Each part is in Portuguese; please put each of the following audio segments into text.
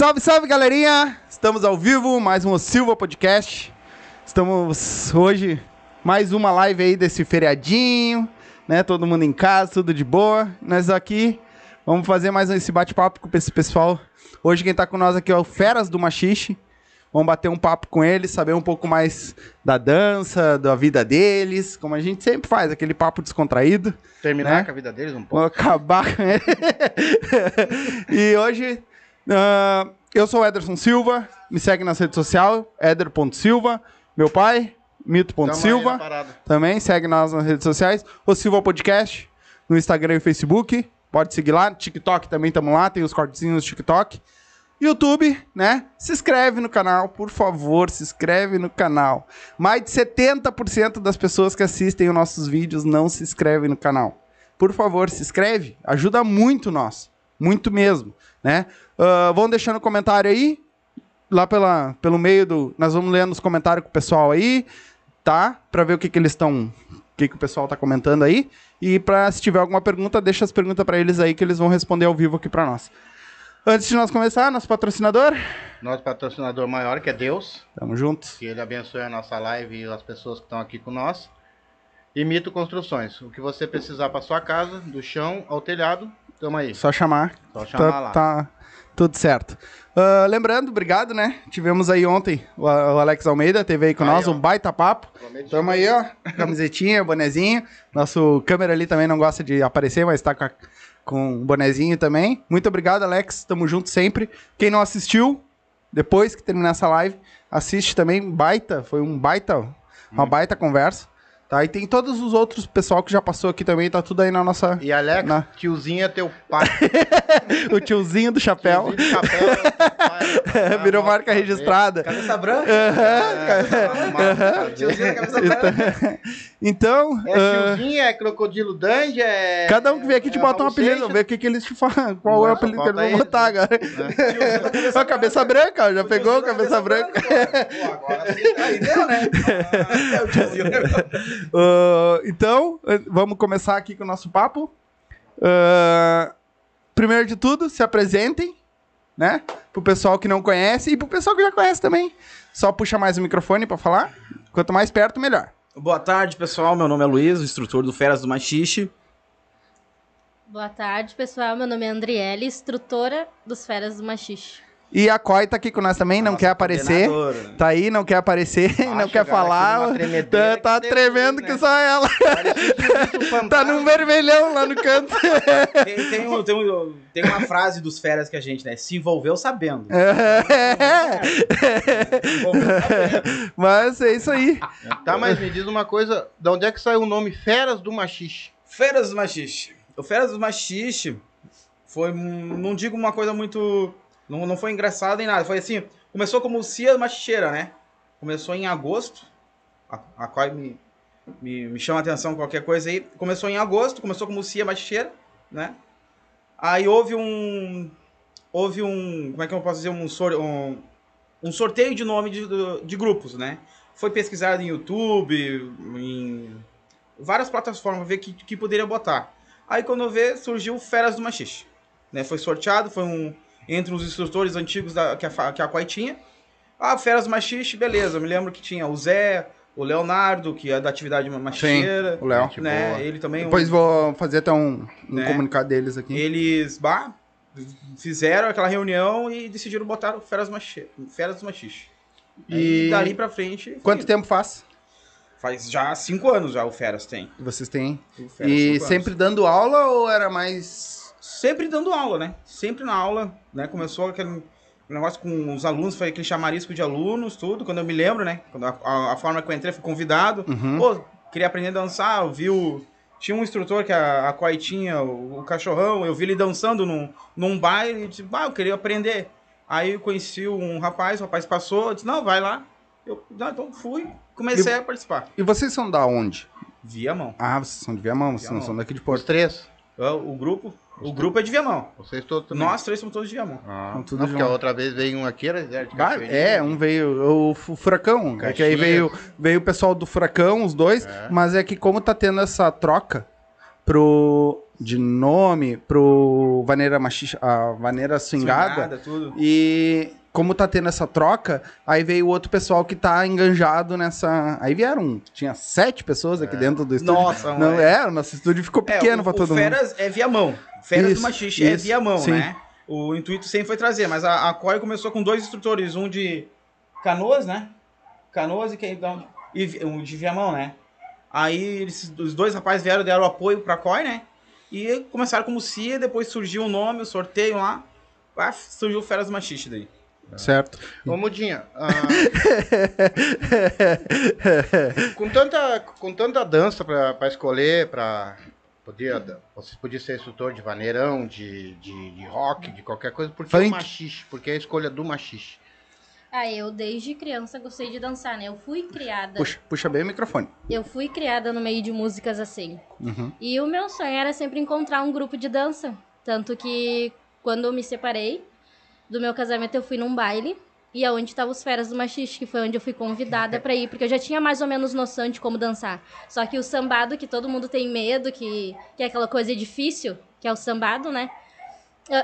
Salve, salve, galerinha! Estamos ao vivo, mais um Silva Podcast. Estamos hoje, mais uma live aí desse feriadinho, né? Todo mundo em casa, tudo de boa. Nós aqui vamos fazer mais esse bate-papo com esse pessoal. Hoje quem tá com nós aqui é o Feras do Machixe. Vamos bater um papo com eles, saber um pouco mais da dança, da vida deles, como a gente sempre faz, aquele papo descontraído. Terminar Né? com a vida deles um pouco. acabar com ele. e hoje, ah, eu sou o Ederson Silva, me segue nas redes sociais, eder.silva. Meu pai, mito.silva, também segue nós nas redes sociais. O Silva Podcast, no Instagram e Facebook, pode seguir lá. TikTok também estamos lá, tem os cortezinhos no TikTok. YouTube, né? Se inscreve no canal, por favor, se inscreve no canal. Mais de 70% das pessoas que assistem os nossos vídeos não se inscrevem no canal. Por favor, se inscreve, ajuda muito nós, muito mesmo, né? Ah, vão deixando comentário aí, lá pela, pelo meio do... Nós vamos lendo os comentários com o pessoal aí, tá? Pra ver o que, que eles estão... O que, que o pessoal tá comentando aí. E pra, se tiver alguma pergunta, deixa as perguntas pra eles aí que eles vão responder ao vivo aqui pra nós. Antes de nós começar, nosso patrocinador. Nosso patrocinador maior, que é Deus, Tamo juntos. que ele abençoe a nossa live e as pessoas que estão aqui com nós. E Mito Construções, o que você precisar para sua casa, do chão ao telhado, tamo aí. Só chamar. Só chamar Tá, lá. tá tudo certo. Ah, lembrando, obrigado, né? Tivemos aí ontem o, Alex Almeida, teve aí com Aí, nós ó. um baita papo. Tamo aí, ó. Camisetinha, bonezinho. Nosso câmera ali também não gosta de aparecer, mas tá com, a- com um bonezinho também. Muito obrigado, Alex. Tamo junto sempre. Quem não assistiu, depois que terminar essa live, assiste também. Baita, foi um baita, uma baita conversa. Tá? E tem todos os outros pessoal que já passou aqui também, tá tudo aí na nossa. E Alex, Na- tiozinho é teu pai. o tiozinho do chapéu. Tiozinho de chapéu é teu pai. Virou marca Nossa, registrada. Cabeça branca? É, Tiozinho da cabeça branca. Então, É ah, tiozinho, é crocodilo dandy, é. cada um que vem aqui te é bota um apelido, vamos ver o que, que eles te falam. Qual é o apelido que eles vão botar agora? Ó, cabeça branca, já pegou a cabeça branca. Pô, agora sim. Aí deu, né? É o tiozinho. Ah, então, vamos começar aqui com o nosso papo. Ah, primeiro de tudo, se apresentem, né? Pro pessoal que não conhece e pro pessoal que já conhece também. Só puxa mais o microfone pra falar. Quanto mais perto, melhor. Boa tarde, pessoal. Meu nome é Luiz, o instrutor do Feras do Machixe. Boa tarde, pessoal. Meu nome é Andriele, instrutora dos Feras do Machixe. E a Coi tá aqui com nós também, não Nossa quer aparecer. coordenadora. Tá aí, não quer aparecer, não quer falar. Tá, tá que tremendo Deus, que né? só ela. Um Tá num vermelhão lá no canto. Tem, tem, um- tem um- tem uma frase dos Feras que a gente, né? Se envolveu sabendo. É. Se envolveu sabendo. Mas é isso aí. Tá, mas me diz uma coisa, de onde é que saiu o nome Feras do Machixe? Feras do Machixe. O Feras do Machixe foi, um- não digo uma coisa muito, não, não foi engraçado nem nada, foi assim, começou como Cia Machicheira, né? Começou em agosto, a, a qual me, me, me chama a atenção qualquer coisa aí, começou em agosto, começou como Cia Machicheira, né? Aí houve um, houve um, como é que eu posso dizer, um, um, um sorteio de nome de, de, grupos, né? Foi pesquisado em YouTube, em várias plataformas, ver que, que poderia botar. Aí quando eu ver, surgiu Feras do Machixe. Né? Foi sorteado, foi um entre os instrutores antigos da, que, a, que a Quai tinha. Ah, Feras do Machixe, beleza. Eu me lembro que tinha o Zé, o Leonardo, que é da atividade machicheira. o Léo. Né? boa. Ele também. Depois vou fazer até um, um Né? comunicado deles aqui. Eles bah, fizeram aquela reunião e decidiram botar o Feras, Machi, Feras do Machixe. E- E dali pra frente. Quanto tempo faz? Faz já cinco anos já o Feras tem. Vocês têm? Feras, E anos. sempre dando aula ou era mais. Sempre dando aula, né? Sempre na aula, né? Começou aquele negócio com os alunos, foi aquele chamarisco de alunos, tudo, quando eu me lembro, né? Quando a, a- a forma que eu entrei, fui convidado. Uhum. Pô, queria aprender a dançar, eu vi o... Tinha um instrutor que a, a Quai tinha, o, o cachorrão, eu vi ele dançando num, num baile, e disse, ah, eu queria aprender. Aí eu conheci um rapaz, o rapaz passou, eu disse, não, vai lá. Eu, não, então fui, comecei a participar. E vocês são da onde? Via mão. Ah, vocês são de Viamão, vocês não Viamão. são daqui de Os Porto. três. O, o grupo, o grupo é de via mão. Vocês todos também. Nós três somos todos de via mão. Ah, não, porque junto. a outra vez veio um aqui, era de Bah, é, um veio, o fu- Furacão, é que aí veio, veio o pessoal do Furacão, os dois, É. mas é que como tá tendo essa troca pro, de nome pro Vaneira Machixa, a Vaneira Swingada. Swingada, tudo. E como tá tendo essa troca, aí veio outro pessoal que tá enganjado nessa. Aí vieram, tinha sete pessoas aqui dentro do estúdio. Nossa, Não, é, o nosso estúdio ficou pequeno o, pra o todo mundo. Feras é via mão. Feras Isso, do Machixe é isso, via mão, sim. né? O intuito sempre foi trazer, mas a, a COI começou com dois instrutores, um de Canoas, né? Canoas e quem então, e vi- um de Viamão, né? Aí eles, os dois rapazes vieram, deram apoio pra COI, né? E começaram como CIA, depois surgiu o nome, o sorteio lá, pá, surgiu o Feras do Machixe daí. Certo. Ô, Mudinha, ah, com, tanta, com tanta dança pra, pra escolher, pra. Podia, você podia ser instrutor de vaneirão, de, de, de rock, de qualquer coisa. Por que Funk. o machixe? Por que a escolha do machixe? Ah, eu desde criança gostei de dançar, né? Eu fui criada. Puxa, puxa bem o microfone. Eu fui criada no meio de músicas assim. Uhum. E o meu sonho era sempre encontrar um grupo de dança. Tanto que quando eu me separei do meu casamento, eu fui num baile. E aonde estavam os feras do machixe, que foi onde eu fui convidada pra ir, porque eu já tinha mais ou menos noção de como dançar. Só que o sambado, que todo mundo tem medo, que, que é aquela coisa difícil, que é o sambado, né?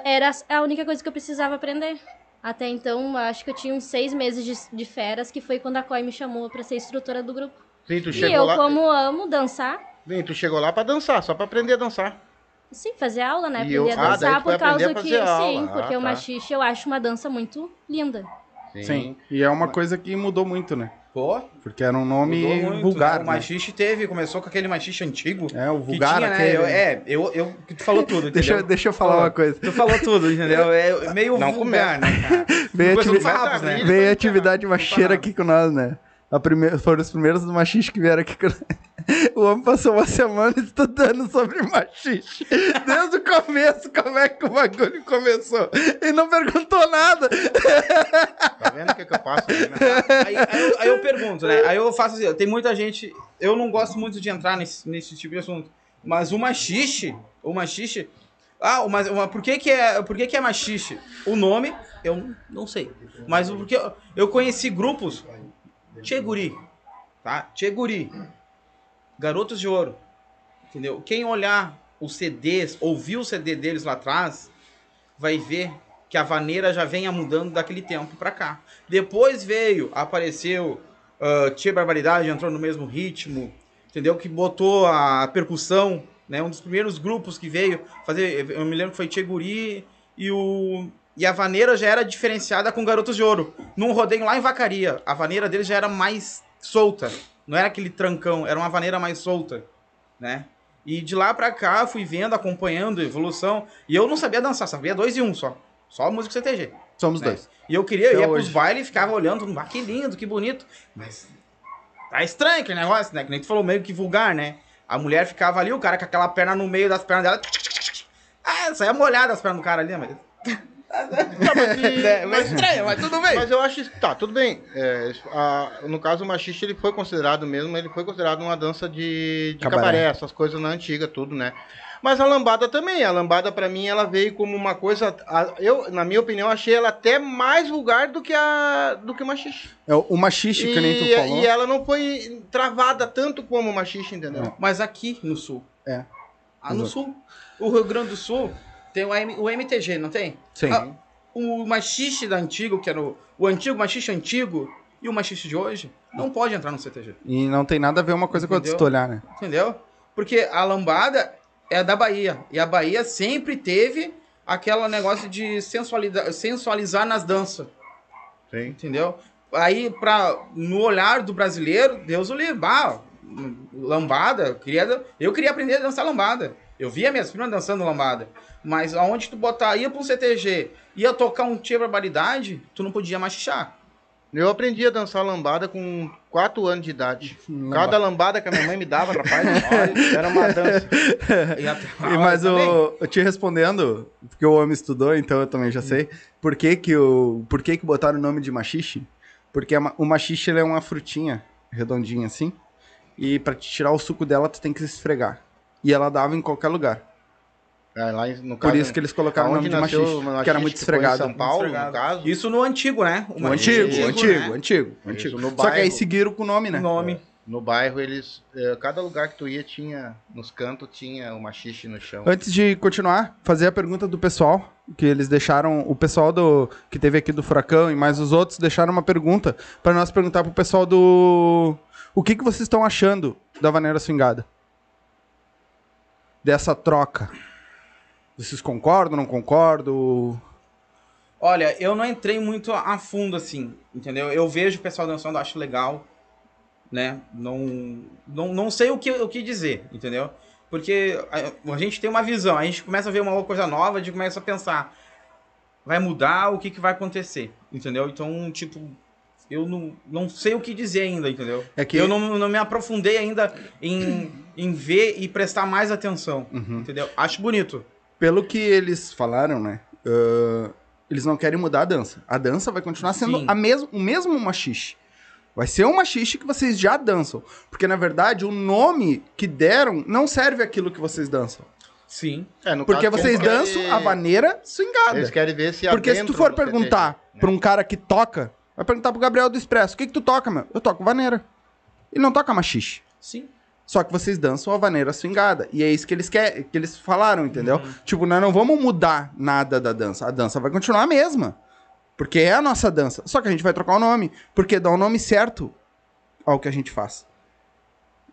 Era a única coisa que eu precisava aprender. Até então, acho que eu tinha uns seis meses de, de feras, que foi quando a COI me chamou pra ser instrutora do grupo. Sim, tu E chegou eu, lá. como amo dançar, Sim, tu chegou lá pra dançar, só pra aprender a dançar. Sim, fazer aula, né? Aprender eu- a ah, dançar foi por causa que. aula. Sim, Ah, porque tá. o machixe eu acho uma dança muito linda. Sim. E é uma coisa que mudou muito, né? Pô, Porque era um nome muito, vulgar. né? O né? machixe teve, começou com aquele machixe antigo. É, o vulgar tinha, né? aquele. Eu- é, eu, eu, que tu falou tudo, Deixa, deixa eu falar uma coisa. Tu falou tudo, entendeu? É meio Não vulgar, né? Veio, né? Veio veio a atividade macheira aqui com nós, né? A primeira, foram os primeiros do machixe que vieram aqui com O homem passou uma semana estudando sobre machixe. Desde o começo, como é que o bagulho começou. E não perguntou nada. Tá vendo o que, que eu faço? aí, né? Aí, aí eu, aí eu pergunto, né? Aí eu faço assim, tem muita gente. Eu não gosto muito de entrar nesse, nesse tipo de assunto. Mas o machixe, o machixe. Ah, mas mas por que que é, por que que é machixe? O nome, eu não- sei. Mas o- porque eu, eu conheci grupos Tcheguri, tá? Tcheguri. Garotos de Ouro. Entendeu? Quem olhar os CDs, ouvir o CD deles lá atrás, vai ver que a vaneira já vem mudando daquele tempo pra cá. Depois veio, apareceu uh, Tia Barbaridade, entrou no mesmo ritmo, entendeu? Que botou a percussão, né? Um dos primeiros grupos que veio fazer, eu me lembro que foi Tia Guri e o e a vaneira já era diferenciada com Garotos de Ouro. Num rodeio lá em Vacaria, a vaneira deles já era mais solta, não era aquele trancão, era uma vaneira mais solta, né? E de lá pra cá fui vendo, acompanhando a evolução, e eu não sabia dançar, sabia dois e um só. Só música CTG. Somos né? dois. E eu queria, eu ia pros hoje. bailes e ficava olhando, ah, que lindo, que bonito. Mas tá estranho aquele negócio, né? Que nem tu falou, meio que vulgar, né? A mulher ficava ali, o cara com aquela perna no meio das pernas dela. Ah, saia molhada as pernas do cara ali, né? mas. É, mas estranho, mas tudo bem. Mas eu acho tá, tudo bem. É, a- no caso, o machixe ele foi considerado mesmo, ele foi considerado uma dança de, de Cabaré. cabaré. essas coisas na antiga, tudo, né? Mas a lambada também, a lambada pra mim ela veio como uma coisa, a- eu, na minha opinião, achei ela até mais vulgar do que a do que o machixe. É o machixe, que nem tu E, falou. e ela não foi travada tanto como o machixe, entendeu? Mas aqui no sul. É. Ah, no Exato. sul. O Rio Grande do Sul tem o, M- o MTG, não tem? Sim. Ah, o machixe da antigo, que era o, o antigo machixe antigo, e o machixe de hoje, não pode entrar no CTG. E não tem nada a ver uma coisa com a outra, se olhar, né? Entendeu? Porque a lambada é da Bahia. E a Bahia sempre teve aquele negócio de sensualizar nas danças. Sim. Entendeu? Aí, pra, no olhar do brasileiro, Deus o livre. Ah, lambada, eu queria, eu queria aprender a dançar lambada. Eu via minhas primas dançando lambada. Mas aonde tu botar, ia pra um CTG, ia tocar um tia barbaridade, tu não podia machichar. Eu aprendi a dançar lambada com 4 anos de idade. Lambada. Cada lambada que a minha mãe me dava, rapaz, olha, era uma dança. E até- mas o, eu te respondendo, porque o homem estudou, então eu também já sei. Por que que, o, por que, que botaram o nome de machixe? Porque a o machixe ele é uma frutinha redondinha assim. E pra te tirar o suco dela, tu tem que esfregar. E ela dava em qualquer lugar. É, lá no Por caso, isso que eles colocaram o nome de o machixe Que era muito esfregado. São Paulo, Esfregado. no caso. Isso no antigo, né? O antigo, o antigo, né? o antigo. Isso, no Só que aí bairro. seguiram com o nome, né? O nome. No bairro, eles. eh, cada lugar que tu ia tinha. Nos cantos tinha uma xixi no chão. Antes de continuar, fazer a pergunta do pessoal, que eles deixaram, o pessoal do que teve aqui do Furacão e mais os outros deixaram uma pergunta para nós perguntar pro pessoal do o que que vocês estão achando da Vaneira Swingada? Dessa troca. Vocês concordam, não concordam? Olha, eu não entrei muito a fundo assim, entendeu? Eu vejo o pessoal dançando, acho legal, né? Não, não, não sei o que, o que dizer, entendeu? Porque a, a gente tem uma visão, a gente começa a ver uma coisa nova, a gente começa a pensar, vai mudar, o que, que vai acontecer, entendeu? Então, tipo, eu não, não sei o que dizer ainda, entendeu? É que Eu não, não me aprofundei ainda em, em ver e prestar mais atenção, Uhum. entendeu? Acho bonito. Pelo que eles falaram, né? ah, eles não querem mudar a dança. A dança vai continuar sendo Sim. a mes o mesmo machixe. Vai ser um machixe que vocês já dançam. Porque, na verdade, o nome que deram não serve aquilo que vocês dançam. Sim. É, no Porque caso, vocês dançam querem- a vaneira swingada. Eles querem ver se Porque se tu for perguntar né? pra um cara que toca, vai perguntar pro Gabriel do Expresso, o que que tu toca, meu? Eu toco vaneira. Ele não toca machixe. Sim. Só que vocês dançam a vaneira swingada. E é isso que eles querem, que eles falaram, entendeu? Uhum. Tipo, nós não vamos mudar nada da dança. A dança vai continuar a mesma. Porque é a nossa dança. Só que a gente vai trocar o nome. Porque dá o nome certo ao que a gente faz.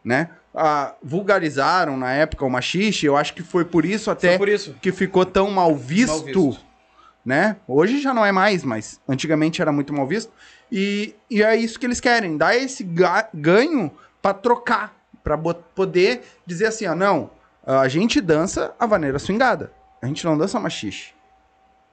Né? Ah, vulgarizaram na época o machixe. Eu acho que foi por isso até por isso. que ficou tão mal visto, Mal visto. né? Hoje já não é mais, mas antigamente era muito mal visto. E, e é isso que eles querem, dar esse ga- ganho pra trocar, pra bo- poder dizer assim, ó, não, a gente dança a vaneira swingada, a gente não dança machixe.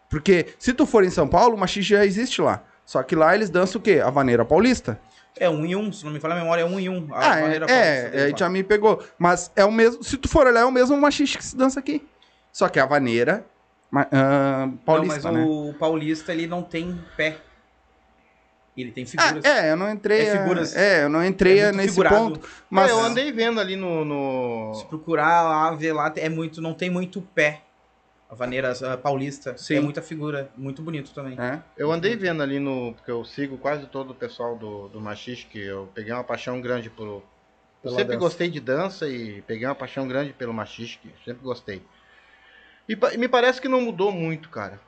Porque se tu for em São Paulo, o machixe já existe lá. Só que lá eles dançam o quê? A vaneira paulista. É um em um, se não me falha a memória, é um em um. A Ah, é, é, é, já me pegou. Mas é o mesmo, se tu for olhar, é o mesmo machixe que se dança aqui. Só que a vaneira ma- ah, paulista, não, né? mas o paulista, ele não tem pé. Ele tem Ah, figuras. é, eu não entrei. É figuras. É, eu não entrei É a muito nesse figurado. ponto. Mas É, eu andei vendo ali no. no- Se procurar lá, ver lá, é muito, não tem muito pé. A vaneira a paulista. Sim. É muita figura. Muito bonito também. É. Eu andei vendo ali no. Porque eu sigo quase todo o pessoal do, do Machixe, que eu peguei uma paixão grande por. Eu sempre dança. gostei de dança e peguei uma paixão grande pelo Machixe, que sempre gostei. E me parece que não mudou muito, cara.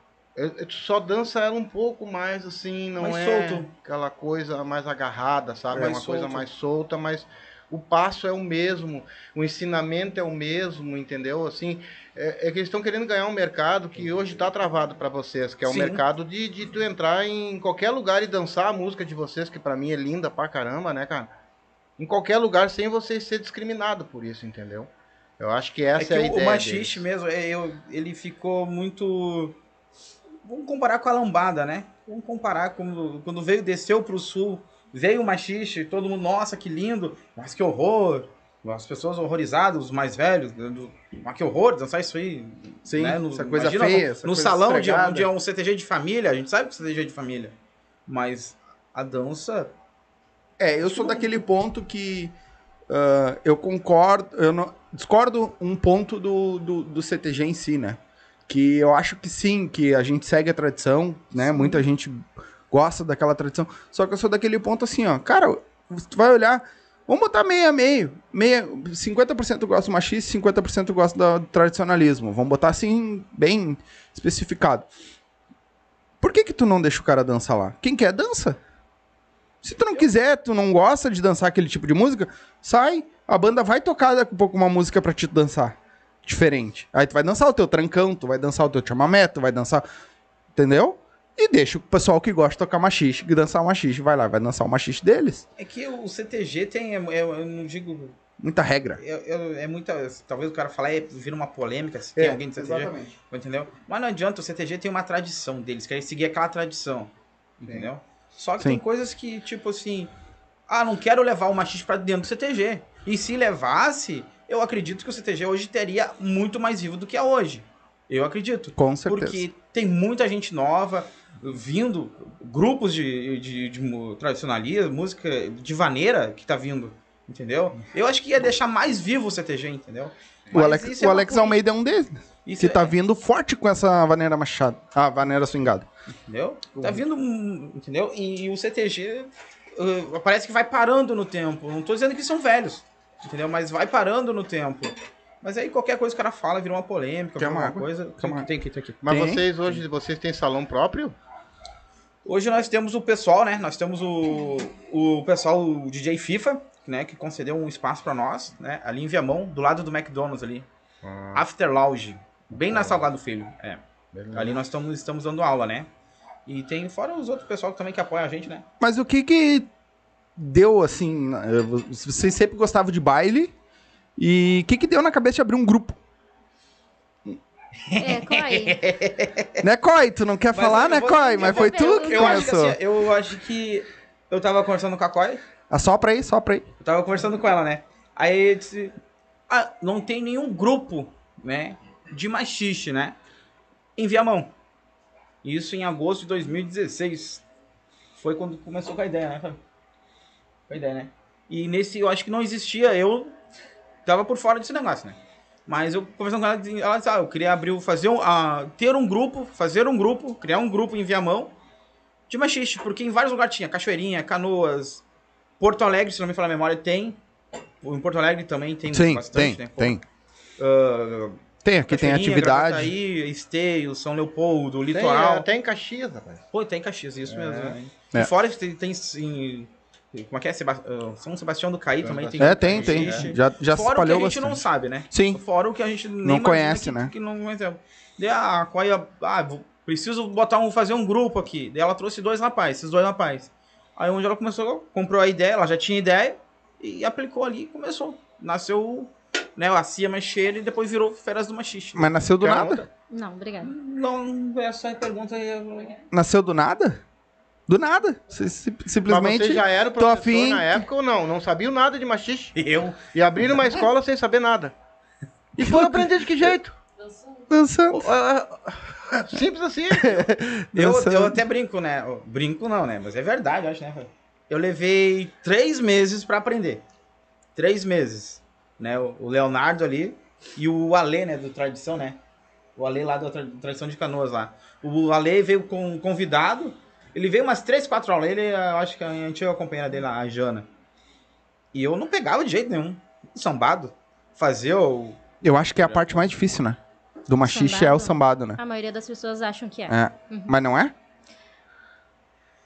Só dança ela um pouco mais assim, não Mais é solto. aquela coisa mais agarrada, sabe? É uma coisa solto. mais solta, mas o passo é o mesmo, o ensinamento é o mesmo, entendeu? Assim, é, é que eles estão querendo ganhar um mercado que hoje está travado para vocês, que é o Sim. mercado de, de tu entrar em qualquer lugar e dançar a música de vocês, que para mim é linda pra caramba, né, cara? Em qualquer lugar sem você ser discriminado por isso, entendeu? Eu acho que essa é é, que a o, ideia. o machixe mesmo, é, eu- ele ficou muito. Vamos comparar com a lambada, né? Vamos comparar quando, quando veio, desceu pro sul, veio o machixe, todo mundo, nossa, que lindo, mas que horror. As pessoas horrorizadas, os mais velhos, do, mas que horror, dançar isso aí. Sim, né? No- essa coisa imagina feia, essa No coisa salão de, é um CTG de família, a gente sabe que é CTG de família. Mas a dança. É, eu sou daquele ponto que ah, eu concordo, eu não, discordo um ponto do, do, do CTG em si, né? Que eu acho que sim, que a gente segue a tradição, né? Muita gente gosta daquela tradição. Só que eu sou daquele ponto assim, ó. Cara, tu vai olhar, vamos botar meio a meio. Meia, 50% gosta do machismo, 50% gosta do tradicionalismo. Vamos botar assim, bem especificado. Por que que tu não deixa o cara dançar lá? Quem quer, dança. Se tu não quiser, tu não gosta de dançar aquele tipo de música, sai. A banda vai tocar daqui a pouco uma música pra te dançar. Diferente. Aí tu vai dançar o teu trancão, tu vai dançar o teu chamamé, tu vai dançar. Entendeu? E deixa o pessoal que gosta de tocar machixe, que dançar o machixe, vai lá, vai dançar o machixe deles. É que o CTG tem. é- é- eu não digo. Muita regra. É, é- é muita. Talvez o cara falar, é, vira uma polêmica se tem alguém do CTG. Entendeu? Mas não adianta, o CTG tem uma tradição deles, querem seguir aquela tradição. Entendeu? Só que Sim. tem coisas que, tipo assim. Ah, não quero levar o machista pra dentro do CTG. E se levasse, eu acredito que o CTG hoje teria muito mais vivo do que é hoje. Eu acredito. Com certeza. Porque tem muita gente nova vindo, grupos de, de, de tradicionalismo, música de vaneira que tá vindo. Entendeu? Eu acho que ia deixar mais vivo o CTG, entendeu? O Mas Alex, isso o é Alex. Almeida é um deles. Isso Que é- tá vindo forte com essa vaneira machada. Ah, vaneira swingada. Entendeu? Tá vindo, entendeu? E, e o CTG uh, parece que vai parando no tempo. Não tô dizendo que são velhos, entendeu? Mas vai parando no tempo. Mas aí qualquer coisa que o cara fala vira uma polêmica, Quer vira uma uma água? coisa. Uma Tem, tem, tem aqui. Mas Tem. vocês hoje, vocês têm salão próprio? Hoje nós temos o pessoal, né? Nós temos o, o pessoal, o DJ FIFA, né? Que concedeu um espaço pra nós, né? Ali em Viamão, do lado do McDonald's ali. After Lounge. Bem na Salgado Filho. É. Ali nós estamos, estamos dando aula, né? E tem fora os outros pessoal também que apoia a gente, né? Mas o que que deu, assim... Vocês sempre gostavam de baile. E o que que deu na cabeça de abrir um grupo? É, Coi. né, Coy? Tu não quer Mas falar, né, vou- Coy? eu Mas foi tu que. Eu acho que, começou. assim, eu acho que eu tava conversando com a Coy, Ah, sopra aí, sopra aí. eu tava conversando com ela, né? Aí eu disse, ah, não tem nenhum grupo, né, de machiste, né, em Viamão. Isso em agosto de 2016. Foi quando começou com a ideia, né? Foi ideia, né? E nesse, eu acho que não existia, eu tava por fora desse negócio, né? Mas eu conversando com ela, ela disse, ah, eu queria abrir, fazer um, ah, ter um grupo, fazer um grupo, criar um grupo em Viamão de machiste, porque em vários lugares tinha Cachoeirinha, Canoas, Porto Alegre, se não me falar a memória, tem. Em Porto Alegre também tem Sim, bastante, tem, né? Tem. ah, Tem, aqui tem atividade. Gravataí, Esteio, São Leopoldo, Tem, Litoral. até em Caxias, rapaz. Pô, tem Caxias, isso mesmo. né? É. E fora que tem, tem sim, como é que é? Seba- ah, São Sebastião do Caí também tem. É, tem, tem. Já, já se Fora o que a espalhou gente bastante. não sabe, né? Sim. Fora o que a gente nem Não conhece, que, né? Que não conhece. Daí a Coia, ah, preciso botar um, fazer um grupo aqui. Daí ela trouxe dois rapazes, esses dois rapazes. Aí onde ela começou, comprou a ideia, ela já tinha ideia e aplicou ali e começou. Nasceu, né, a Cia Macheira e depois virou Feras do Machiste. Mas nasceu do Quer nada? outra? Não, obrigada. Não, essa pergunta aí. eu- Nasceu do nada? Do nada. Sim- sim- Mas Simplesmente. vocês já eram tô professor afim. na época ou não? Não sabiam nada de machiste? Eu. E abriram uma escola sem saber nada. E foram aprender de que jeito? Dançando. Simples assim. Eu, eu até brinco, né? Eu Brinco não, né? Mas é verdade, eu acho, né? Eu levei três meses pra aprender. Três meses. Né? O o Leonardo ali e o Ale, né? Do Tradição, né? O Ale lá da Tra- Tradição de Canoas lá. O Ale veio com um convidado. Ele veio umas três, quatro aulas. Ele, eu acho que a antiga companheira dele, a Jana. E eu não pegava de jeito nenhum. Sambado. Fazer o... Eu acho que é a parte mais difícil, né? Do machiste é o sambado, né? A maioria das pessoas acham que é. É. Mas não é?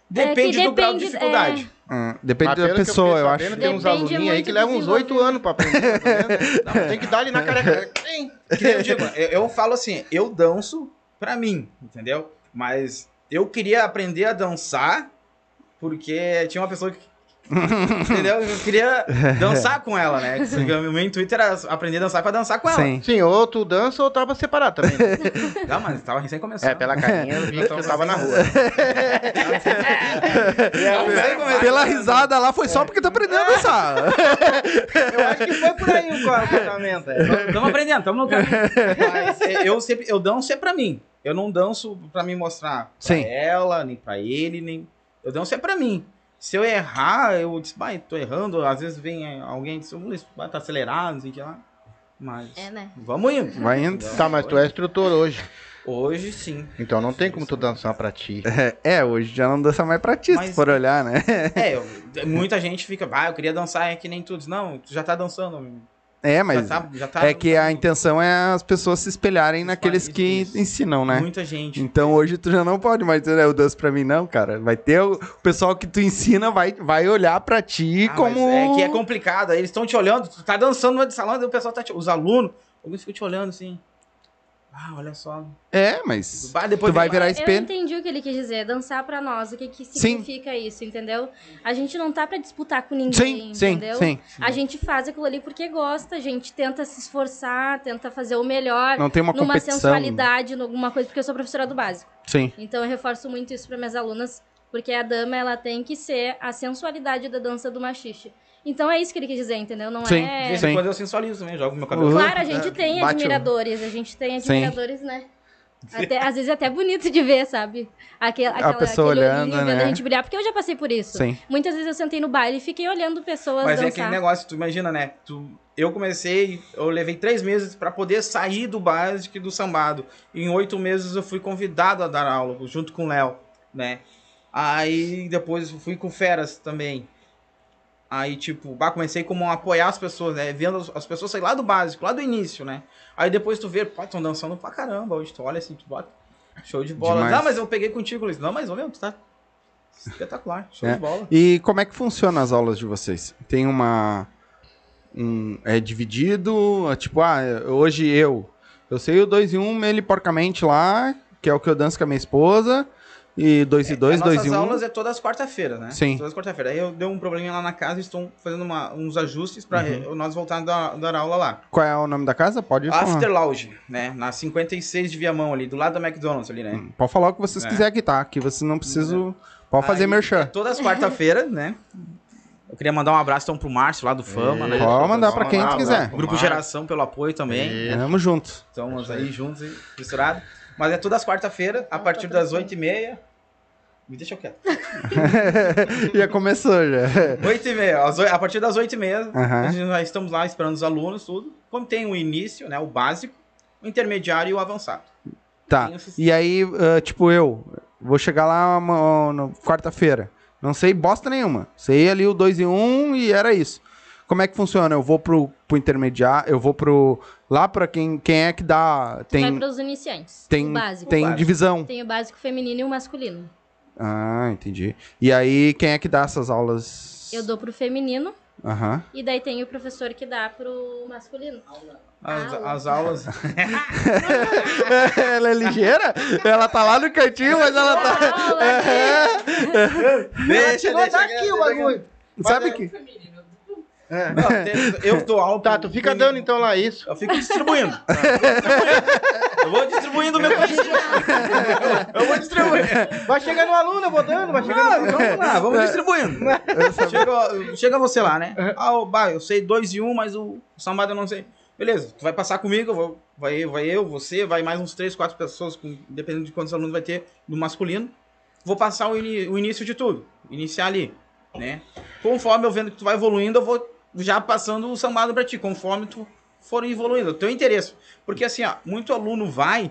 Depende do grau de dificuldade. Hum, depende Mas da eu pessoa, fiquei eu acho. Tem uns aluninhos aí que levam uns oito anos pra aprender. tá? Não, tem que dar ali na careca. Tem. Que nem eu digo, eu, eu falo assim, eu danço pra mim, entendeu? Mas eu queria aprender a dançar porque tinha uma pessoa que. entendeu? Eu queria dançar com ela, né? O meu intuito era aprender a dançar pra dançar com ela. Sim. Sim, ou tu dança ou tava separado também. Não, mas tava recém começando. É, pela carinha eu vi que tu tava na rua. Pela risada lá foi só porque tá aprendendo a dançar. Eu acho que foi por aí o casamento. é. Estamos aprendendo, estamos no caminho. Mas é, eu sempre, eu danço é pra mim. Eu não danço pra me mostrar pra Sim. ela, nem pra ele, nem. Eu danço é pra mim. Se eu errar, eu disse, vai, tô errando. Às vezes vem alguém e diz, "Luiz, vai, tá acelerado, não sei o que lá. Mas. É, né? Vamos indo. Vai indo. Tá, mas tu é instrutor hoje. Hoje sim. Então não tem como tu dançar pra ti. É, hoje já não dança mais pra ti, se Mas- for olhar, né? É, eu- muita gente fica, ah, eu queria dançar é que nem tu. Diz, Não, tu já tá dançando. É, mas já tá, já tá é que a intenção é as pessoas se espelharem naqueles que isso. ensinam, né? Muita gente. Então hoje tu já não pode mais dizer, "É, eu danço pra mim, não, cara. Vai ter o o pessoal que tu ensina, vai, vai olhar pra ti Ah, como. É que é complicado. Eles estão te olhando, tu tá dançando no salão, o pessoal tá te... Os alunos, alguns ficam te olhando assim. Ah, olha só. É, mas. Vai, depois Tu vai virar Eu espelho. entendi o que ele quis dizer, dançar pra nós, o que, que Sim. significa isso, entendeu? A gente não tá pra disputar com ninguém, Sim, sim, entendeu? sim. A gente faz aquilo ali porque gosta, a gente tenta se esforçar, tenta fazer o melhor, Não tem uma numa competição. sensualidade, numa coisa, porque eu sou professora do básico. Sim. Então eu reforço muito isso para minhas alunas, porque a dama ela tem que ser a sensualidade da dança do machixe. Então é isso que ele quis dizer, entendeu? Não Sim, De é. vez Sim. em quando eu sensualizo também, jogo meu cabelo. Uhum. Claro, a gente tem Bate o- admiradores, a gente tem Sim. admiradores, né? Até, às vezes é até bonito de ver, sabe? Aquela, aquela, pessoa aquele olhando, olhinho né? a gente brilhar, porque eu já passei por isso. Sim. Muitas vezes eu sentei no baile e fiquei olhando pessoas Mas é dançar. aquele negócio, tu imagina, né? Tu, eu comecei, eu levei três meses pra poder sair do básico e do sambado. Em oito meses eu fui convidado a dar aula, junto com o Léo, né? Aí depois fui com feras também. Aí, tipo, bah, comecei como a apoiar as pessoas, né? Vendo as, as pessoas sair lá do básico, lá do início, né? Aí depois tu vê, pô, estão dançando pra caramba. Hoje tu olha assim, tu bota. Show de bola. Demais. Não, mas eu peguei contigo, Luiz. Não, mas, ô meu, tu tá espetacular. Show É. de bola. E como é que funciona as aulas de vocês? Tem uma. Um, é dividido? é Tipo, ah, hoje eu. Eu sei o 2 e 1 um, ele porcamente lá, que é o que eu danço com a minha esposa. E 2 e 2, As 2 nossas e 1. Um. aulas é todas quarta-feira, né? Sim. Todas quarta-feira. Aí eu dei um probleminha lá na casa e estou fazendo uma- uns ajustes pra Uhum. nós voltarmos a dar, dar aula lá. Qual é o nome da casa? Pode falar. After Lounge, né? Na 56 de Viamão ali, do lado da McDonald's ali, né? Hum, Pode falar o que vocês É. quiserem aqui, tá? Que vocês não precisam. Pode fazer Aí, merchan. é Todas quarta-feira, né? Eu queria mandar um abraço então pro Márcio lá do Fama, né? Pode mandar pra quem tu quiser. Grupo Mar- Geração pelo apoio também. Isso. Tamo junto. Estamos aí juntos e misturados. Mas é todas quarta-feira, a partir das 8h30. Me deixa quieto. já começou, já. 8h30, às oi- a partir das 8h30, Aham. a gente já estamos lá esperando os alunos, tudo. Como tem o início, né? O básico, o intermediário e o avançado. Tá. E aí, ah, tipo, eu vou chegar lá na quarta-feira. Não sei bosta nenhuma. Sei ali o 2 e 1 um, e era isso. Como é que funciona? Eu vou pro, pro intermediário, eu vou pro. Lá pra quem, quem é que dá. Vai Tem, para os iniciantes. tem, o básico. tem básico. divisão. Tem o básico feminino e o masculino. Ah, entendi. E aí, quem é que dá essas aulas? Eu dou pro feminino Aham. e daí tem o professor que dá pro masculino. As, Aula. as aulas. ela é ligeira? Ela tá lá no cantinho, mas ela tá. Aula, deixa, Chegou deixa. daqui o bagulho. Sabe que. É. Não, eu dou aula. Tá, tu fica dando então lá isso. Eu fico distribuindo. Eu vou distribuindo o meu conhecimento. Eu vou distribuindo. Vai chegar no aluno, eu vou dando, vai chegar Ah, no vamos lá, vamos distribuindo. Chega, chega você lá, né? Ah, o bah, eu sei dois e um, mas o sambado eu não sei. Beleza, tu vai passar comigo, eu vou, vai, vai eu, você, vai mais uns três, quatro pessoas, com, dependendo de quantos alunos vai ter no masculino. Vou passar o, ini- o início de tudo, iniciar ali, né? Conforme eu vendo que tu vai evoluindo, eu vou já passando o sambado pra ti, conforme tu for evoluindo, o teu interesse. Porque assim, ó, muito aluno vai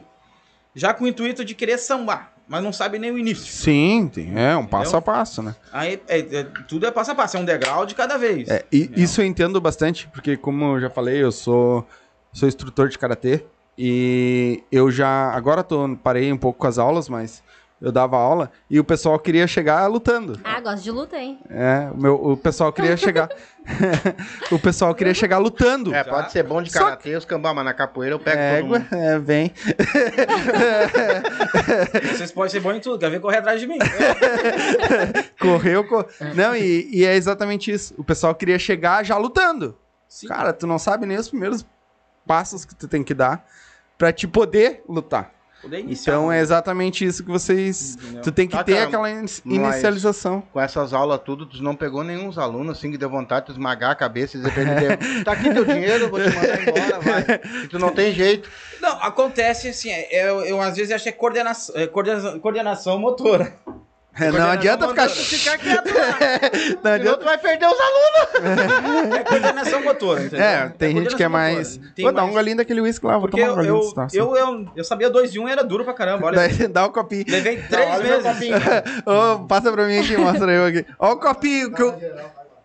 já com o intuito de querer sambar, mas não sabe nem o início. Sim, tem- é um passo a passo, né? Aí é, é- tudo é passo a passo, é um degrau de cada vez. É, e isso eu entendo bastante, porque como eu já falei, eu sou, sou instrutor de karatê e eu já agora tô parei um pouco com as aulas, mas eu dava aula e o pessoal queria chegar lutando. Ah, gosto de luta, hein? É, o, meu, o pessoal queria chegar o pessoal queria chegar lutando. É, pode ser bom de karatê, os cambá, mas na capoeira eu pego todo Égua, mundo. é, vem. Vocês podem ser bons em tudo, quer ver correr atrás de mim. Correu, co... Não, e, e é exatamente isso. O pessoal queria chegar já lutando. Sim. Cara, tu não sabe nem os primeiros passos que tu tem que dar pra te poder lutar. Então é exatamente isso que vocês. Entendeu? Tu tem que Ah, ter cara, aquela in- inicialização. Com essas aulas tudo, tu não pegou nenhum alunos assim que deu vontade de esmagar a cabeça e dizer pra ele, tá aqui teu dinheiro, eu vou te mandar embora, vai. E tu não tem jeito. Não, acontece assim, é, eu, eu às vezes acho que é coordenação, é coordenação, coordenação motora. É, não adianta ficar. Ficar quieto lá. Não Senão adianta. tu vai perder os alunos. É coordenação motora, entendeu? É, tem gente que é mais. Vou dar um mais- golinho daquele uísque lá, vou Porque tomar um eu, golinho eu, eu, eu, eu sabia 2 e 1 um, era duro pra caramba, olha. Daí dá o copinho. Levei três olha o meu meses. copinho. Ô, passa pra mim aqui, mostra eu aqui. Ó o copinho que eu.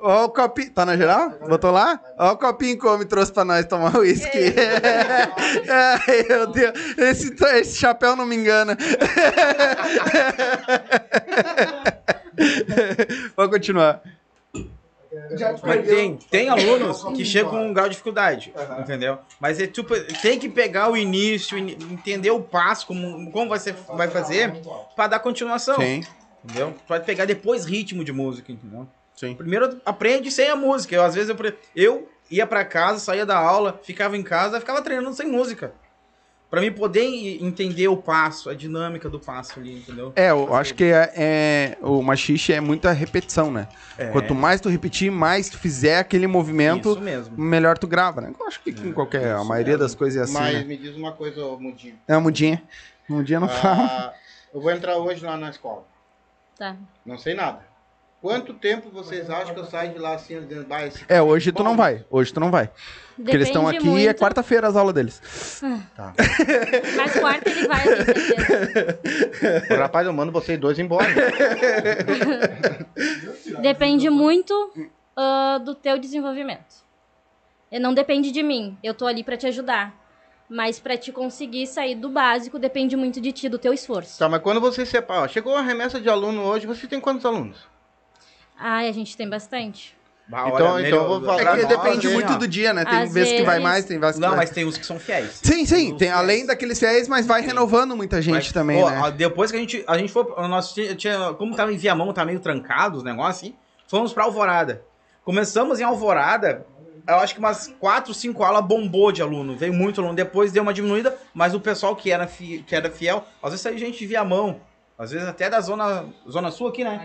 Ó o copinho. Tá na geral? Botou lá? Ó o copinho que o homem trouxe pra nós tomar uísque. Ai, meu Deus. Esse, esse chapéu não me engana. Vou continuar. Mas tem, tem alunos que chegam com um grau de dificuldade, entendeu? Mas é tipo, tem que pegar o início, in- entender o passo, como, como você vai fazer, pra dar continuação, Sim, entendeu? Vai pegar depois ritmo de música, entendeu? Sim. Primeiro aprende sem a música. Eu, às vezes eu, eu ia pra casa, saía da aula, ficava em casa, ficava treinando sem música. Pra mim poder e- entender o passo, a dinâmica do passo ali, entendeu? É, eu acho que é, é- o machixe é muita repetição, né? É. Quanto mais tu repetir, mais tu fizer aquele movimento, mesmo. melhor tu grava, né? Eu acho que com qualquer, a maioria das coisas é assim, Mas né? me diz uma coisa, ô, Mudinho. É a mudinha. Mudinha não fala. Ah, eu vou entrar hoje lá na escola. Tá. Não sei nada. Quanto tempo vocês acham que eu saio de lá assim, dizendo, "Bah, esse É, hoje tu bom"? não vai. Hoje tu não vai. Porque eles estão aqui e é quarta-feira as aulas deles. Tá. Mas quarta ele vai, eu tenho certeza. Ô, Rapaz, eu mando vocês dois embora. Depende muito ah, do teu desenvolvimento. E não depende de mim. Eu tô ali pra te ajudar. Mas pra te conseguir sair do básico, depende muito de ti, do teu esforço. tá, mas quando você separa, ó, chegou a remessa de aluno hoje, você tem quantos alunos? Ai, a gente tem bastante. Então- então melhor- vou falar- É que depende muito ó. do dia, né? Tem Às vezes que vai mais, tem vezes que Não, vai... mas tem uns que são fiéis. Sim, sim. Tem, fiéis. além daqueles fiéis, mas vai renovando muita gente Mas, também, pô, né? Depois que a gente, a gente foi, nós tinha, tinha- como tava em Viamão, tá meio trancado os negócios, assim, fomos pra Alvorada. Começamos em Alvorada, eu acho que umas 4, 5 aulas bombou de aluno, veio muito aluno, depois deu uma diminuída, mas o pessoal que era, fi- que era fiel, às vezes saiu gente de Viamão, às vezes até da zona, zona sul aqui, né?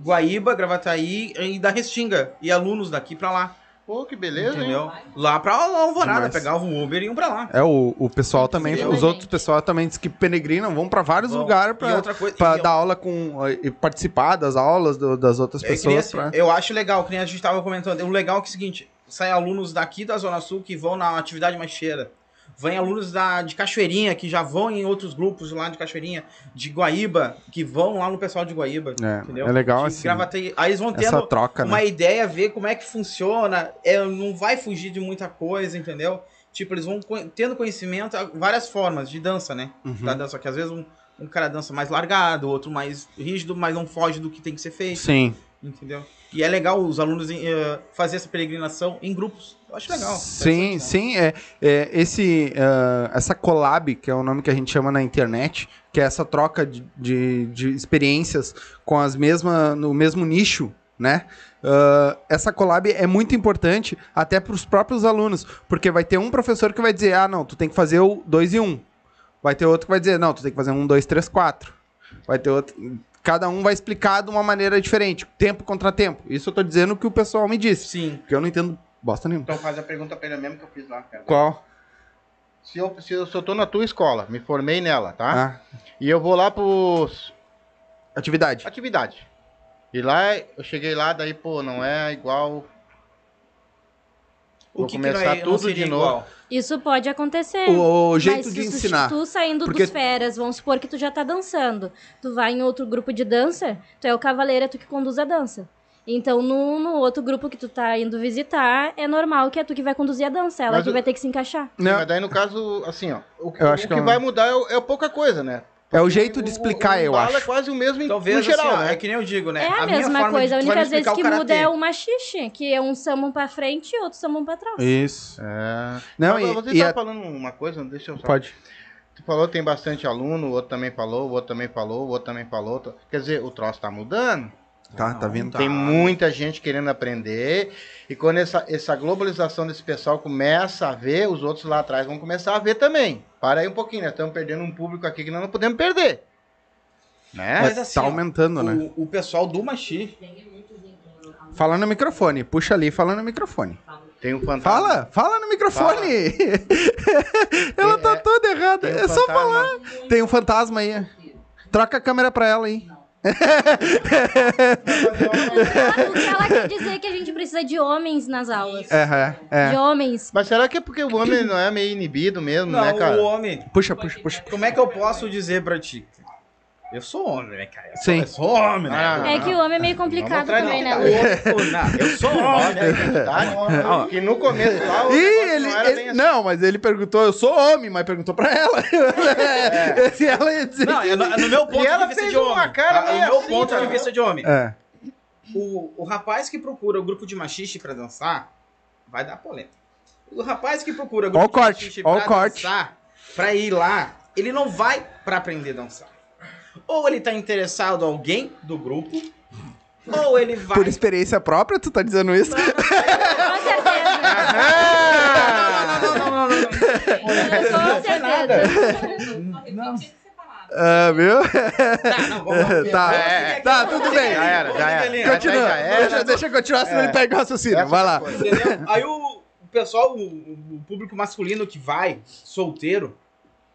Guaíba, Gravataí e da Restinga, e alunos daqui pra lá, Pô, que beleza, hein? entendeu? Lá pra Alvorada, Demais. pegavam o Uber e iam pra lá. É, o, o pessoal também, Sim, os outros pessoal também diz que peregrinam, vão pra vários Vão. lugares E pra, outra coisa- pra e- dar aula com. e participar das aulas do- das outras É que nem pessoas. assim, pra- Eu acho legal, que nem a gente tava comentando. O legal é que é o seguinte: saem alunos daqui da Zona Sul que vão na atividade mais cheira. Vem alunos da, de Cachoeirinha, que já vão em outros grupos lá de Cachoeirinha, de Guaíba, que vão lá no pessoal de Guaíba. É, entendeu? é legal De assim. Aí eles vão Essa tendo troca, uma né? ideia, ver como é que funciona. É, não vai fugir de muita coisa, entendeu? Tipo, eles vão tendo conhecimento, várias formas de dança, né? Uhum. Da dança, que às vezes um, um cara dança mais largado, outro mais rígido, mas não foge do que tem que ser feito. Sim. Entendeu? E é legal os alunos eh, fazer essa peregrinação em grupos. Acho legal. Sim, Interessante, sim. É, é, esse, ah, essa collab, que é o nome que a gente chama na internet, que é essa troca de, de, de experiências com as mesmas, no mesmo nicho, né? Ah, essa collab é muito importante até para os próprios alunos, porque vai ter um professor que vai dizer, ah, não, tu tem que fazer o 2 e 1. Um. Vai ter outro que vai dizer, não, tu tem que fazer um, dois, três, quatro. Vai ter outro. Cada um vai explicar de uma maneira diferente, tempo contra tempo. Isso eu tô dizendo que o pessoal me disse, Sim. porque eu não entendo bosta nenhuma. Então faz a pergunta pra ele mesmo que eu fiz lá, cara. Qual? Se eu, se eu, se eu tô na tua escola, me formei nela, tá? Ah, E eu vou lá pros atividade. atividade. E lá, eu cheguei lá, daí, pô, não é igual. O Vou que, começar que não é, tudo não seria de novo. igual? Isso pode acontecer. O, o jeito Mas de se tu- ensinar. Tu saindo Porque- dos feras, vamos supor que tu já tá dançando. Tu vai em outro grupo de dança, tu é o cavaleiro, é tu que conduz a dança. Então, no, no outro grupo que tu tá indo visitar, é normal que é tu que vai conduzir a dança. Ela Mas que eu- vai ter que se encaixar. Sim, Não, mas daí, no caso, assim, ó. O, Eu o acho que, que é vai mudar é, é pouca coisa, né? é o jeito de O- explicar, o, o eu embalo acho. é quase o mesmo em, Talvez no geral, assim, ó, né? é que nem eu digo, né? É a, minha mesma coisa. A única vez que o muda é o machixe, que é um samba pra frente e outro samba pra trás. Isso. É. Não, Mas e, você e tava a- falando uma coisa, deixa eu só. Pode. Tu falou que tem bastante aluno, o outro também falou, o outro também falou, o outro também falou. Quer dizer, o troço tá mudando. Tá, tá vindo. tá. Tem muita gente querendo aprender. E quando essa, essa globalização desse pessoal começa a ver, os outros lá atrás vão começar a ver também. Para aí um pouquinho, nós estamos perdendo um público aqui que nós não podemos perder. Né? Mas É, assim, tá ó, aumentando, né? O, o pessoal do Machi, Fala no microfone. Puxa ali, fala no microfone. Tem um fantasma. Fala, fala no microfone. Ela tá é- toda errada. Tem um É só fantasma. falar. Tem um fantasma aí. Troca a câmera pra ela aí. Ela- o que ela quer dizer é que a gente precisa de homens nas aulas. É, é, De homens. Mas será que é porque o homem não é meio inibido mesmo, não, né, cara? o homem. Puxa, puxa, puxa. Como é que eu posso dizer pra ti? Eu sou homem, né, cara? Eu Sim. eu sou homem, né? Ah, É que o homem é meio complicado também, não, né? tá eu sou homem, né? Que no começo lá o ele, não era ele- bem assim. não, mas ele perguntou, eu sou homem, mas perguntou pra ela. Se ela ia dizer. Não, é no, é no meu ponto E ela de vista fez de uma homem. cara tá? É meio o meu assim, ponto de vista de homem. É. O, o rapaz que procura o grupo de machiste pra dançar, vai dar polêmica. O rapaz que procura o grupo o corte, de machiste pra corte. dançar, pra ir lá, ele não vai pra aprender a dançar. Ou ele tá interessado em alguém do grupo, ou ele vai... Por experiência própria, tu tá dizendo isso? Com certeza. Ah! Não, não, não, não, não. Com certeza. Não. Ah, viu? Tá, não, vamos lá. Tá, É, tá, tudo bem. Já era, já era. Continua. Já era. Deixa, deixa eu continuar, senão É. ele pega o raciocínio. Vai lá. Aí o, o pessoal, o, o público masculino que vai, solteiro,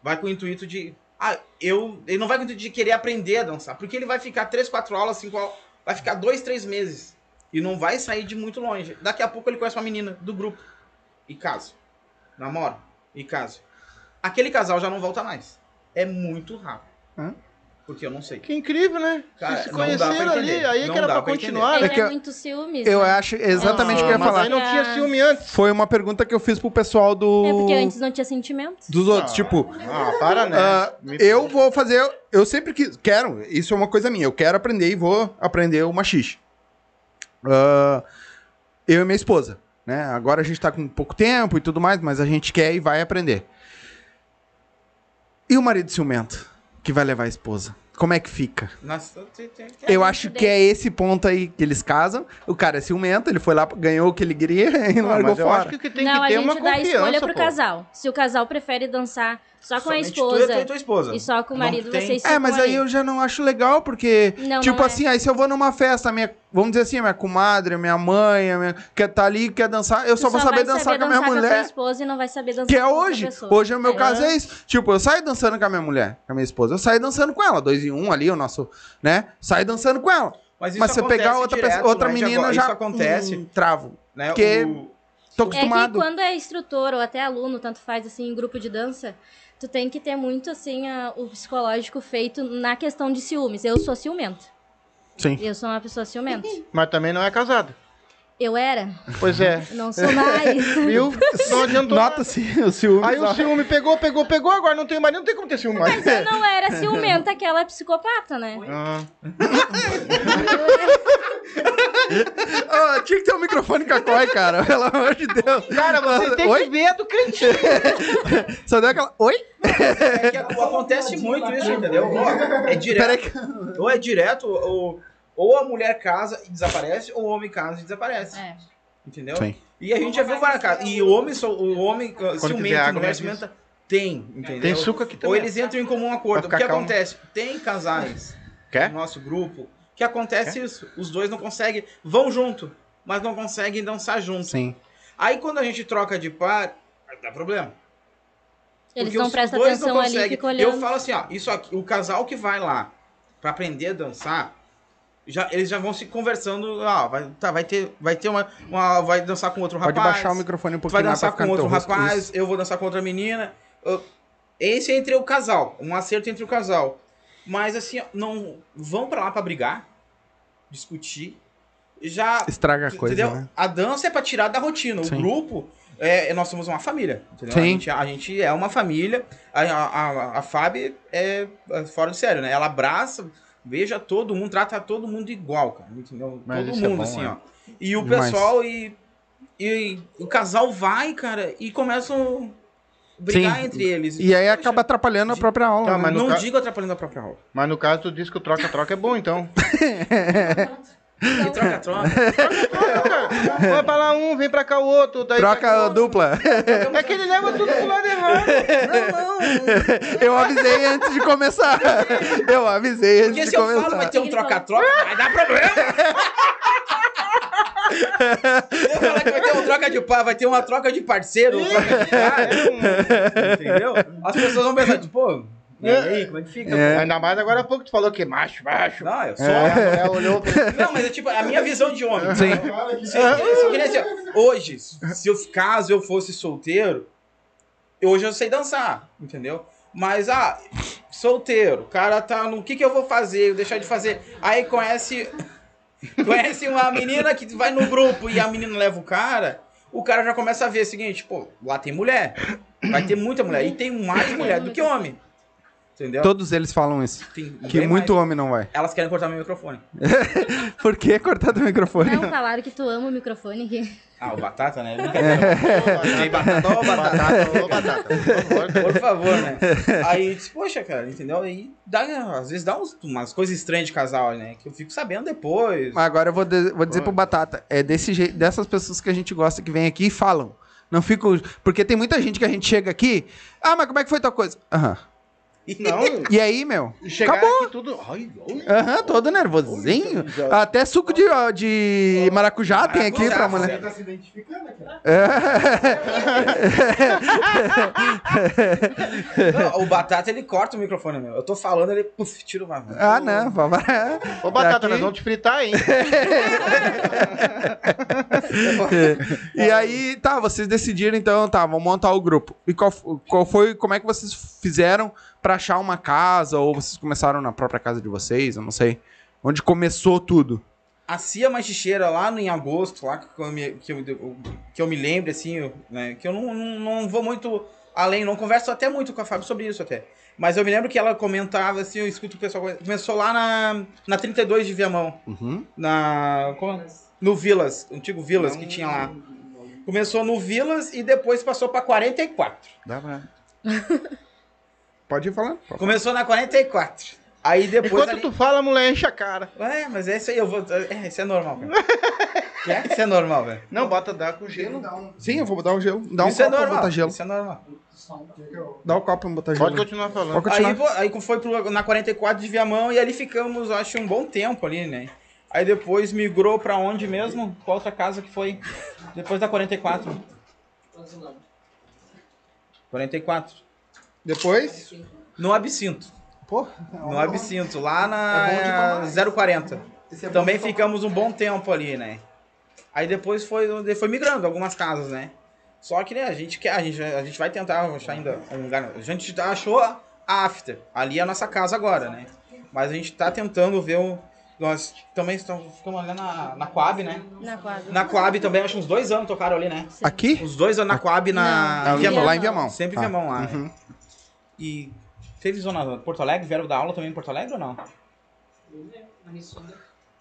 vai com o intuito de. Ah, eu. Ele não vai de querer aprender a dançar. Porque ele vai ficar 3, 4 aulas, 5 aulas. vai ficar dois, três meses. E não vai sair de muito longe. Daqui a pouco ele conhece uma menina do grupo. E casa. Namora. E casa. Aquele casal já não volta mais. É muito rápido. Hã? Porque eu não sei. Que incrível, né? Cara, Vocês se conheceram ali, aí Não que era pra pra continuar. Ele É que é eu- muito ciúmes. Eu né? acho exatamente o que eu ia mas falar. aí não tinha ciúme antes. Foi uma pergunta que eu fiz pro pessoal do. É porque antes não tinha sentimentos. Dos outros. Ah, Tipo, Ah, para, né? ah, Me- eu vou fazer. Eu sempre quis. Quero, isso é uma coisa minha. Eu quero aprender e vou aprender o machixe. Ah, eu e minha esposa. Né? Agora a gente tá com pouco tempo e tudo mais, mas a gente quer e vai aprender. E o marido ciumento, que vai levar a esposa? Como é que fica? Nossa, Eu acho que é esse ponto aí que eles casam. O cara é ciumento, ele foi lá, ganhou o que ele queria e largou mas eu fora. acho que tem não, que a ter é gente uma dá escolha pro pô. casal. Se o casal prefere dançar só com a Somente tu esposa e tua esposa. e só com o Não marido, tem- vocês É, mas aí eu já não acho legal, porque, Não, tipo não é. assim, aí se eu vou numa festa, minha, vamos dizer assim, minha comadre, minha mãe, a minha, quer tá ali, quer dançar, eu Tu só vou saber vai dançar com a minha dançar a tua mulher, esposa e não vai saber dançar que é com outra hoje. pessoa. Hoje é o meu É. caso é isso. Tipo, eu saio dançando com a minha mulher, com a minha esposa, eu saio dançando com ela, dois em um ali, o nosso, né? Saio dançando com ela. Mas, isso Mas se eu pegar outra, direto, pessoa, outra não é de menina, agora. já Isso acontece, hum, travo. né? porque- o- Tô É que acostumado. quando é instrutor ou até aluno, tanto faz assim, em grupo de dança, tu tem que ter muito assim a- o psicológico feito na questão de ciúmes. Eu sou ciumenta. Sim. Eu sou uma pessoa ciumenta. Mas também não é casado. Eu era, Pois é. não sou mais. Viu? Não adiantou. Nota-se o ciúme. Aí o ciúme pegou, pegou, pegou, agora não tem mais, não tem como ter ciúme mais. Mas eu não era ciumenta, aquela psicopata, né? Ah, Ah, tinha que ter um microfone com a Coi, cara. Pelo amor de Deus. Cara, você tem Oi? que ver a do cantinho. Só deu aquela. Oi? É que acontece muito isso, entendeu? Ou É direto. Ou é direto, ou, ou a mulher casa e desaparece, ou o homem casa e desaparece. É. Entendeu? Sim. E a gente já viu várias casas. E o homem, o homem uh, quiser ciumento, água, a mulher me ciumenta, tem, entendeu? Tem suco aqui Ou também. eles entram em comum acordo. O que acontece? Tem casais Quer? no nosso grupo que acontece isso. Os dois não conseguem, vão junto, mas não conseguem dançar junto. Sim. Aí quando a gente troca de par, dá problema. Eles Porque não os prestam dois não atenção ali e conseguem. ficam olhando. Eu falo assim, ó, isso aqui, o casal que vai lá pra aprender a dançar, já, eles já vão se conversando, ó, vai, tá, vai ter, vai ter uma, uma- vai dançar com outro Pode rapaz. baixar o microfone um pouquinho vai dançar com outro rapaz, Isso. eu vou dançar com outra menina. Eu- Esse é entre o casal, um acerto entre o casal. Mas assim, não vão pra lá pra brigar, discutir. Já Estraga a coisa, entendeu? né? A dança é pra tirar da rotina. Sim. O grupo, é, nós somos uma família. Entendeu? Sim. A, gente, a gente é uma família. A, a, a, a Fábio é é fora de sério, né? Ela abraça, beija todo mundo, trata todo mundo igual, cara. Entendeu? Mas todo é mundo, bom, assim, é. ó. E o Demais. pessoal e, e o casal vai, cara, e começam a brigar Sim. entre eles. E aí Poxa, acaba atrapalhando a própria aula. Tá, né? Não ca- digo atrapalhando a própria aula. Mas no caso, tu disse que o troca-troca é bom, então. E troca-troca. Vai pra lá um, vem pra cá o outro. Daí Troca dupla. É que ele leva tudo pro lado errado. Eu avisei antes de começar. Eu avisei antes Porque de se eu falo vai começar. ter um troca-troca, vai dar problema. Eu falar que vai ter um troca de par, vai ter uma troca de parceiro, uma troca de cara, entendeu? As pessoas vão pensar, tipo, pô, e aí, como é que fica? É. Ainda mais agora há pouco tu falou que macho, macho. Não, eu sou. Mulher olhou pra Não, mas é tipo, a minha visão de homem. Sim. Que nem assim, hoje, se eu, caso eu fosse solteiro, hoje eu sei dançar, entendeu? Mas, ah, solteiro, o cara tá no. O que, que eu vou fazer? Eu deixar de fazer. Aí conhece. Conhece uma menina que vai no grupo e a menina leva o cara, o cara já começa a ver o seguinte, pô, lá tem mulher. Vai ter muita mulher. E tem mais mulher do que homem. Entendeu? Todos eles falam isso. Tem Que muito mais. homem não vai. Elas querem cortar meu microfone. Por que cortar do microfone? Não, falaram que tu ama o microfone aqui. Ah, o batata, né? Brincadeira. Ei, batata, ó, batata. batata, ô batata. Por favor. Né? Aí eu disse, poxa, cara, entendeu? Aí dá, às vezes dá uns- umas coisas estranhas de casal, né? Que eu fico sabendo depois. Mas agora eu vou, de- vou dizer pro Batata. É desse jeito, dessas pessoas que a gente gosta que vem aqui e falam. Não fico. Porque tem muita gente que a gente chega aqui. Ah, mas como é que foi tua coisa? Aham. Não, E aí, meu? chegar Acabou. aqui tudo. Aham, todo nervosinho. Até suco de, de maracujá tem aqui pra mulher. certo. Tá se identificando aqui. Não, o Batata, ele corta o microfone, meu. Eu tô falando, ele puf, tira o mar. Ah, não. vamos- Ô, Batata, Aqui- nós vamos te fritar, hein? E aí, tá, vocês decidiram então, tá, vamos montar o grupo. E qual, qual foi, como é que vocês fizeram pra achar uma casa? Ou vocês começaram na própria casa de vocês? Eu não sei. Onde começou tudo? A Cia Machicheira lá no, em agosto, lá que eu me, que eu, que eu me lembro, assim, eu, né, que eu não, não, não vou muito além, não converso até muito com a Fábio sobre isso até. Mas eu me lembro que ela comentava, assim, eu escuto o pessoal, começou lá na, na 32 de Viamão, Uhum. na, como- no Vilas, antigo Vilas que tinha lá. Começou no Vilas e depois passou pra 44. Dá pra... Pode ir falando. Começou na 44. Aí depois Enquanto ali... tu fala, mulher enche a cara. É, mas é isso aí, eu vou... É, isso é normal, cara. Quer? Isso é normal, velho. Não, bota dar com gelo. Sim, eu vou dar um gelo. Dá um isso é copo pra normal. botar gelo. Isso é normal. Dá um copo pra botar gelo. Pode continuar falando. Pode continuar. Aí, aí foi pro, na 44 de Viamão e ali ficamos, acho, um bom tempo ali, né? Aí depois migrou pra onde mesmo? Qual outra casa que foi? Depois da 44. 44. Depois? No Absinto. Pô, No Absinto, lá É na 040. esse é bom Também ficamos um bom tempo ali, né? Aí depois foi, foi migrando algumas casas, né? Só que né, a gente quer, a gente, a gente vai tentar achar ainda um lugar. A gente achou a After, ali é a nossa casa agora, né? Mas a gente tá tentando ver o. Nós também estamos, ficamos ali na, na Coab, né? Na quadra. Na Coab também, acho que uns dois anos tocaram ali, né? Aqui? Uns dois anos na Coab na. Não, em Viamão. lá em Viamão. Sempre Ah, Viamão lá. né? Uhum. E teve zona Porto Alegre, vieram dar aula também em Porto Alegre ou não?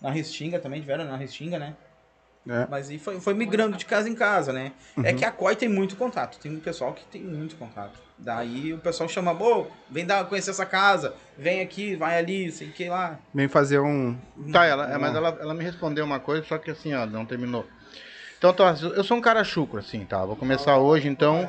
Na Restinga também, vieram na Restinga, né? É. Mas aí foi, foi migrando de casa em casa, né? É que a COI tem muito contato, tem um pessoal que tem muito contato. Daí o pessoal chama, pô, vem dar, conhecer essa casa, vem aqui, vai ali, sei que lá. Vem fazer um. Tá, ela, é, mas ela, ela me respondeu uma coisa, só que assim, ó, não terminou. Então, eu sou um cara chucro, assim, tá? Vou começar hoje, então.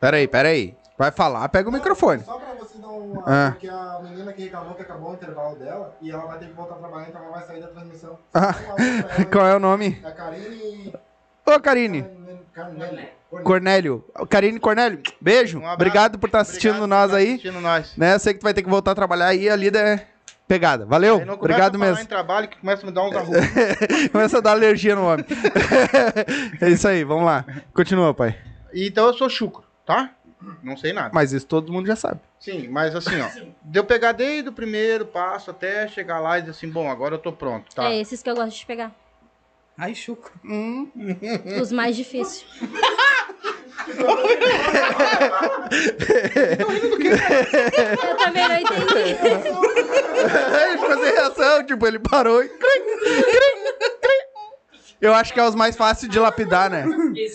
Peraí, peraí. Vai falar, pega o microfone. Só pra você dar uma. Ah. Porque a menina que reclamou que acabou o intervalo dela e ela vai ter que voltar a trabalhar, então ela vai sair da transmissão. Ah. A outra, Qual é o nome? ela- A Karine. Ô, Karine. Carnelli. Cornélio. Karine Cornélio, beijo. Um. Obrigado por estar assistindo Obrigado nós estar aí. Assistindo nós. Né, eu sei que tu vai ter que voltar a trabalhar aí, a lida é pegada. Valeu, não obrigado mesmo. em trabalho que começa a me dar uns arrumos. Começa a dar alergia no homem. é isso aí, vamos lá. Continua, pai. então eu sou chucro, tá? Não sei nada. Mas isso todo mundo já sabe. Sim, mas assim, ó. De eu pegar desde o primeiro passo até chegar lá e dizer assim, bom, agora eu tô pronto, tá? É esses que eu gosto de pegar. Ai, chuco. Os mais difíceis. eu também não entendi. ele ficou sem reação, tipo, ele parou e. Eu acho que é os mais fáceis de lapidar, né?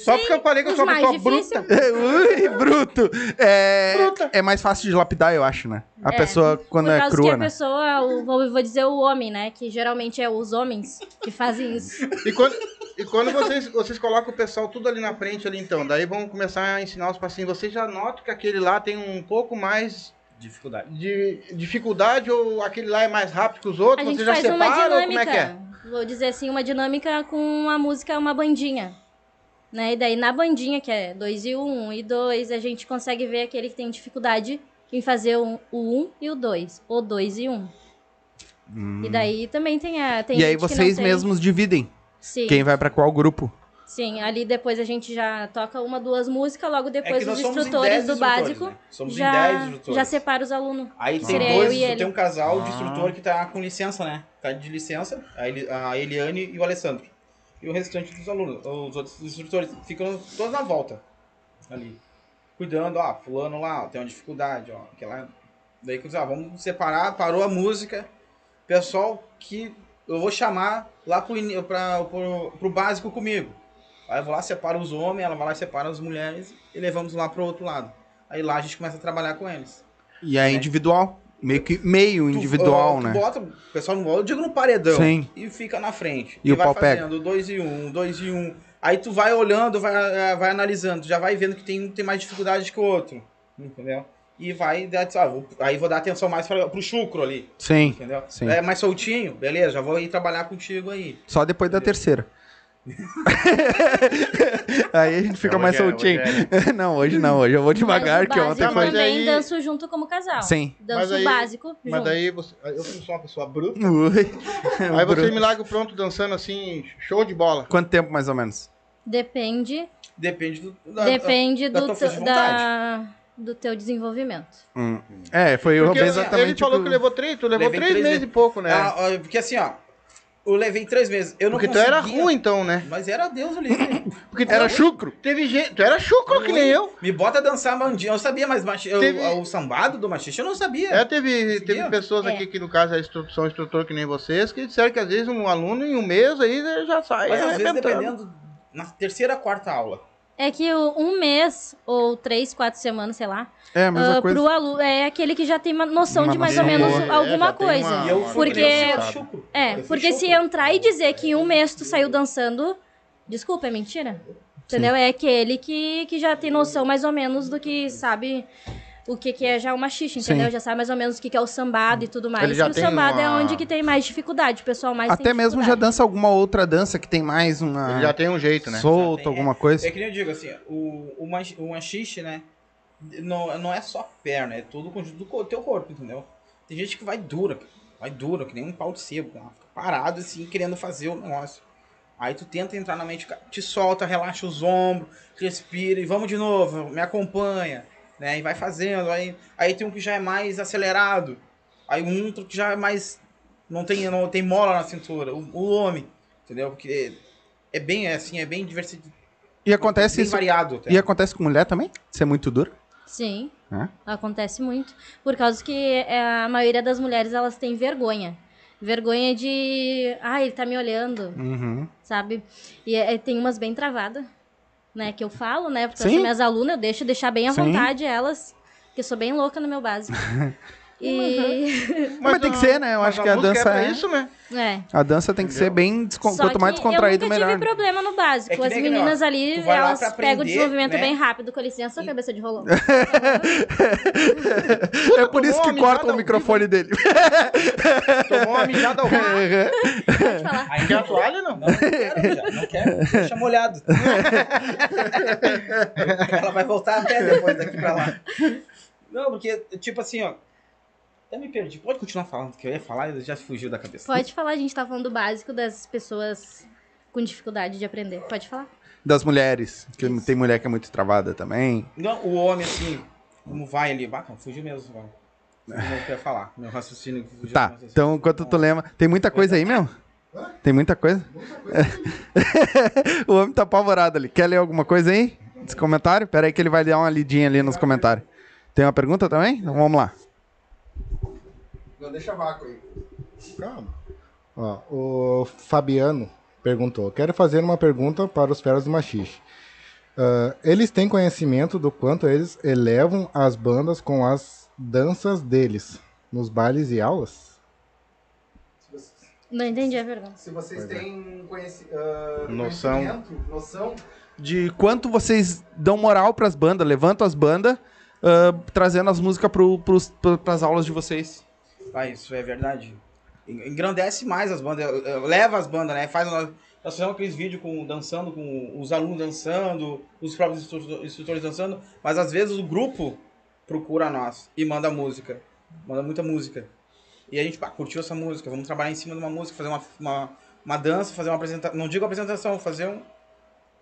Só porque eu falei que eu sou uma pessoa bruta. Ui, bruto. É, Bruta. é mais fácil de lapidar, eu acho, né? A É, pessoa quando Por é causa crua, que a né? pessoa, o, vou, vou dizer o homem, né? Que geralmente é os homens que fazem isso. E quando, e quando vocês, vocês colocam o pessoal tudo ali na frente ali, então, daí vão começar a ensinar os pacientes. Vocês já notam que aquele lá tem um pouco mais Dificuldade. de dificuldade ou aquele lá é mais rápido que os outros? A gente Vocês já faz uma separam ou como é que é? Vou dizer assim, uma dinâmica com uma música, uma bandinha. Né? E daí na bandinha, que é 2 e 1, um, e 2, a gente consegue ver aquele que tem dificuldade em fazer o 1 um e o 2. Ou 2 e 1. Um. E daí também tem a. Tem Hum. E aí vocês tem. mesmos dividem Sim. quem vai pra qual grupo. Sim, ali depois a gente já toca uma, duas músicas, logo depois É que nós os em instrutores 10 do básico né? Somos em já, 10 instrutores. já separa os alunos. Aí Que tem dois, ele. tem um casal de Ah. instrutor que tá com licença, né? Tá de licença, a Eli- a Eliane e o Alessandro. E o restante dos alunos, os outros instrutores, ficam todos na volta. Ali. Cuidando, ó, fulano lá, ó, tem uma dificuldade, ó. Aquela... Daí que ah, vamos separar, parou a música. Pessoal que eu vou chamar lá pro, pra, pro, pro básico comigo. Aí eu vou lá, separo os homens, ela vai lá e separa as mulheres e levamos lá pro outro lado. Aí lá a gente começa a trabalhar com eles. E é individual. Meio que meio Tu- individual, ó, tu né? Bota, o pessoal não eu digo no paredão. Sim. E fica na frente. E o vai pau pega. fazendo dois e um, dois e um. Aí tu vai olhando, vai, eh, vai analisando, já vai vendo que tem um tem mais dificuldade que o outro. Entendeu? e vai dar, ah, vou- aí vou dar atenção mais pra, pro chucro ali, Sim. entendeu? Sim. É mais soltinho, beleza, já vou ir trabalhar contigo aí. Só depois da terceira. aí a gente fica Não, mais hoje é- soltinho. hoje não, hoje não. Hoje eu vou devagar, Mas que ontem foi. Mas também aí- danço junto como casal. Sim. Danço Mas aí- básico Mas junto. daí você. Eu sou uma pessoa bruta. Ui. Aí você me larga pronto dançando assim, show de bola. Quanto tempo mais ou menos? Depende, Depende do. da- depende da do, tua de vontade. da, do teu desenvolvimento. Hum. É, foi eu Porque exatamente. ele falou o que levou três, tu levou Levei três três meses e pouco, né? Ah, porque assim, ó, eu levei três meses. Eu não Porque tu conseguia, era ruim então, né? Mas era Deus ali. né? Porque tu Era chucro. Teve gente. Tu era chucro que nem eu. Me bota a dançar bandinha. Eu sabia, mas machi... eu- Teve- o sambado do machista eu não sabia. É, teve, teve pessoas É. aqui que, no caso, é são instrutor que nem vocês, que disseram que às vezes um aluno em um mês aí já sai. mas às vezes, dependendo, na terceira, quarta aula. É que um mês ou três, quatro semanas, sei lá, É, ah, coisa. pro aluno é aquele que já tem uma noção Uma de mais noção ou menos boa. É, alguma tem coisa. uma- E eu Porque-. É, Eu fui porque se entrar e dizer que em um mês tu saiu dançando, desculpa, é mentira. Entendeu? É aquele que, que já tem noção mais ou menos do que sabe o que, que é já uma xixa, entendeu? Sim. Já sabe mais ou menos o que, que é o sambado e tudo mais. Ele já E o sambado é uma- onde que tem mais dificuldade, o pessoal mais Até tem mesmo já dança alguma outra dança que tem mais Ele uma. já tem um jeito, né? Solta, tem, alguma coisa. É que nem eu digo assim, o, o, mach- o machixe, né? Não, não é só perna, é todo o conjunto do teu corpo, entendeu? Tem gente que vai dura, vai dura, que nem um pau de sebo, fica parado assim, querendo fazer o negócio. Aí tu tenta entrar na mente, te solta, relaxa os ombros, respira e vamos de novo, me acompanha, né? E vai fazendo. Aí, aí tem um que já é mais acelerado, aí um outro que já é mais. Não tem, não tem mola na cintura, o, o homem, entendeu? Porque é bem assim, é bem diversificado. E acontece bem isso. variado. até. E acontece com mulher também? Ser muito duro? Sim, É? acontece muito. Por causa que é, a maioria das mulheres, elas têm vergonha. Vergonha de... Ah, ele tá me olhando. Uhum. sabe? E é- tem umas bem travadas, né? Que eu falo, né? Porque Sim. são minhas alunas, eu deixo deixar bem à Sim. vontade elas, que eu sou bem louca no meu básico. E... Mas tem que ser, né? Eu acho que a música dança é. é- isso, né? é. A dança tem que ser bem. descon- Só Quanto mais que descontraído, eu nunca melhor. tive problema no básico. É que As meninas ali, elas pegam o desenvolvimento né? bem rápido. Com licença, cabeça de rolão. É por isso que uma corta mijada o microfone dele. Tomou uma mijada ao vivo. Pode falar. Aí Quer a toalha, não? Não, não quero, já, não quero. Deixa molhado. Ela vai voltar até depois daqui pra lá. Não, porque, tipo assim, ó. Até me perdi. Pode continuar falando, que eu ia falar e já fugiu da cabeça. Pode falar, a gente tá falando do básico das pessoas com dificuldade de aprender. Pode falar. Das mulheres. Que tem mulher que é muito travada também. Não, o homem, assim, como vai ali. Não, fugiu mesmo. Não não quero falar. Meu raciocínio fugiu. Tá, raciocínio. então enquanto tu lembra. Tem muita coisa aí, meu? Tem muita coisa? o homem tá apavorado ali. Quer ler alguma coisa aí? Esse comentário? Pera aí que ele vai dar uma lidinha ali nos comentários. Tem uma pergunta também? Então vamos lá. Não deixa vácuo aí. Calma. Ó, o Fabiano perguntou: Quero fazer uma pergunta para os feras do Machixe. Ah, eles têm conhecimento do quanto eles elevam as bandas com as danças deles nos bailes e aulas? Não entendi a pergunta. Se vocês têm conheci Noção. conhecimento, noção De quanto vocês dão moral pras bandas, levantam as bandas, ah, trazendo as músicas pro, pras aulas de vocês. Ah, isso é verdade. En- Engrandece mais as bandas, leva as bandas, né? Faz nós, nós fizemos aqueles vídeos com dançando, com os alunos dançando, os próprios instru- instrutores dançando, mas às vezes o grupo procura nós e manda música, manda muita música. E a gente, pá, curtiu essa música, vamos trabalhar em cima de uma música, fazer uma, uma, uma dança, fazer uma apresentação, não digo apresentação, fazer um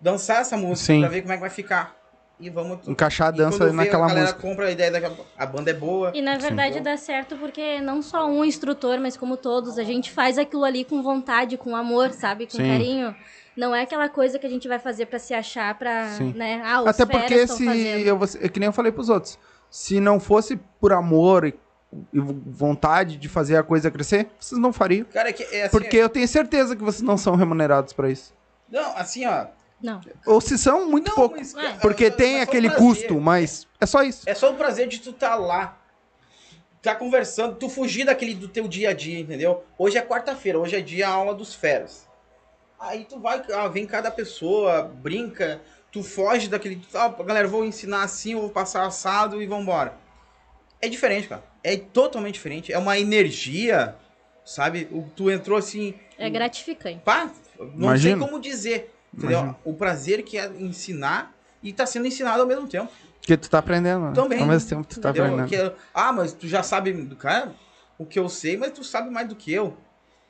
dançar essa música Sim. pra ver como é que vai ficar. E vamos Encaixar a e dança quando vê, naquela a música. compra a ideia da a banda é boa. E na verdade dá certo porque não só um instrutor, mas como todos, a gente faz aquilo ali com vontade, com amor, sabe? Com Sim. carinho. Não é aquela coisa que a gente vai fazer pra se achar, pra, Sim. né? Ah, os Até porque se fazendo. eu, vou- é que nem eu falei pros outros, se não fosse por amor e, e vontade de fazer a coisa crescer, vocês não fariam. Cara, é que é assim, Porque eu tenho certeza que vocês não são remunerados pra isso. Não, assim, ó. Não. Ou se são, muito Não, pouco. mas, É. cara, Porque mas tem aquele custo, mas é só isso. É só o prazer de tu estar lá, tá conversando, tu fugir daquele do teu dia a dia, entendeu? Hoje é quarta-feira, hoje é dia aula dos feras. Aí tu vai, ah, vem cada pessoa, brinca, tu foge daquele, ah, galera, vou ensinar assim, eu vou passar assado e vambora. É diferente, cara. É totalmente diferente. É uma energia, sabe? O- Tu entrou assim. É gratificante. Pá, não Imagino. sei como dizer. Entendeu? Imagino. O prazer que é ensinar e tá sendo ensinado ao mesmo tempo. Porque tu tá aprendendo, né? Também. Ao mesmo tempo tu tá entendeu? aprendendo. Que- ah, mas tu já sabe do cara o que eu sei, mas tu sabe mais do que eu.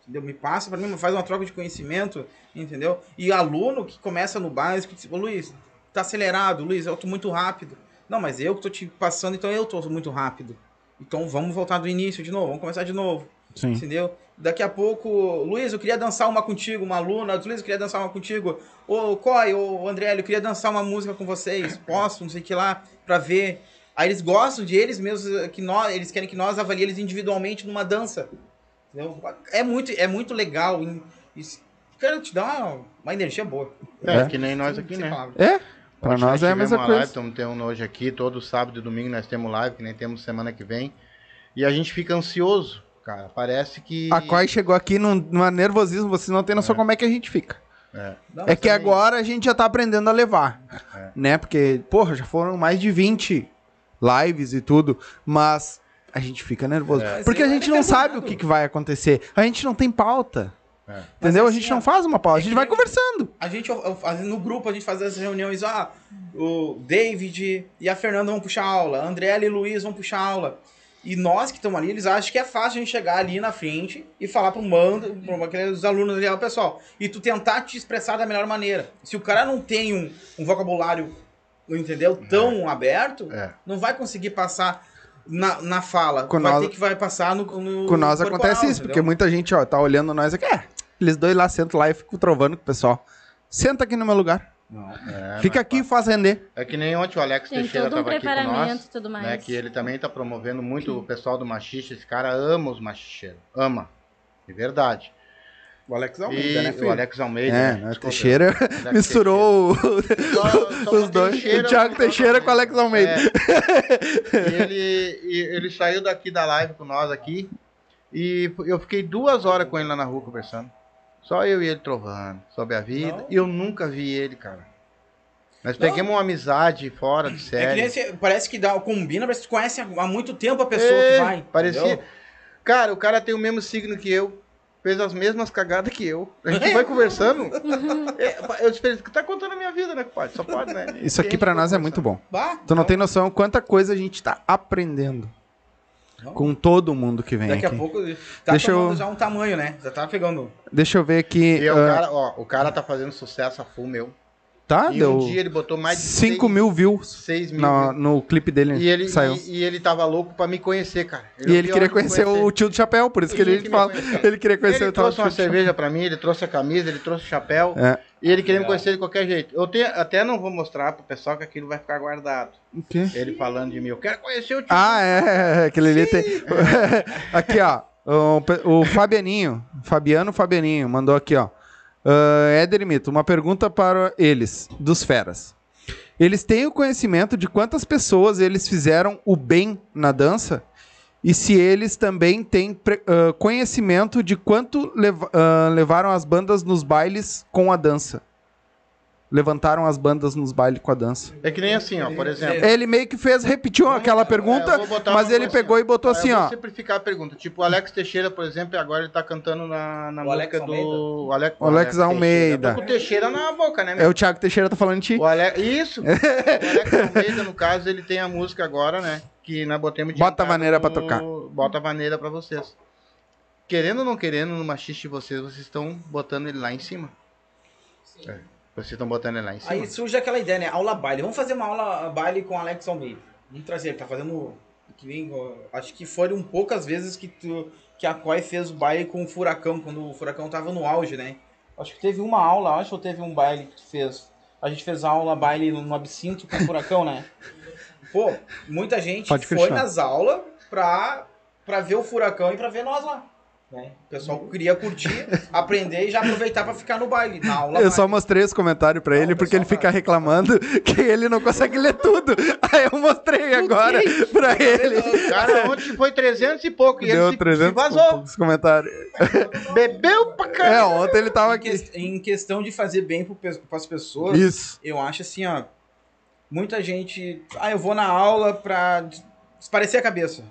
Entendeu? Me passa pra mim, faz uma troca de conhecimento, entendeu? E aluno que começa no básico, tipo, Luiz, tá acelerado, Luiz, eu tô muito rápido. Não, mas eu que tô te passando, então eu tô muito rápido. Então vamos voltar do início de novo, vamos começar de novo. Sim. Entendeu? Daqui a pouco, Luiz, eu queria dançar uma contigo, uma aluna. Luiz, eu queria dançar uma contigo. Ô, Coy, ô, André, eu queria dançar uma música com vocês. Posso, não sei o que lá, pra ver. Aí eles gostam de eles mesmos, eh, que nós, eles querem que nós avaliemos eles individualmente numa dança. Entendeu? É muito, é muito legal. e- Isso, cara, te dá uma, uma energia boa. É, É. que nem nós aqui, né? É, pra Hoje nós é a mesma coisa. Live, estamos tendo hoje aqui, todo sábado e domingo nós temos live, que nem temos semana que vem. E a gente fica ansioso, cara. Parece que. A Coi chegou aqui num, numa nervosismo, vocês não têm noção como é que a gente fica. Não, É que também- agora a gente já tá aprendendo a levar. É. Né? Porque, porra, já foram mais de 20 lives e tudo, mas a gente fica nervoso. É. Porque a gente não sabe o que, que vai acontecer. A gente não tem pauta. É. Entendeu? Mas a gente assim, não faz uma pauta, a é gente que vai conversando. A gente, no grupo, a gente faz essas reuniões, ah, o David e a Fernanda vão puxar aula, a Andréela e o Luiz vão puxar aula. E nós que estamos ali, eles acham que é fácil a gente chegar ali na frente e falar pro mando, para aqueles alunos ali, ó, pessoal, e tu tentar te expressar da melhor maneira. Se o cara não tem um, um vocabulário, entendeu, tão aberto, É. não vai conseguir passar na, na fala. Com vai nós- ter que vai passar no, no Com nós corporal, acontece isso, entendeu? porque muita gente, ó, tá olhando nós aqui. É, eles dois lá sentam lá e ficam trovando com o pessoal. Senta aqui no meu lugar. É, Fica não é aqui e faz render. É que nem ontem o Alex Tem Teixeira todo um estava aqui com nós. e tudo mais. Né, que ele também está promovendo muito o pessoal do machixe. Esse cara ama os machicheiros. Ama. De verdade. O Alex E Almeida, né, filho? o Alex Almeida. É, né? né. Teixeira Alex misturou o- Teixeira. Só- só os dois. Teixeira, o Thiago Teixeira com o Alex Almeida. É. E ele, e ele saiu daqui da live com nós aqui. E eu fiquei duas horas com ele lá na rua conversando. Só eu e ele trovando sobre a vida. Não. E eu nunca vi ele, cara. Nós Não. pegamos uma amizade fora de É que série. nem esse- parece que dá, combina, parece que tu conhece há muito tempo a pessoa É, que vai. Parecia. entendeu? Cara, o cara tem o mesmo signo que eu. Fez as mesmas cagadas que eu. A gente vai conversando. É, eu espero que tá contando a minha vida, né, compadre? Só pode, né? Isso aqui pra nós é muito bom. Bah, Tu não então, tem noção quanta coisa a gente tá aprendendo Não. com todo mundo que vem Daqui aqui. a pouco tá Deixa tomando eu- já um tamanho, né? Já tá pegando. Deixa eu ver aqui. E o ah, cara, ó, o cara tá fazendo sucesso a full, meu. Tá, em deu um dia ele botou mais de 5 seis- mil views 6 mil. no, no clipe dele E ele, saiu. e, e ele tava louco pra me conhecer, cara. E ele vi a queria hora de me conhecer o tio do chapéu, por isso que Ele ele que me fala. Ele queria conhecer Ele o tal trouxe uma tio cerveja pra mim, ele trouxe a camisa, ele trouxe o chapéu. É. E ele queria me Legal. conhecer de qualquer jeito. Eu tenho, até não vou mostrar pro pessoal que aquilo vai ficar guardado. O quê? Ele falando de mim, eu quero conhecer o tio. Ah, é, aquele ali tem. aqui, ó. O, o Fabianinho, Fabiano Fabianinho, mandou aqui, ó. Uh, Éder Mito, uma pergunta para eles, dos feras. Eles têm o conhecimento de quantas pessoas eles fizeram o bem na dança? E se eles também têm ah, conhecimento de quanto leva- ah, levaram as bandas nos bailes com a dança? Levantaram as bandas nos bailes com a dança. É que nem assim, ó, por exemplo. Ele meio que fez, repetiu aquela pergunta, É, vou botar mas ele pegou e botou assim, eu vou ó. simplificar a pergunta. Tipo, o Alex Teixeira, por exemplo, agora ele tá cantando na, na O Alex música do... O Alex, O Alex Almeida. Com o Teixeira na boca, né, É meu? o Thiago Teixeira tá falando de ti. O Ale... Isso! o Alex Almeida, no caso, ele tem a música agora, né? Que nós botemos de Bota a vaneira pra no- tocar. Bota a vaneira pra vocês. Querendo ou não querendo, no machiste de vocês, vocês estão botando ele lá em cima. É, vocês estão botando ele lá em cima. Aí surge aquela ideia, né? Aula baile. Vamos fazer uma aula baile com o Alex Almeida. Vamos trazer, ele tá fazendo. Que nem, acho que foram poucas vezes que, tu, que a Koi fez o baile com o Furacão, quando o Furacão tava no auge, né? Acho que teve uma aula, acho, ou teve um baile que tu fez. A gente fez aula baile no absinto com o Furacão, né? Pô, muita gente Pode foi fechar. nas aulas pra, pra ver o Furacão e pra ver nós lá. Né? O pessoal queria curtir, aprender e já aproveitar pra ficar no baile, na aula Eu só mostrei os comentários pra Não, ele o porque ele fica reclamando que ele não consegue ler tudo. Aí eu mostrei agora pra ele. Cara, ontem foi 300 e pouco. E Deu ele se, 300 se vazou. poucos comentários. Bebeu pra caramba. É, ontem ele tava Em, aqui. em questão de fazer bem para as pessoas, Isso. eu acho assim, ó. Muita gente. Ah, eu vou na aula pra esparecer a cabeça.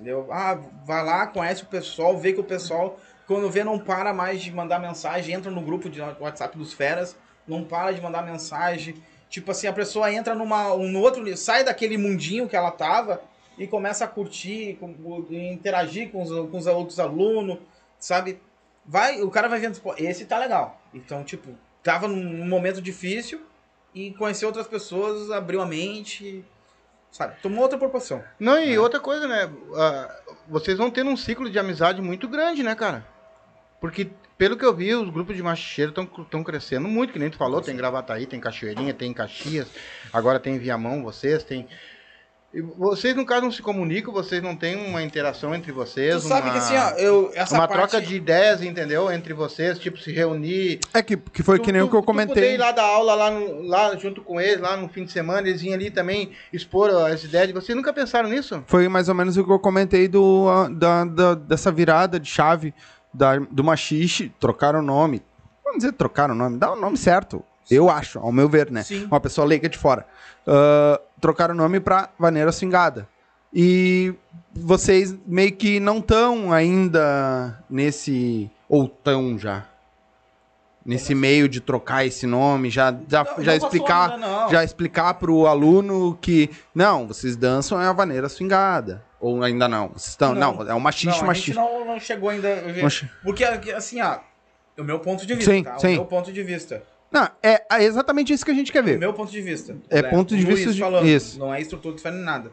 Entendeu? Ah, vai lá, conhece o pessoal, vê que o pessoal, quando vê, não para mais de mandar mensagem, entra no grupo de WhatsApp dos feras, não para de mandar mensagem. Tipo assim, a pessoa entra numa, um outro, sai daquele mundinho que ela tava e começa a curtir, com, interagir com os, com os outros alunos, sabe? Vai, o cara vai vendo, pô, esse tá legal. Então, tipo, tava num momento difícil e conhecer outras pessoas, abriu a mente, sabe? Tomou outra proporção. Não, e outra coisa, né? ah, vocês vão tendo um ciclo de amizade muito grande, né, cara? Porque, pelo que eu vi, os grupos de machicheiro estão crescendo muito, que nem tu falou, tem Gravataí, tem Cachoeirinha, tem Caxias, agora tem Viamão, vocês, tem... E vocês, no caso, não se comunicam, vocês não têm uma interação entre vocês, Tu sabe uma, que assim, ó, eu, essa uma parte... troca de ideias, entendeu? Entre vocês, tipo, se reunir, É que, que foi Tu- que nem o tu- que eu comentei. ir lá dar aula lá, no- lá junto com eles, lá no fim de semana, eles vinham ali também expor as ideias. de Vocês nunca pensaram nisso? Foi mais ou menos o que eu comentei do, da, da- dessa virada de chave da, do machixe. Trocaram o nome. Vamos dizer, trocaram o nome. Dá o nome certo. Eu acho, ao meu ver, né? Sim. Uma pessoa leiga de fora. Ah, trocaram o nome pra Vaneira Swingada. E vocês meio que não estão ainda nesse. Ou tão já. Nesse meio de trocar esse nome, já, já, Não, já não explicar ainda, já explicar pro aluno que não, vocês dançam é a vaneira swingada. Ou ainda não. Vocês estão, não. Não. é um machiste, machiste. não, não chegou ainda. Porque, assim, ó, o meu ponto de vista, Sim, tá? sim. O meu ponto de vista. Não, é, é exatamente isso que a gente quer ver. meu ponto de vista. É né? ponto de Luiz vista de- falando, isso. Não é estrutura de nem nada.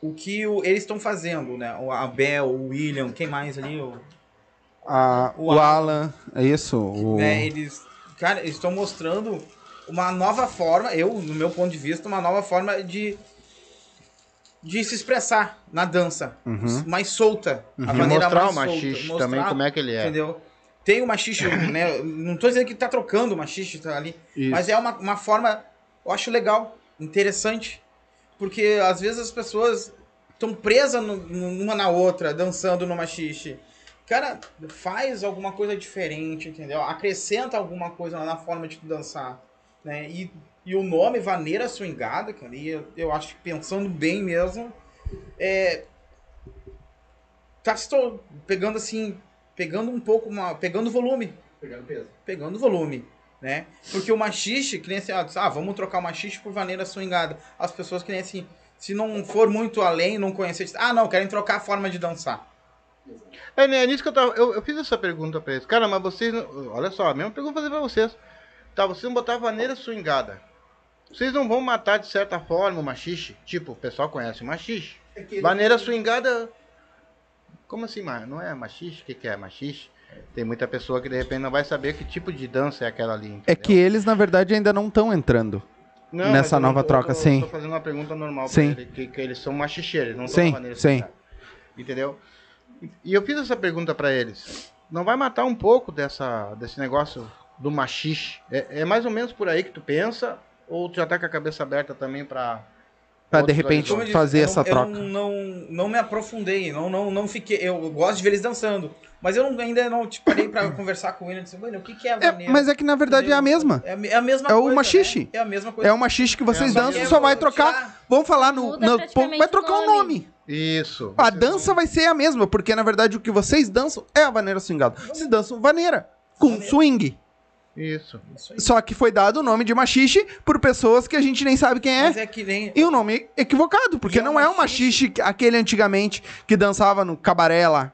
O que o- eles estão fazendo, né? O Abel, o William, quem mais ali? O, Ah, O o Alan, é isso. O... né, eles, cara, eles estão mostrando uma nova forma, eu, no meu ponto de vista, uma nova forma de de se expressar na dança, Uhum. mais solta, a De maneira mostrar mais o solta, machixe mostrar, também, como é que ele é. Entendeu? Tem o machixe, né? Não tô dizendo que tá trocando o machixe tá ali, Isso. mas é uma, uma forma, eu acho legal, interessante, porque às vezes as pessoas estão presas no- no- uma na outra, dançando no machixe. Cara, faz alguma coisa diferente, entendeu? Acrescenta alguma coisa na forma de dançar, né? E, e o nome Vaneira Swingada, cara, e eu, eu acho que pensando bem mesmo, é... Tá estou pegando assim, pegando um pouco, uma, pegando volume, Pegando peso. pegando volume, né? Porque o machixe, que nem assim, ah, ah, vamos trocar o machixe por vaneira swingada. As pessoas que nem assim, se não for muito além, não conhecer, ah, não, querem trocar a forma de dançar. É, né, é nisso que eu tava. Eu, eu fiz essa pergunta pra eles. Cara, mas vocês. não- Olha só, a mesma pergunta eu vou fazer pra vocês. Tá, vocês vão botar vaneira swingada. Vocês não vão matar de certa forma o machixe? Tipo, o pessoal conhece o machixe. Vaneira swingada. Como assim, não é machixe? O que, que é machixe? Tem muita pessoa que de repente não vai saber que tipo de dança é aquela ali. É entendeu? que eles, na verdade, ainda não estão entrando. Não, nessa eu nova tô- troca, eu tô, sim. Tô fazendo uma pergunta normal Sim. ele, que, que eles são machicheiros, não Sim, maneira sim. swingada. Entendeu? E eu fiz essa pergunta pra eles. Não vai matar um pouco dessa, desse negócio do machixe? É, é mais ou menos por aí que tu pensa? Ou tu já tá com a cabeça aberta também pra. Pra, de repente, eu disse, fazer eu essa não- troca. Eu não, não, não me aprofundei, não, não, não fiquei. Eu gosto de ver eles dançando. Mas eu não- ainda não te parei pra conversar com ele e disse, mano, o que, que é a É, vaneira? mas é que, na verdade, é a mesma. É a me- é a mesma É o coisa. machixe. né? É a mesma coisa. É o machixe que vocês É, dançam, é, só vai trocar. tirar. Vamos falar no. No- vai o trocar o nome. nome. Isso. A dança vai ser a mesma, porque na verdade o que vocês dançam é a vaneira swingada. Vocês dançam vaneira, com Vaneira. swing. Isso. Isso. Só que foi dado o nome de machixe por pessoas que a gente nem sabe quem é. Mas é que nem. E o nome equivocado, porque E um não é o machixe. aquele antigamente que dançava no cabaré lá.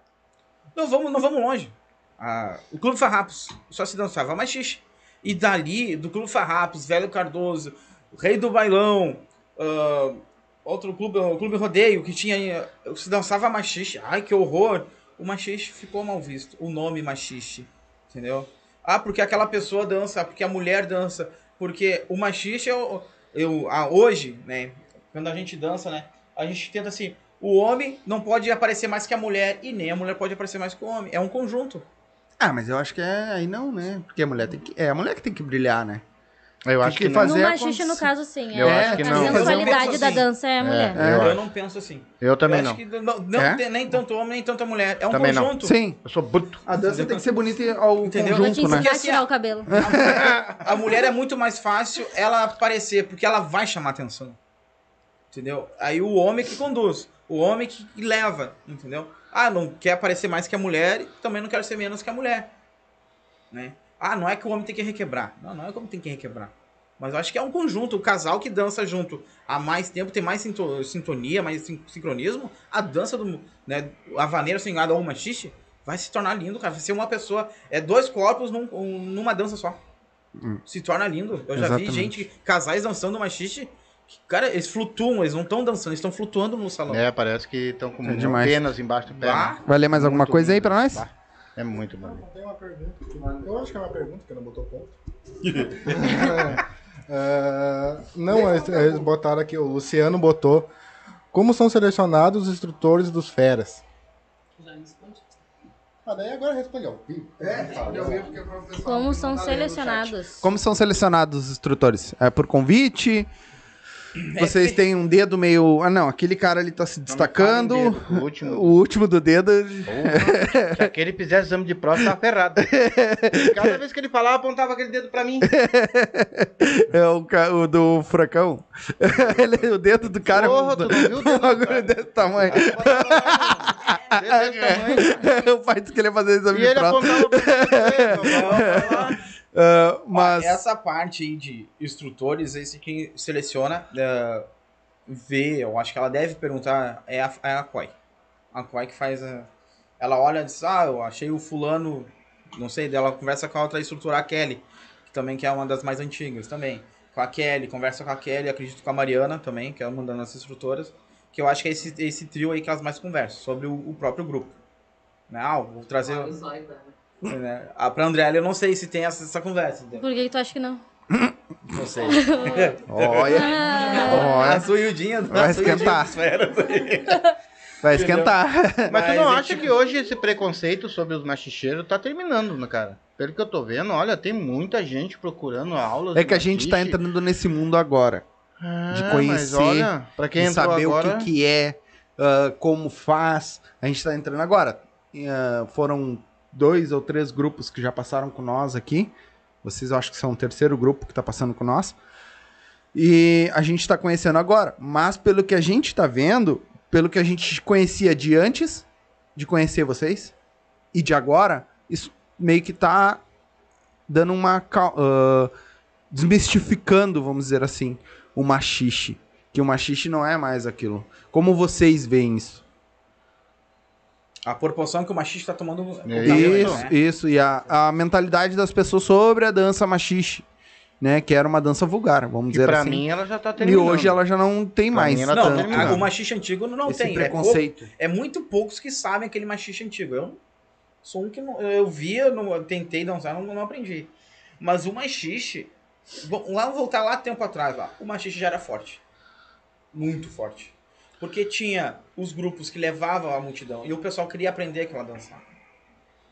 Não vamos, não vamos longe. Ah, o Clube Farrapos só se dançava machixe. E dali, do Clube Farrapos, Velho Cardoso, Rei do Bailão, ah, outro clube, o Clube Rodeio, que tinha. Se dançava machixe. Ai, que horror! O machixe ficou mal visto. O nome machixe. Entendeu? Ah, porque aquela pessoa dança, porque a mulher dança. Porque o machixe, eu, eu, ah, hoje, né? Quando a gente dança, né? A gente tenta assim. O homem não pode aparecer mais que a mulher e nem a mulher pode aparecer mais que o homem. É um conjunto. Ah, mas eu acho que é aí não, né? Porque a mulher tem que. É a mulher que tem que brilhar, né? Eu acho que que, não. fazer no a machixe, no caso, sim. Eu a, acho que a não. sensualidade Mas eu penso da assim, dança é a mulher. É, eu eu não penso assim. Eu também eu não. acho que não, não É? tem nem tanto homem, nem tanta mulher. É um Também não. conjunto. Sim. Eu sou bruto. A dança tem que ser bonita ao Entendeu? Vou te conjunto, né? a Assim, tirar o cabelo. A mulher é muito mais fácil ela aparecer, porque ela vai chamar atenção. Entendeu? Aí o homem que conduz, o homem que leva, entendeu? Ah, não quer aparecer mais que a mulher, também não quero ser menos que a mulher. Né? Ah, não é que o homem tem que requebrar. Não, não é que o homem tem que requebrar. Mas eu acho que é um conjunto, o casal que dança junto há mais tempo, tem mais sinto- sintonia, mais sin- sincronismo. A dança do. Né, a vaneira swingada ou o machixe vai se tornar lindo, cara. Vai ser uma pessoa. É dois corpos num- um- numa dança só. Se torna lindo. Eu já Exatamente. vi gente, casais dançando machixe. que, Cara, eles flutuam, eles não estão dançando, eles estão flutuando no salão. É, parece que estão com É demais. penas embaixo do pé. Bah. né? Vai ler mais alguma Muito coisa aí bonito. pra nós? Bah, É muito bom. Tem uma pergunta. Eu acho que é uma pergunta, que não botou ponto. Ah, não, eles, eles botaram aqui, o Luciano botou. Como são selecionados os instrutores dos feras? Ah, daí agora respondeu. Como são selecionados? Como são selecionados os instrutores? É por convite? Vocês têm um dedo meio. Ah, não, aquele cara ali tá se destacando. Em dedo, o último. O último do dedo. Porra, se aquele fizesse exame de próstata, tava ferrado. Cada vez que ele falava, apontava aquele dedo pra mim. É o, ca- o do furacão. Ele- o dedo do cara. Porra, tu não viu o dedo cara? desse tamanho. Desse tamanho. o pai disse que ele ia fazer exame E de ele próstata. apontava pra mim. Ah, Mas essa parte aí de instrutores, esse quem seleciona, é, vê, eu acho que ela deve perguntar, é a, é a COI. A COI que faz a. Ela olha e diz, ah, eu achei o fulano, não sei, dela conversa com a outra instrutora, a Kelly, que também que é uma das mais antigas também. Com a Kelly, conversa com a Kelly, acredito com a Mariana também, que é uma das nossas instrutoras, que eu acho que é esse, esse trio aí que elas mais conversam, sobre o, o próprio grupo. Né? Ah, vou trazer. Né? Ah, pra Andrélia, eu não sei se tem essa, essa conversa. entendeu? Por que que tu acha que não? Não sei. Olha. A Olha. suiudinha Vai esquentar. Vai esquentar. Mas tu Mas não acha tipo- que hoje esse preconceito sobre os machicheiros tá terminando, né, cara? Pelo que eu tô vendo, olha, tem muita gente procurando aulas. É que a gente tá entrando nesse mundo agora. Ah, de mas conhecer, olha, pra quem de saber agora, o que, que é, ah, como faz. A gente tá entrando agora. Ah, foram dois ou três grupos que já passaram com nós aqui. Vocês acho que são o terceiro grupo que tá passando com nós. E a gente tá conhecendo agora. Mas pelo que a gente tá vendo, pelo que a gente conhecia de antes de conhecer vocês e de agora, isso meio que tá dando uma. ah, desmistificando, vamos dizer assim, o machixe. Que o machixe não é mais aquilo. Como vocês veem isso? A proporção que o machista tá tomando. É tamanho, Isso, né? isso. E a, a mentalidade das pessoas sobre a dança machixe, né? Que era uma dança vulgar, vamos que dizer pra assim. mim ela já tá e terminando. hoje ela já não tem Pra mais. mim ela tá Não, a- o machista antigo não esse tem. É, preconceito. pouco- é muito poucos que sabem aquele machista antigo. Eu sou um que não, eu via, não, eu tentei dançar, não, não aprendi. Mas o machixe, vamos lá voltar lá tempo atrás, lá, o machixe já era forte. Muito forte. Porque tinha os grupos que levavam a multidão e o pessoal queria aprender aquela dança.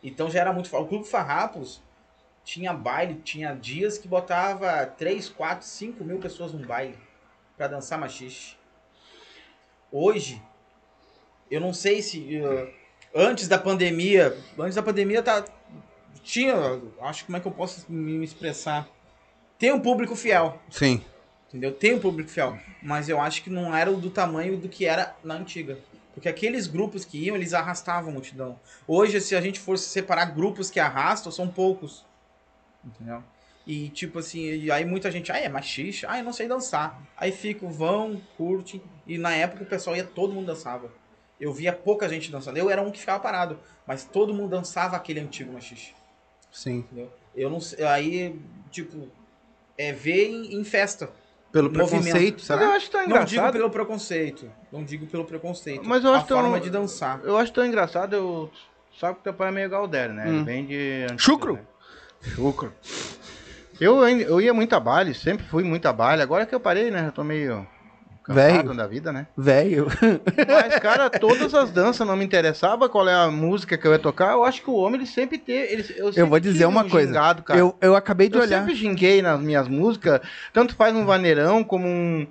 Então já era muito. O Clube Farrapos tinha baile, tinha dias que botava 3, 4, 5 mil pessoas num baile pra dançar machixe. Hoje, eu não sei se uh, antes da pandemia, antes da pandemia tá tinha, acho como é que eu posso me expressar? Tem um público fiel, Sim. Entendeu? Tem um público fiel, mas eu acho que não era do tamanho do que era na antiga. Porque aqueles grupos que iam, eles arrastavam a multidão. Hoje, se a gente fosse separar grupos que arrastam, são poucos. Entendeu? E tipo assim, aí muita gente, ah, é machixe, ah, eu não sei dançar. Aí ficam, vão, curtem. E na época o pessoal ia, todo mundo dançava. Eu via pouca gente dançando. Eu era um que ficava parado. Mas todo mundo dançava aquele antigo machixe. Sim. Entendeu? Eu não sei. Aí, tipo, é ver em, em festa. Pelo preconceito, Mas eu será? acho tão Não digo engraçado. pelo preconceito. Não digo pelo preconceito. Mas eu acho a tão- forma de dançar. Eu acho tão engraçado, eu... Sabe que teu pai é meio Galdério, né? Ele Hum. vem de... Chucro. né? Chucro. Eu, eu ia muito a baile, sempre fui muito a baile. Agora que eu parei, né? Eu tô meio Velho. da vida, né? Velho. Mas, cara, todas as danças não me interessava qual é a música que eu ia tocar. Eu acho que o homem, ele sempre teve... Ele, eu, sempre vou dizer uma um coisa. gingado, cara. Eu, eu acabei de Eu olhar. sempre ginguei nas minhas músicas, tanto faz um vaneirão como um,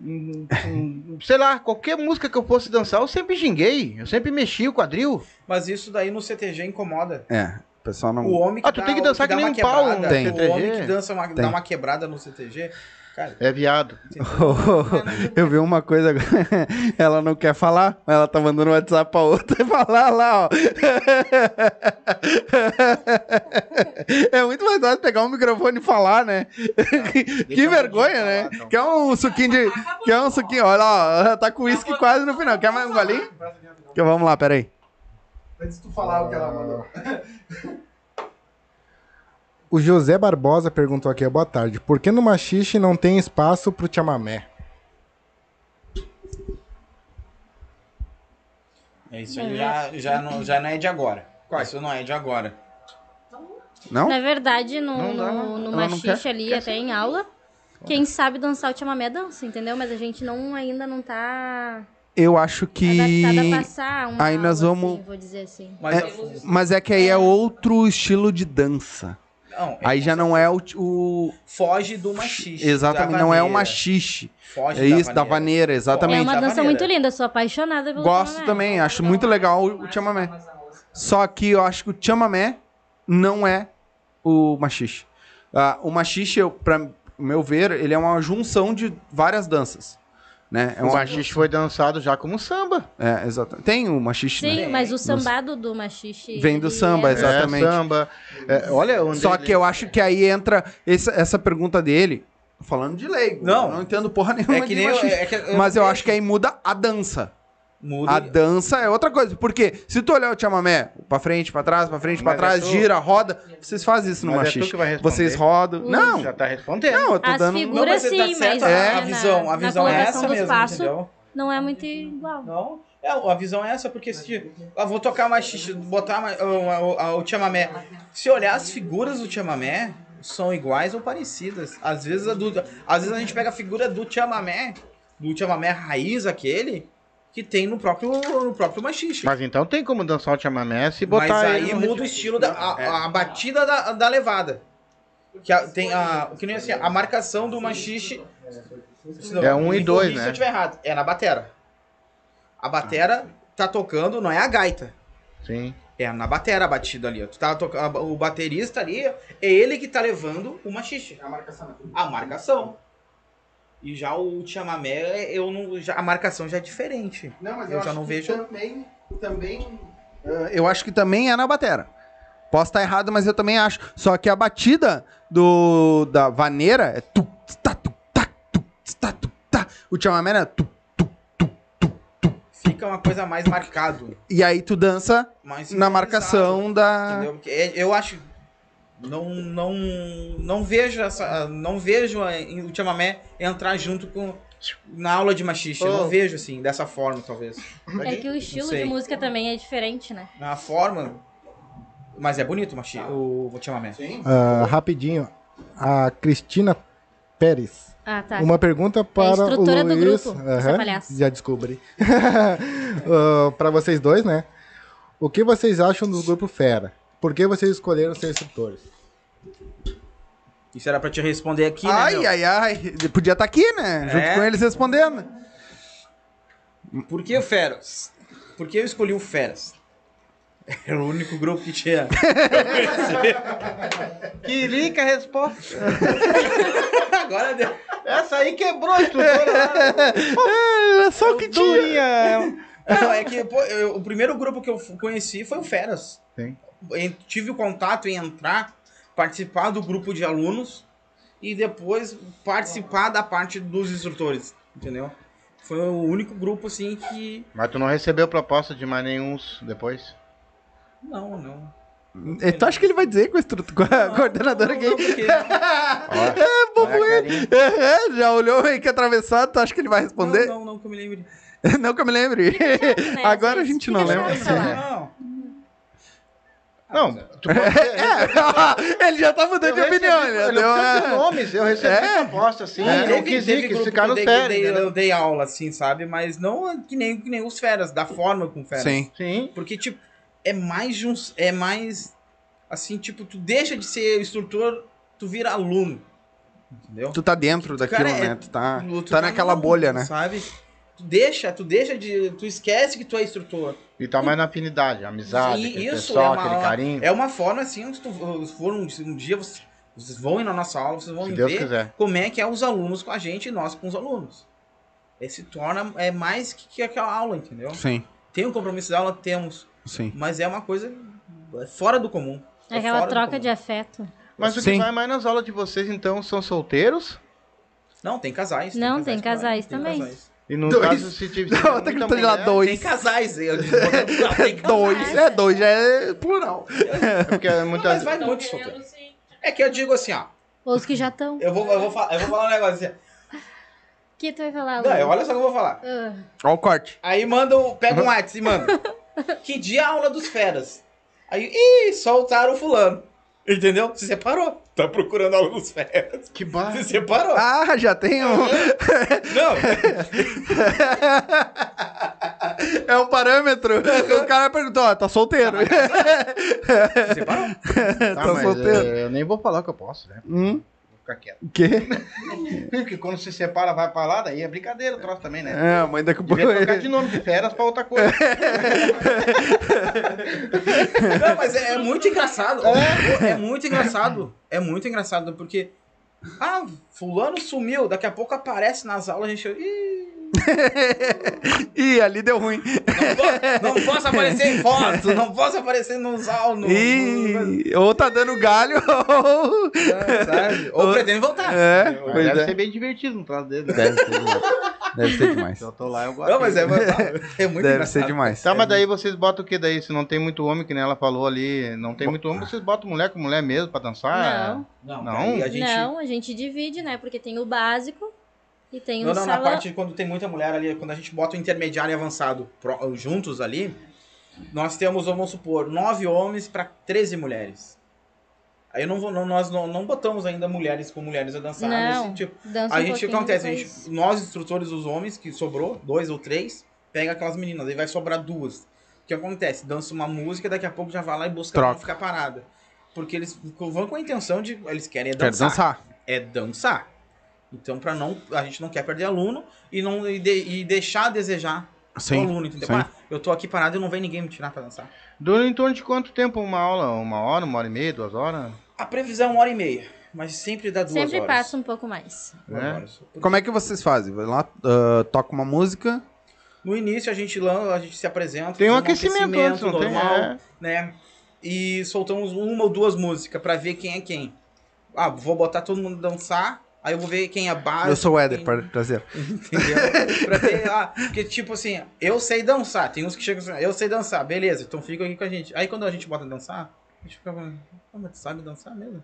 um- um- sei lá, qualquer música que eu fosse dançar, eu sempre ginguei, eu sempre mexi o quadril. Mas isso daí no CTG incomoda. É, o pessoal não. O homem que Ah, tu dá- tem que dançar dá que nem uma um pau quebrada, Tem. O homem que dança uma, dá uma quebrada no CTG. Cara, É viado. Eu vi uma coisa agora. Ela não quer falar, mas ela tá mandando um WhatsApp pra outra e falar lá, ó. É muito mais fácil pegar um microfone e falar, né? que vergonha, né? Quer um suquinho de. Quer um suquinho? Olha lá, ó, tá com uísque quase no final. Quer mais um golinho? Que vamos lá, peraí. Antes de tu falar o que ela mandou. O José Barbosa perguntou aqui, boa tarde. Por que no machixe não tem espaço pro chamamé? isso aí já, já, não, já não é de agora. Isso não é de agora. Não? Na verdade, no, Não dá, no, no ela não machixe quer- ali, até em aula, quem sabe dançar o chamamé dança, entendeu? Mas a gente não, ainda não tá Eu acho que. adaptada a passar uma aí nós aula, vamos- assim, vou dizer assim. Mas, É, mas é que aí é outro estilo de dança. Não, é- Aí já não é o. o- foge do machixe. exatamente, não é o machixe. Foge É isso, da vaneira, É exatamente. uma da dança muito linda, sou apaixonada pelo Gosto chamamé. também, acho muito legal o, chamamé. Só que eu acho que o chamamé não é o machixe. Ah, o machixe, pra meu ver, ele é uma junção de várias danças. Né? É O uma, machixe foi dançado já como samba. é, exato. Tem o machixe, Sim, né? mas o sambado do machixe... Vem do samba, é- Exatamente. É, samba. É, olha onde Só ele- que eu acho que aí entra essa, essa pergunta dele, falando de leigo. Não. eu não entendo porra nenhuma É que de nem eu, machixe. é que eu Mas eu vejo. acho que aí muda a dança. Muda. A dança é outra coisa. Porque se tu olhar o chamamé, pra frente, pra trás, pra frente, pra Mas trás, é tu- gira, roda, vocês fazem isso no Mas é tu machixe. que vai responder. vocês rodam. Não, Já tá respondendo. não, eu tô As dando. Não, figuras- mas sim, tá certo, mas a, é a visão, a visão é essa mesmo, passos. entendeu? Não é muito igual. Não, é, a visão é essa, porque se eu vou tocar machixe, botar ma- o, o, o chamamé, se olhar as figuras do chamamé, são iguais ou parecidas. Às vezes, a do, às vezes a gente pega a figura do chamamé, do chamamé raiz aquele, que tem no próprio, no próprio machixe. Mas então tem como dançar o chamamé se Mas botar aí ele no muda o estilo, da, a, a batida da, da levada. Que a- tem a, que nem assim, a marcação do machixe. É um e dois, corrija Se né? eu tiver errado, é na batera. A batera tá tocando, não é a gaita. Sim. É na batera a batida ali. Tu tá tocando, o baterista ali, é ele que tá levando o machixe. A marcação. A marcação. E já o chamamé, eu não, já, a marcação já é diferente. Não, mas Eu já não vejo- também. também eh, eu acho que também é na batera. Posso estar errado, mas eu também acho. Só que a batida do da vaneira é tu, tá, tu, tá, tu, tá, tu, tá. O chamamé é tu. Fica uma coisa mais marcado. E aí tu dança Mais na marcação da. Entendeu? É- eu acho. Não, não, não vejo essa. Não vejo a- o chamamé entrar junto com. Na aula de machixe. Eu Oh. não vejo assim, dessa forma, talvez. É que o estilo de música também é diferente, né? Na forma. Mas é bonito o, machi, o, o chamamé. Ah, rapidinho, a Cristina Pérez. Ah, tá. Uma pergunta para o instrutora do Luiz. grupo, Aham, essa palhaça. já descobri. para vocês dois, né? O que vocês acham do grupo Fera? Por que vocês escolheram ser instrutores? Isso era pra te responder aqui, né? ai, meu? ai, ai. Podia estar aqui, né? Junto É. com eles respondendo. Por que o Feras? Por que eu escolhi o Feras? Era o único grupo que tinha. Que rica resposta. Agora deu. Essa aí quebrou a estrutura. Era só o que tinha. Durinha. Não, é que pô, eu- o primeiro grupo que eu conheci foi o Feras. Sim. Tive o contato em entrar, participar do grupo de alunos e depois participar da parte dos instrutores, entendeu? Foi o único grupo assim que. Mas tu não recebeu proposta de mais nenhum depois? Não, não. Tu acha que ele vai dizer com a, instru- com a coordenadora não, aqui? não, porque- Ó, bobo a carinha. É, já olhou meio que atravessado, tu acha que ele vai responder? Não, não, não, que eu me lembre. Não, que eu me lembre. Agora a gente não lembra. falar. Não. Não, tu pode ter- ele já tá mudando de Eu opinião. recebi- Ele deu nomes, eu recebi É. proposta, assim. Ah, eu quis ir, quis ficar no dei- que eu dei, entendeu? eu dei aula, assim, sabe? Mas não que nem, que nem os feras, da forma com feras. Sim. Sim. Porque, tipo, é mais de uns. É mais. Assim, tipo, tu deixa de ser instrutor, tu vira aluno. Entendeu? Tu tá dentro daquilo, Cara, é- né? Tu tá, Tu tá naquela no- bolha, né? Sabe? Tu deixa, tu deixa de. Tu esquece que tu é instrutor. E tá mais na afinidade, amizade, E aquele isso pessoal, é uma, aquele carinho. É uma forma assim, onde tu se for um, um dia você, Vocês vão ir na nossa aula, vocês vão Se ver quiser. como é que é os alunos com a gente e nós com os alunos. Aí se torna é mais que, que aquela aula, entendeu? Sim, Tem um compromisso da aula, temos, sim. mas é uma coisa fora do comum. É Aquela troca de afeto. Mas o Sim. que vai mais nas aulas de vocês, então, são solteiros? Não, tem casais. Não, tem que vai, casais também. E no Dois. caso, se tiver Não, muita tem que lá mulher, dois. Tem casais. Eu, não, tem casais. Dois, é dois, já é plural. é porque Não, muitas... mas vai muito solteiro. É que eu digo assim, ó. Os que já estão. Eu vou, eu vou, falar, eu vou falar um negócio assim. que tu vai falar, Não, olha só o que eu vou falar. Olha o corte. Aí manda um, pega um WhatsApp e manda. Que dia é a aula dos feras? Aí, ih, soltaram o fulano. Entendeu? Se separou. Tá procurando a aula dos feras. Que barra. Se separou. Ah, já tem um. Não, É um parâmetro. O cara perguntou, ó, tá solteiro. se separou. Tá, Tá mas, solteiro. é, eu nem vou falar o que eu posso, né? Hum? Ficar quieto. O quê? Porque quando se separa, vai pra lá, daí é brincadeira o troço também, né? É, mas daqui a pouco. Trocar de nome de férias pra outra coisa. Não, mas é, é muito engraçado. É, muito engraçado. É muito engraçado, porque. Ah, fulano sumiu, daqui a pouco aparece nas aulas, a gente. Ih, Ih, ali deu ruim. não, po- não posso aparecer em foto, não posso aparecer nos aulas. Ih, ou tá dando galho, ou. sabe? Ou pretende voltar. É, deve é. ser bem divertido no troço dele. né? Deve ser demais. Deve ser demais. Se eu tô lá, eu gosto. Não, mas é, é muito Deve engraçado. ser demais. Tá, mas daí vocês botam o que daí? Se não tem muito homem, que nem ela falou ali, não tem muito homem, vocês botam mulher com mulher mesmo pra dançar? Não. Não, Não? a gente. Não, a gente divide, né? Porque tem o básico e tem Não, o não, na parte quando tem muita mulher ali, quando a gente bota o intermediário e avançado pro- juntos ali, nós temos, vamos supor, nove homens para 13 mulheres. Aí eu não vou, não- nós não, não botamos ainda mulheres com mulheres a dançar. Não, nesse tipo. dança A um gente, o que pouquinho acontece? A gente, nós, instrutores, os homens, que sobrou, dois ou três, pega aquelas meninas, aí vai sobrar duas. O que acontece? Dança uma música, daqui a pouco já vai lá e busca pra Troca. não ficar parada. Porque eles vão com a intenção de. Eles querem é Quer dançar dançar. é dançar. Então, para não, a gente não quer perder aluno e não e, de- e deixar a desejar o Sim. aluno, entendeu? sim. Ah, eu tô aqui parado e não vem ninguém me tirar para dançar. Dura em torno de quanto tempo uma aula? Uma hora, uma hora e meia, duas horas? A previsão é uma hora e meia, mas sempre dá duas Sempre horas. passa um pouco mais. É? Como é que vocês fazem? Vai lá, ah, toca uma música. No início a gente a gente se apresenta, Tem um faz aquecimento antes, não tem? normal, É. né? E soltamos uma ou duas músicas para ver quem é quem. Ah, vou botar todo mundo dançar, aí eu vou ver quem é base. Eu sou o Éder, quem- pra- prazer. Entendeu? pra ter, ah, porque, tipo assim, eu sei dançar. Tem uns que chegam assim, eu sei dançar, beleza, então fica aqui com a gente. Aí quando a gente bota dançar, a gente fica falando, ah, mas tu sabe dançar mesmo?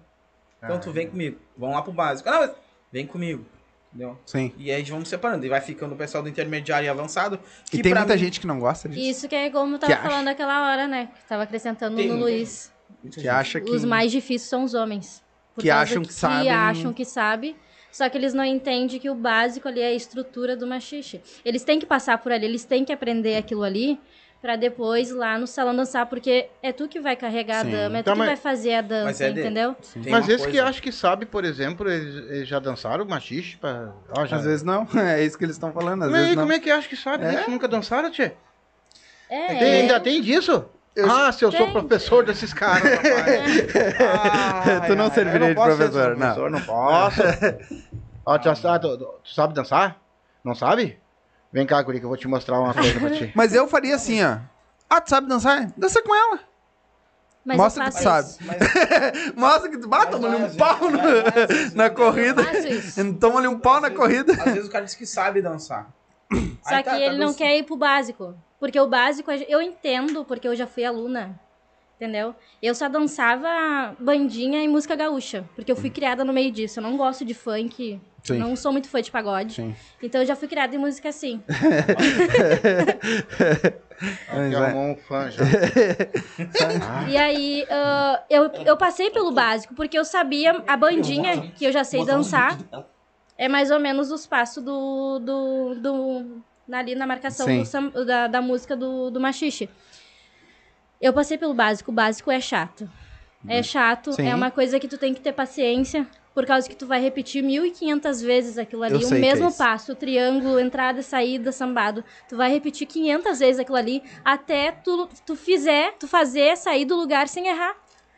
Então tu vem comigo. Vamos lá pro básico. Não, mas vem comigo. Entendeu? Sim. E aí vamos separando. E vai ficando o pessoal do intermediário e avançado. E que tem pra muita mim- gente que não gosta disso. Isso que é como eu Que tava acha. falando aquela hora, né? Que tava acrescentando Tem no Luiz. Que acha que. Os mais difíceis são os homens. Que acham que sabem- Que acham que sabe. Só que eles não entendem que o básico ali é a estrutura do machixe. Eles têm que passar por ali, eles têm que aprender aquilo ali pra depois lá no salão dançar, porque é tu que vai carregar Sim. a dama, é tu Tá, que vai fazer a dança, Mas é de- entendeu? Tem Mas esse que coisa- acha que sabe, por exemplo, eles, eles já dançaram machixe pra... Ó, já... Às vezes não. É isso que eles estão falando. Às Mas vezes aí, não. como é que acha que sabe? É? Eles nunca dançaram, tchê? É, Tem- é. ainda tem disso? Ah, se eu sou professor desses caras, rapaz. Ai, Tu não ai, serviria eu de professor, não. professor, não posso. Ó, tu, já- tu- tu- tu sabe dançar? Não sabe? Vem cá, guri, que eu vou te mostrar uma coisa pra ti. Mas eu faria assim, ó. Ah, tu sabe dançar? Dança com ela. Mas Mostra eu que tu faço sabe. isso. Mas- Mostra que tu bata, Mas toma-lhe vai, um pau vezes, na não- corrida. Eu isso. Toma-lhe um pau na corrida. Às vezes o cara diz que sabe dançar. Só Aí que tá, tá ele não dançando. quer ir pro básico. Porque o básico, eu entendo, porque eu já fui aluna. Entendeu? Eu só dançava bandinha e música gaúcha. Porque eu fui criada no meio disso. Eu não gosto de funk. Sim. Não sou muito fã de pagode. Sim. Então eu já fui criada em música assim. Mas é. arrumou um fã já. E aí ah, eu, eu passei pelo básico, porque eu sabia a bandinha, que eu já sei dançar. É mais ou menos os passos do. do, do ali na marcação do sam- da, da música do, do machixe. Eu passei pelo básico. O básico é chato. É chato, Sim. é uma coisa que tu tem que ter paciência, por causa que tu vai repetir 1.500 vezes aquilo ali, o é mesmo isso. passo, triângulo, entrada, saída, sambado. Tu vai repetir 500 vezes aquilo ali, até tu, tu fizer, tu fazer sair do lugar sem errar.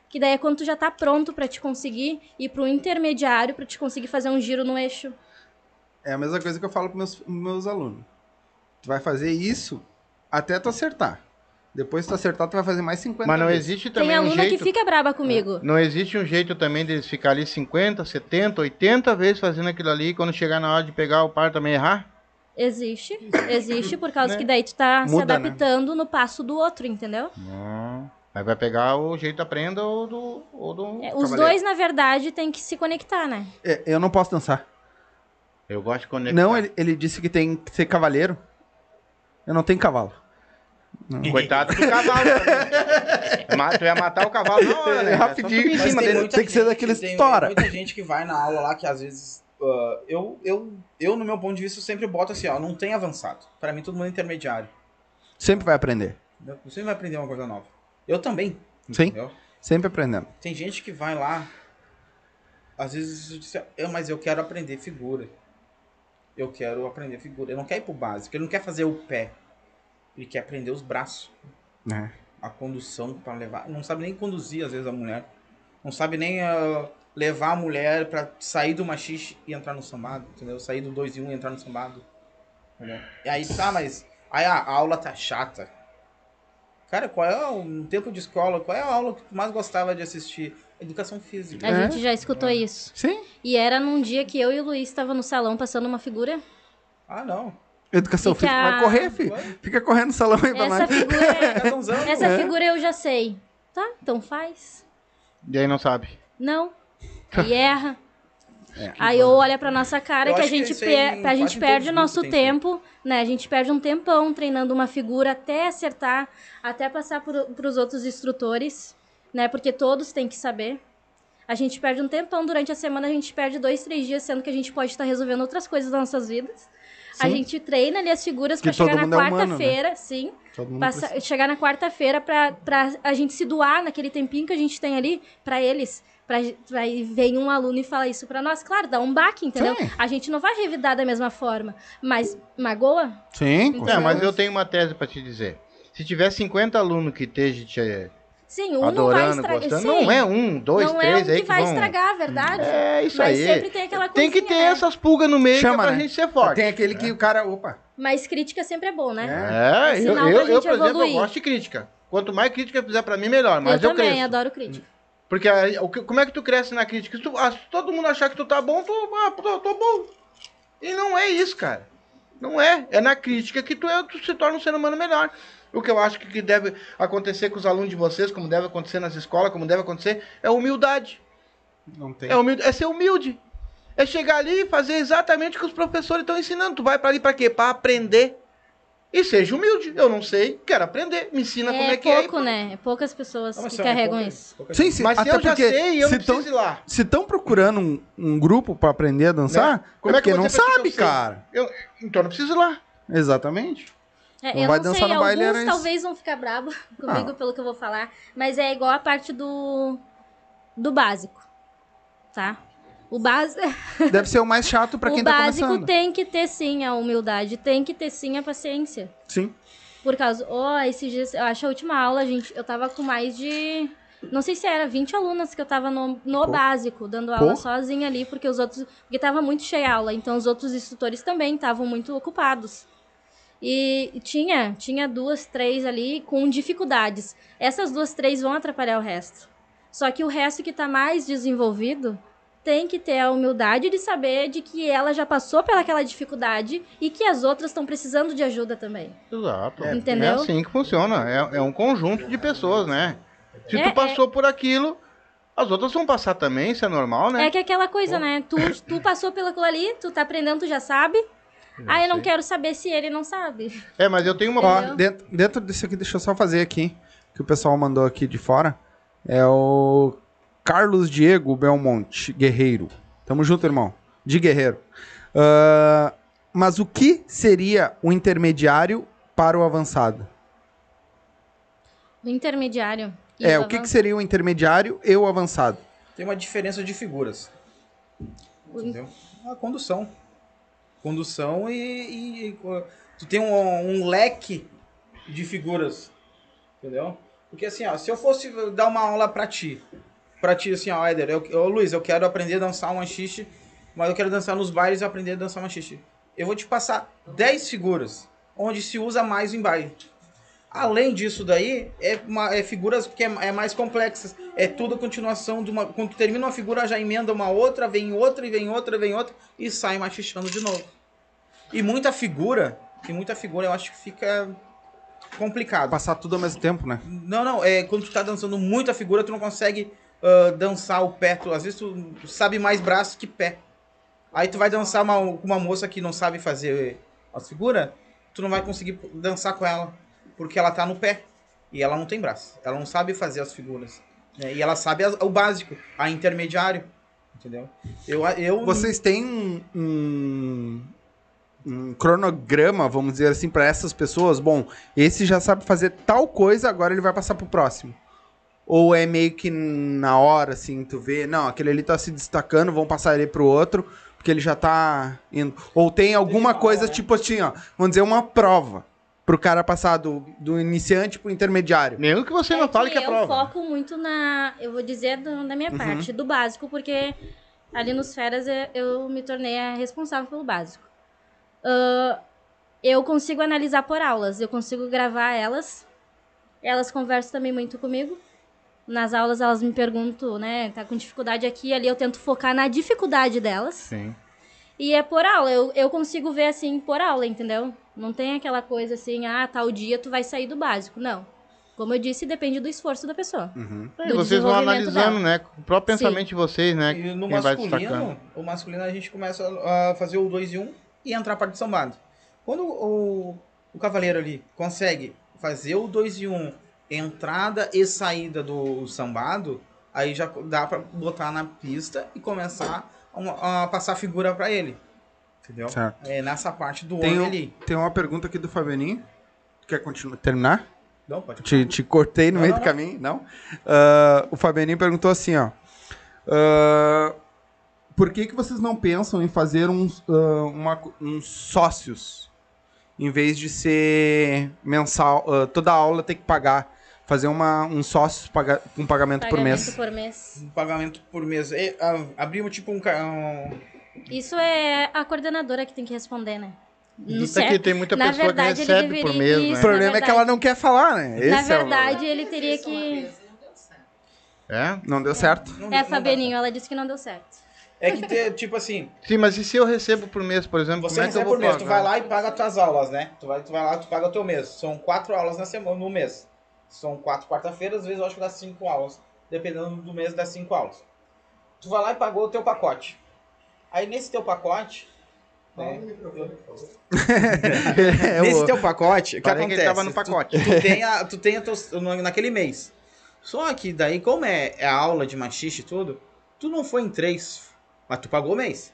Que daí é quando tu já tá pronto pra te conseguir ir pro intermediário pra te conseguir fazer um giro no eixo. É a mesma coisa que eu falo para meus, meus alunos. Tu vai fazer isso até tu acertar. Depois que tu acertar, tu vai fazer mais 50 Mas não vezes. existe Tem também um aluna jeito... que fica braba comigo. Não existe um jeito também deles ficar ali 50, 70, 80 vezes fazendo aquilo ali e quando chegar na hora de pegar o par também errar? Existe, existe, por causa Né? que daí tu tá se Muda, né? adaptando no passo do outro, entendeu? Não. Aí vai pegar o jeito da prenda ou do. Ou do É, os dois, na verdade, tem que se conectar, né? É, eu não posso dançar. Eu gosto de conectar. Não, ele, ele disse que tem que ser cavaleiro. Eu não tenho cavalo. Coitado do cavalo. tu ia matar o cavalo na hora, né? É, rapidinho. É só subir em cima tem dele. muito- que ser daqueles tem tora. muita gente que vai na aula lá que às vezes. ah, eu, eu, eu, no meu ponto de vista, eu sempre boto assim, ó, não tem avançado. Pra mim, todo mundo é intermediário. Sempre vai aprender. Você vai aprender uma coisa nova. Eu também. Sim. Entendeu? Sempre aprendendo. Tem gente que vai lá, às vezes diz, eu, mas eu quero aprender figura. Eu quero aprender figura. Ele não quer ir pro básico, ele não quer fazer o pé. Ele quer aprender os braços, né? a condução para levar. Não sabe nem conduzir, às vezes, a mulher. Não sabe nem ah, levar a mulher para sair do machixe e entrar no sambado, entendeu? Sair do 2 e 1 um e entrar no sambado. Entendeu? E aí, tá, mas aí a aula tá chata. Cara, qual é o tempo de escola, qual é a aula que tu mais gostava de assistir? Educação física. A É? gente já escutou isso. Sim. E era num dia que eu e o Luiz estavam no salão passando uma figura. Ah, não. Educação Fica- física. Vai correr, filho. Fica correndo no salão aí pra Essa figura, é- Casãozão. essa É. figura eu já sei. Tá, então faz. E aí não sabe. Não. Aí erra. É. Aí ou olha pra nossa cara Eu que a que gente, em- a gente perde o os nosso grupos tem isso aí. tempo, né? A gente perde um tempão treinando uma figura até acertar, até passar pro, pros outros instrutores, né? Porque todos têm que saber. A gente perde um tempão durante a semana, a gente perde dois, três dias, sendo que a gente pode estar resolvendo outras coisas das nossas vidas. A Sim. gente treina ali as figuras pra chegar na é né? quarta-feira, sim. Todo mundo Passa- precisa. chegar na quarta-feira pra, pra a gente se doar naquele tempinho que a gente tem ali pra eles. Pra, pra aí vem um aluno e fala isso pra nós. Claro, dá um baque, entendeu? Sim. A gente não vai revidar da mesma forma. Mas magoa? Sim, com É, mas eu tenho uma tese pra te dizer. Se tiver 50 alunos que estejam te Sim, um não vai adorando, estragar. não é um, dois, não três é um aí que que vai vão... estragar, a verdade. É isso Mas aí. sempre tem aquela Tem que ter né? essas pulgas no meio Chama, que é pra né? gente ser forte. Tem aquele que o cara. Opa. Mas crítica sempre é bom, né? É, É eu, sinal eu, pra eu, por exemplo, eu evoluir. gosto de crítica. Quanto mais crítica fizer pra mim, melhor. Mas eu eu, também cresço. adoro crítica. Porque aí, o que- como é que tu cresce na crítica? Se, tu- ah, se todo mundo achar que tu tá bom, tu, ah, tô, tô bom. E não é isso, cara. Não é. É na crítica que tu, é, tu se torna um ser humano melhor. O que eu acho que que deve acontecer com os alunos de vocês, como deve acontecer nas escolas, como deve acontecer, é humildade. Não tem. É, humilde, é ser humilde. É chegar ali e fazer exatamente o que os professores estão ensinando. Tu vai pra ali pra quê? Pra aprender. E seja humilde. Eu não sei, quero aprender. Me ensina como É é que é. pouco, né? É poucas pessoas Não, mas que carregam pouca- isso. pouca Sim, sim. Mas se até eu já porque sei, eu se não preciso tão, ir lá. se estão procurando um, um grupo pra aprender a dançar, Né? Como é é que não que sabe, eu sei? cara. Eu- então não preciso ir lá. Exatamente. É, Não eu vai não dançar sei, no baile, alguns talvez vão ficar bravos comigo Ah. pelo que eu vou falar, mas é igual a parte do do básico, tá? O básico, Deve ser o mais chato pra quem o tá básico começando. tem que ter sim a humildade, tem que ter sim a paciência. Sim. Por causa, ó, esses dias, eu acho a última aula, gente, eu tava com mais de não sei se era 20 alunas que eu tava no, no Pô. básico, dando aula Pô. sozinha ali, porque os outros, porque tava muito cheia a aula, então os outros instrutores também estavam muito ocupados. E tinha, tinha duas, três ali com dificuldades. Essas duas, três vão atrapalhar o resto. Só que o resto que tá mais desenvolvido tem que ter a humildade de saber de que ela já passou pelaquela dificuldade e que as outras estão precisando de ajuda também. Exato. É, Entendeu? É assim que funciona. É, é um conjunto de pessoas, né? Se É, tu passou por aquilo, as outras vão passar também, isso é normal, né? É que é aquela coisa, né? Tu, tu passou pelo aquilo ali, tu tá aprendendo, tu já sabe. Ah, eu não sei. quero saber se ele não sabe. É, mas eu tenho uma. Ó, dentro, dentro disso aqui, deixa eu só fazer aqui, que o pessoal mandou aqui de fora. É o Carlos Diego Belmonte, guerreiro. Tamo junto, irmão. De guerreiro. Ah, mas o que seria o intermediário para o avançado? O intermediário. e é, o o que, que seria o intermediário e o avançado? Tem uma diferença de figuras. Entendeu? A condução. Condução e, e- tu tem um, um leque de figuras. Entendeu? Porque assim, ó, se eu fosse dar uma aula pra ti, pra ti assim, ó, Éder, eu, ô, Luiz, eu quero aprender a dançar um machixe, mas eu quero dançar nos bailes e aprender a dançar machixe. Eu vou te passar 10 figuras onde se usa mais em baile. Além disso daí, é, uma- é figuras que é, é mais complexas. É tudo continuação de uma. Quando termina uma figura, já emenda uma outra, vem outra, e vem outra, vem outra, e sai machichando de novo. E muita figura, e muita figura eu acho que fica complicado. Passar tudo ao mesmo tempo, né? Não, não, é quando tu tá dançando muita figura, tu não consegue ah, dançar o pé. Tu, às vezes tu, tu sabe mais braço que pé. Aí tu vai dançar uma- com uma moça que não sabe fazer as figuras, tu não vai conseguir dançar com ela, porque ela tá no pé. E ela não tem braço. Ela não sabe fazer as figuras. né? E ela sabe as- o básico, a intermediário. Entendeu? Eu, eu Vocês têm um, um, cronograma, vamos dizer assim, para essas pessoas? Bom, esse já sabe fazer tal coisa, agora ele vai passar pro próximo. Ou é meio que na hora, assim, tu vê, não, aquele ali tá se destacando, vão passar ele pro outro, porque ele já tá indo. Ou tem alguma uma coisa, tipo assim, ó, vamos dizer, uma prova. Pro cara passar do, do iniciante pro intermediário. Mesmo que você não fale que é eu prova. foco muito na. Eu vou dizer do- da minha Uhum. parte, do básico, porque ali nos Feras eu, eu me tornei a responsável pelo básico. Ah, eu consigo analisar por aulas, eu consigo gravar elas. Elas conversam também muito comigo. Nas aulas elas me perguntam, né? Tá com dificuldade aqui e ali, eu tento focar na dificuldade delas. Sim. E é por aula, eu, eu consigo ver assim por aula, entendeu? Não tem aquela coisa assim, ah, tal dia tu vai sair do básico. Não. Como eu disse, depende do esforço da pessoa. Uhum. É, do vocês vão analisando, dela. né? Com o próprio Sim. pensamento de vocês, né? E no quem masculino, o masculino a gente começa a fazer o 2 e 1 um e entrar a parte de sambado. Quando o, o cavaleiro ali consegue fazer o 2 e 1, um, entrada e saída do sambado, aí já dá pra botar na pista e começar a, a passar figura pra ele. Entendeu? Certo. É nessa parte do Tem, homem ali. tem uma pergunta aqui do Fabianinho. Quer continuar? Terminar? Não, pode. Te, te cortei no Não, meio não, do não. caminho, não? Ah, o Fabianinho perguntou assim, ó. ah, por que, que vocês não pensam em fazer uns, ah, uma- uns sócios? Em vez de ser mensal, ah, toda aula tem que pagar. Fazer uma, um sócio paga, com pagamento, por mês. por mês. Um pagamento por mês. E, ah, abrimos tipo um, um- Isso é a coordenadora que tem que responder, né? No Isso aqui tem muita na pessoa verdade, que recebe por mês, isso. O né? problema Na é que ela não quer falar, né? Na Esse é o- verdade, ele teria que. É? Não deu certo? não- É, não Fabianinho, ela disse que não deu certo. É que ter, tipo assim, Sim, mas e se eu recebo por mês, por exemplo? Você como é que eu vou por mês, pagar? tu vai lá e paga as tuas aulas, né? Tu vai, tu vai lá, tu paga o teu mês. São quatro aulas na semana, no mês. São quatro quarta-feiras, às vezes eu acho que dá cinco aulas. Dependendo do mês, dá cinco aulas. Tu vai lá e pagou o teu pacote. Aí nesse teu pacote. Né, nesse o- teu pacote, o que Parei que acontece? ele tava no pacote. Tu, tu tem, a, tu tem a naquele mês. Só que daí, como é, é a aula de machixe e tudo, tu não foi em três, mas tu pagou o mês.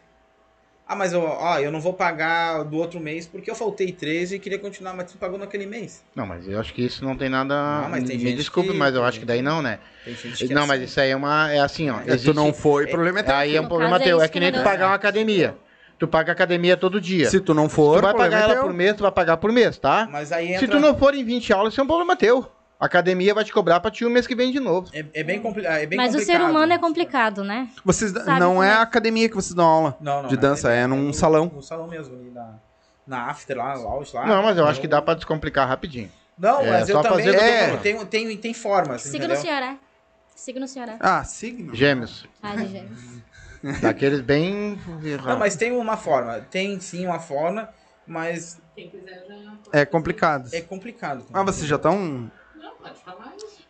Ah, mas eu, ó, eu não vou pagar do outro mês porque eu faltei três e queria continuar, mas tu pagou naquele mês. Não, mas eu acho que isso não tem nada. Não, mas tem Me gente desculpe, que- mas eu acho que daí não, né? Tem gente que Não, é mas assim. isso aí é uma. É assim, ó. É, tu não foi, o é- problema é teu. Aí é um No problema é teu. É que que nem não tu pagar uma academia. Tu paga academia todo dia. Se tu não for, tu vai pagar é ela teu. por mês, tu vai pagar por mês, tá? Mas aí entra... Se tu não for em 20 aulas, isso é um problema teu. A academia vai te cobrar pra ti o mês que vem de novo. É, é bem, compli... é bem Mas o complicado. ser humano é complicado, né? Vocês Sabe não é é? a academia que vocês dão aula. Não, não, de não, dança, é num salão. No salão mesmo, ali na, na after lá, lounge lá. não, mas eu acho que dá pra descomplicar rapidinho. Não, É, mas eu só também fazer tenho, tenho, tenho, tem formas, Siga entendeu? no Ceará. Siga no Ceará. Ah, signo. Gêmeos. Ah, de gêmeos. Daqueles bem. Não, mas tem uma forma. Tem sim uma forma, mas É complicado. é complicado. Ah, vocês já estão.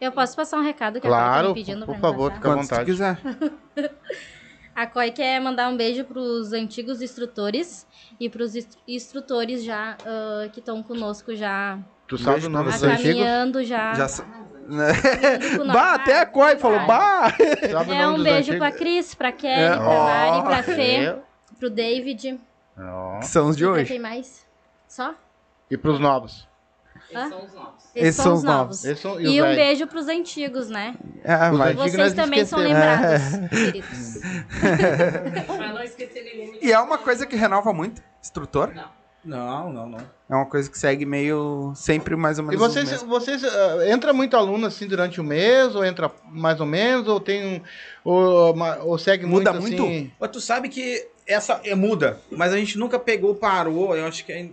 Eu posso passar um recado que a Coy tá Claro, me pedindo por pra me favor, fica à vontade. quiser. A Coy quer mandar um beijo pros antigos instrutores e pros instru- instrutores já ah, que estão conosco já Tu sabe o nome dos antigos? caminhando já. Já. nós. bah, até a Coi falou, bah! O É um beijo pra antigos? Cris, pra Kelly, É. pra Mari, Ó, pra Fê, É. pro David. Ó. Que são os de hoje. quem mais? Só? E pros novos. Esses são os novos. Esses são- e E os um beijo pros antigos, né? Ah, Os vai. Vocês também são lembrados, queridos. E é uma coisa que renova muito, instrutor? Não, não, não. É uma coisa que segue meio sempre mais ou E menos. os vocês, vocês ah, entra muito aluno assim durante o mês, ou entra mais ou menos, ou tem um. Ou, ou segue Muda muito, muito? assim. Mas tu sabe que essa é, muda, mas a gente nunca pegou, parou. Eu acho que é,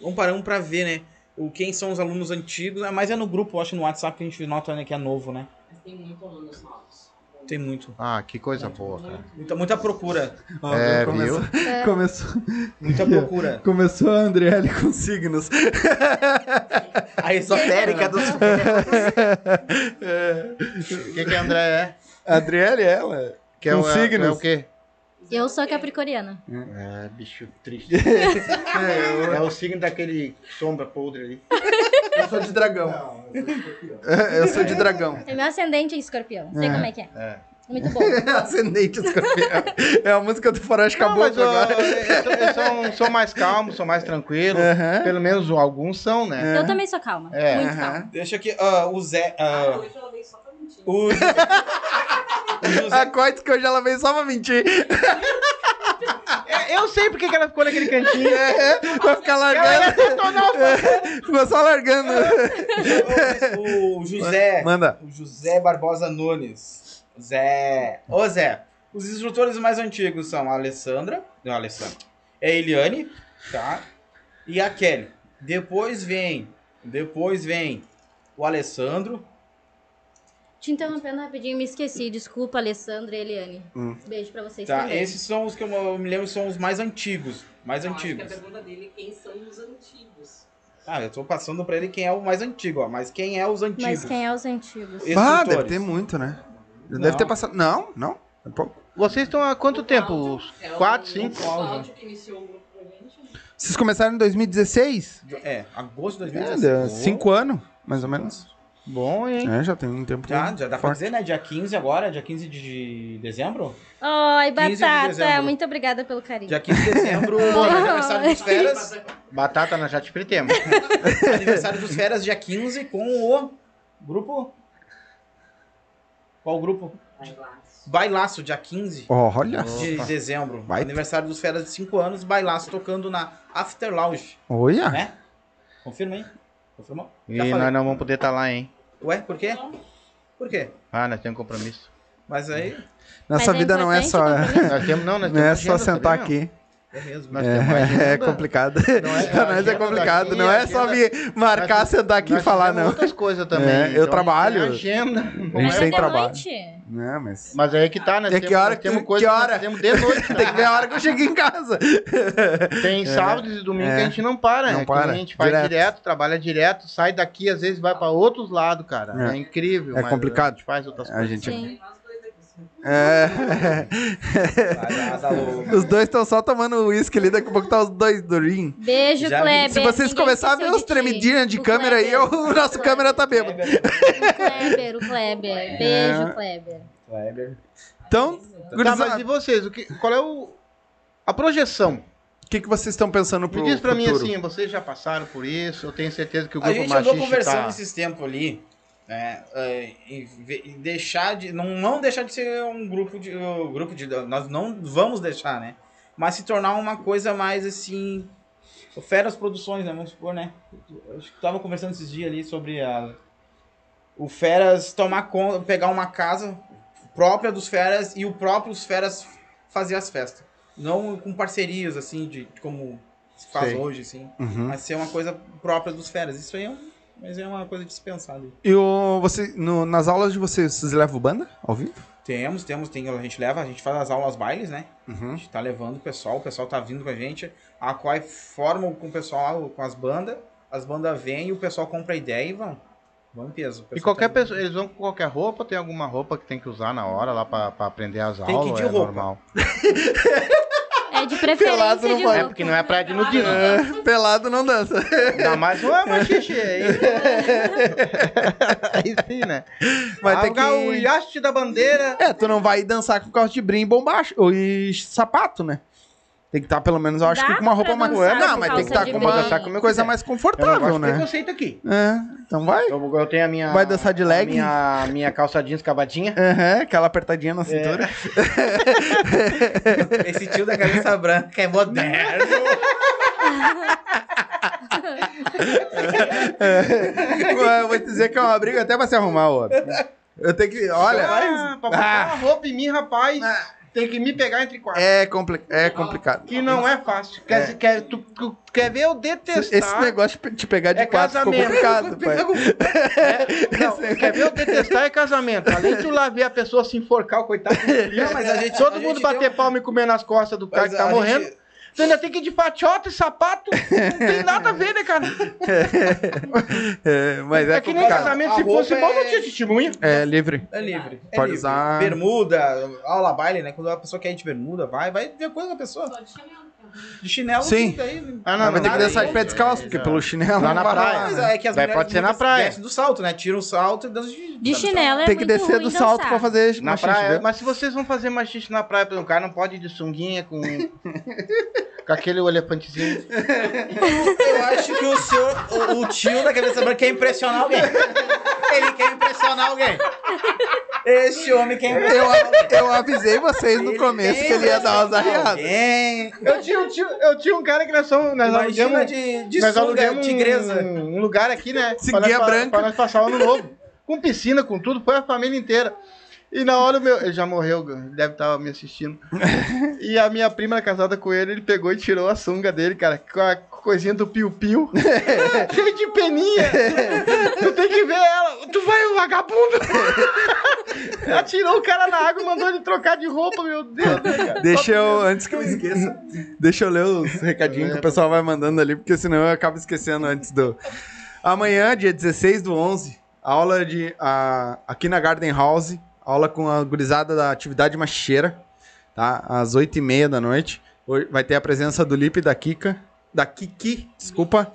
vamos paramos pra ver, né? O, quem são os alunos antigos, mas é no grupo, eu acho no WhatsApp que a gente nota né, que é novo, né? Mas tem muito alunos novos. Tem muito. Ah, que coisa boa, cara. Muita, muita procura. Ó, É, começou, É. começou, Muita procura. começou a Andriele com signos. A esotérica dos. O que, que a André é? A Adriele, ela. Que é Com o, é- signos. É o quê? Eu sou capricorniana. É, bicho triste. é o signo daquele sombra podre ali. Eu sou de dragão. eu sou de dragão. É meu ascendente em escorpião. Sei É. como é que é. É. Muito bom. Ascendente escorpião. É a música do Faroeste Não, Caboclo mas ó, agora. são, são mais calmos, são mais tranquilos. Aham. Pelo menos alguns são, né? Eu também sou calma. É. Muito Aham. calma. Deixa aqui, ah, o Zé. Ah, ah, hoje veio só pra mentir. o, o José. A Coites que hoje ela veio só pra mentir. É, Eu sei porque que ela ficou naquele cantinho. É, vai ficar largando. Ficou só largando. o, o José. Manda. O José Barbosa Nunes. Zé. Ô Zé. Os instrutores mais antigos são a Alessandra. Não, a Alessandra. É a Eliane, tá? E a Kelly. Depois vem. Depois vem o Alessandro. Te interrompendo rapidinho, me esqueci. Desculpa, Alessandra e Eliane. Hum. Beijo pra vocês Tá? também. Esses são os que eu me lembro são os mais antigos. Mais Eu acho que a antigos. pergunta dele é quem são os antigos. Ah, eu tô passando pra ele quem é o mais antigo, ó. Mas quem é os antigos? Mas quem é os antigos? Ah, deve ter muito, né? Não. Deve ter passado. Não, não. É pouco. Vocês estão há quanto tempo? Uns É o- Quatro, o cinco? Cláudio que iniciou o grupo pra gente. Vocês começaram em 2016? É, agosto de É, 2016. deu cinco anos, mais ou menos. Bom, hein? É, já tem um tempo. Já, já dá pra forte. dizer, né? Dia 15 agora, dia 15 de dezembro? Oi, 15 de Batata. dezembro. Muito obrigada pelo carinho. Dia 15 de dezembro, aniversário dos feras. Batata nós já te pretemos. aniversário dos feras, dia 15, com o grupo. Qual grupo? Lá. Bailaço, dia 15 Olha. de dezembro. Vai. Aniversário dos feras de 5 anos, Bailaço tocando na After Lounge, Olha. né? Confirma aí. Confirmou? E falei. nós não vamos poder estar lá, hein? Ué, por quê? Por quê? Ah, nós temos compromisso. Mas aí, Nossa Mas é vida não é só. Nós temos, não, nós Não é só sentar sabia, aqui. É mesmo. Nós. É, é complicado. Não é- Pra nós é complicado. daqui, Não é só agenda- vir marcar, Nós- sentar aqui e falar, não. outras coisas também. É, eu Então, trabalho. Agenda. A gente Mas tem é trabalho. noite. Não, mas. Mas aí que tá, nós É que hora que- temos que coisa hora? nós temos de noite. Tem que ver a hora que eu cheguei em casa. Tem sábados e domingos É. que a gente não para, Não né? para, Que a gente faz direto. direto. trabalha direto, sai daqui, às vezes vai pra outros lados, cara. É. É, incrível. É complicado. A gente faz outras A coisas. É. Os dois estão só tomando uísque ali, daqui a pouco tá os dois durinho. Beijo, Já. Kleber. Se vocês começarem a ver os tremidinhos de O câmera aí, o nosso câmera tá bêbado. O Kleber, o Kleber. Beijo, É. Kleber. Kleber. Então, Tá, gurizada, mas e vocês? O que, qual é o, a projeção? o que, que vocês estão pensando pro Me diz pra mim futuro? assim, vocês já passaram por isso, eu tenho certeza que o A grupo gente andou machista conversando tá... esses tempos ali, é, em ve- em deixar de, não, não deixar de ser um grupo de, um grupo de, nós não vamos deixar, né, mas se tornar uma coisa mais assim, Feras Produções, né, vamos supor, né, Eu acho que tava conversando esses dias ali sobre a, o Feras tomar conta, pegar uma casa própria dos Feras e o próprio os Feras fazer as festas, não com parcerias assim de, de como se faz Sei. hoje, assim. Uhum. Mas ser uma coisa própria dos feras. Isso aí é, um, mas é uma coisa dispensada. E o, você, no- nas aulas de vocês, vocês levam banda ao vivo? Temos, temos, tem, a gente leva, a gente faz as aulas bailes, né? A Uhum. gente tá levando o pessoal, o pessoal tá vindo com a gente, a qual forma com o pessoal, com as bandas, as bandas vêm e o pessoal compra a ideia e vão. Vão em peso. E qualquer tá- pessoa, eles vão com qualquer roupa, tem alguma roupa que tem que usar na hora lá pra, pra aprender as Tem que aulas? ir de é roupa. normal. É de preferência Pelado não de pode, É porque não é praia de nudismo. É, pelado não dança. Ainda mais uma machixe aí. aí sim, né? Vai ah, ter o ga- O que... iaste da bandeira. É, tu não vai dançar com calça de brim e bombacho, ou e sapato, né? Tem que estar, pelo menos, eu acho Dá que com uma roupa mais... dançar Não, com mas tem que calça estar com uma dançar como eu coisa mais confortável, né? preconceito aqui. É, então vai. Eu, eu tenho a minha. Vai dançar de a legging? Minha, minha calça jeans cavadinha. Aham, aquela apertadinha na cintura. Esse tio da cabeça branca é moderno. Eu vou te dizer que é uma briga até pra se arrumar, ó. Eu tenho que. Olha. Ah, pra botar uma roupa em mim, rapaz, tem que me pegar entre quatro. É, compli é complicado. Que não é fácil. Quer, dizer, quer, tu, tu quer ver eu detestar? Esse negócio de te pegar de É quatro ficou casamento. complicado, pai. Não, quer ver eu detestar é casamento. Além de tu lá ver a pessoa se enforcar, o coitado. Não, mas a gente- todo a mundo gente bater um- palma e comer nas costas do cara Mas que tá morrendo. gente- Tu ainda tem que ir de fatiota e sapato. Não tem nada a ver, né, cara? É, mas é, É, que nem casamento, se fosse bom, não é- tinha testemunha. É livre. É livre. É Pode livre. usar- Bermuda, aula baile, né? Quando a pessoa quer ir de bermuda, vai, vai ver coisa da pessoa. Só de chinelo. De chinelo, Sim. tudo aí. Ah, Mas vai ter que dançar de pé descalço, porque pelo chinelo Lá não na praia. rolar, Mas né? é que as mulheres pode ser na praia. descem do salto, né? Tira o salto e dança de... De chinelo é Tem que descer do salto pra fazer Na praia, mas se vocês vão fazer machiste na praia, o cara não pode ir de sunguinha com, com aquele elefantezinho. Eu acho que o senhor, o, o tio da cabeça branca quer impressionar alguém. Ele quer impressionar alguém. Esse homem quer Eu, impressionar alguém. eu avisei vocês no começo que ele ia dar umas arriadas. Alguém. Eu tinha, eu tinha, eu tinha um cara que nós somos. Nós alugamos, de, de nós sunga, tigresa. um, um lugar aqui, né? Pa- branca. Pra nós passar o ano novo. Com piscina, com tudo, foi a família inteira. E na hora o meu. Ele já morreu, deve estar me assistindo. E a minha prima era casada com ele, ele pegou e tirou a sunga dele, cara, com a coisinha do piu-piu. Cheio de peninha. tu tem que ver ela. Tu vai, o vagabundo. Ela tirou o cara na água e mandou ele trocar de roupa, meu Deus, cara? Deixa eu, antes que eu esqueça, deixa eu ler os recadinhos que o pessoal vai mandando ali, porque senão eu acabo esquecendo antes do. Amanhã, dia 16 do 11, aula de. a- aqui na Garden House, aula com a gurizada da atividade machicheira, tá? Às 8h30 da noite. Vai ter a presença do Lipe e da Kika. Da Kiki, desculpa.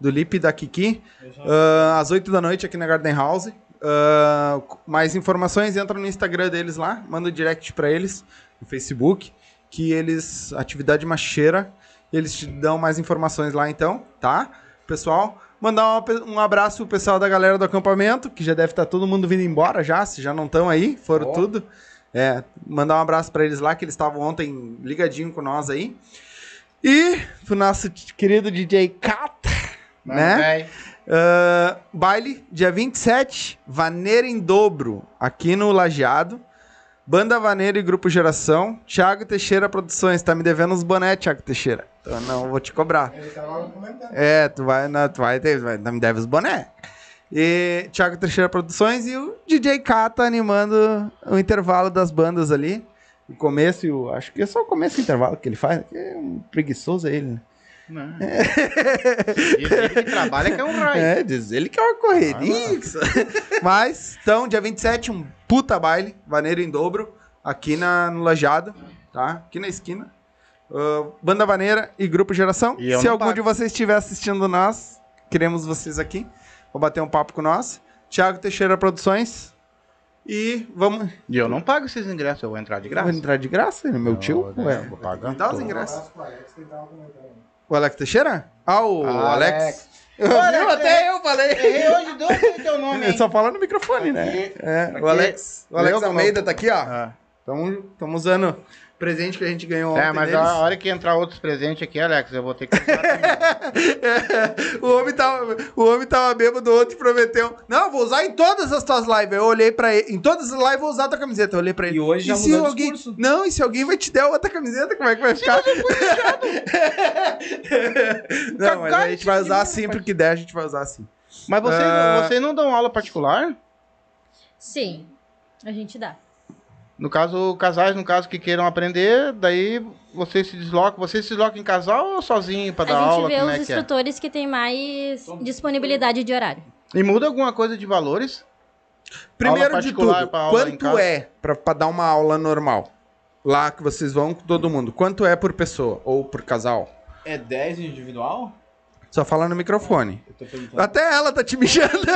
Do Lipe e da Kiki. Ah, às 8 da noite aqui na Garden House. Ah, mais informações, entra no Instagram deles lá, manda um direct pra eles, no Facebook, que eles, atividade macheira, eles te dão mais informações lá então, tá? Pessoal, mandar um abraço pro pessoal da galera do acampamento, que já deve estar todo mundo vindo embora já, se já não estão aí, foram tudo. É, mandar um abraço pra eles lá, que eles estavam ontem ligadinho com nós aí. E pro nosso querido DJ Cata, né? Ah, baile, dia 27, Vaneira em dobro, aqui no Lajeado. Banda Vaneira e Grupo Geração. Thiago Teixeira Produções. Tá me devendo uns boné, Thiago Teixeira. Então não vou te cobrar. Ele tava comentando. É, tu vai, não, tu vai ter, vai, me deve os boné. E Thiago Teixeira Produções e o DJ Kata animando o intervalo das bandas ali. O começo e o. Acho que é só o começo e o intervalo que ele faz. que É um preguiçoso ele, né? Não. Diz ele que trabalha que é um raio. É, diz ele que é uma correria. só- Mas, então, dia 27, um puta baile, Vaneiro em dobro, aqui na, no Lajado, tá? Aqui na esquina. Ah, Banda Vaneira e Grupo Geração. E Se algum pago. de vocês estiver assistindo nós, queremos vocês aqui. Vou bater um papo com nós. Thiago Teixeira Produções. E vamos. E eu não pago esses ingressos, eu vou entrar de Vou graça. entrar de graça, meu tio. Eu, Ué, vou pagar. me dá os ingressos. O Alex Teixeira? Ah, o Ah, Alex. Alex. Viu? Alex, Até eu falei. Errei hoje, teu nome, Ele hein? só fala no microfone, né? É, o Alex, o Alex Eu Almeida vou- tá aqui, ó. Ah. Estamos usando presente que a gente ganhou ontem É, mas deles. a hora que entrar outros presentes aqui, Alex, eu vou ter que usar também. o, homem tava, o homem tava bêbado ontem e prometeu. Não, eu vou usar em todas as tuas lives. Eu olhei pra ele. Em todas as lives eu vou usar a tua camiseta. Eu olhei pra ele. E hoje já se mudou alguém, discurso. Não, e se alguém vai te dar outra camiseta, como é que vai ficar? não, mas a gente vai usar assim, porque der, a gente vai usar assim. Mas vocês, Ah. vocês não dão aula particular? Sim, a gente dá. No caso, casais, no caso, que queiram aprender, daí vocês se deslocam. Vocês se deslocam em casal ou sozinho pra A dar gente aula? vê Como os é que é? instrutores que têm mais disponibilidade de horário. E muda alguma coisa de valores? Primeiro de tudo, aula quanto é pra dar uma aula normal? Lá que vocês vão com todo mundo. Quanto é por pessoa ou por casal? É 10 individual? Só fala no microfone. Eu tô perguntando. Até ela tá te mijando. Não,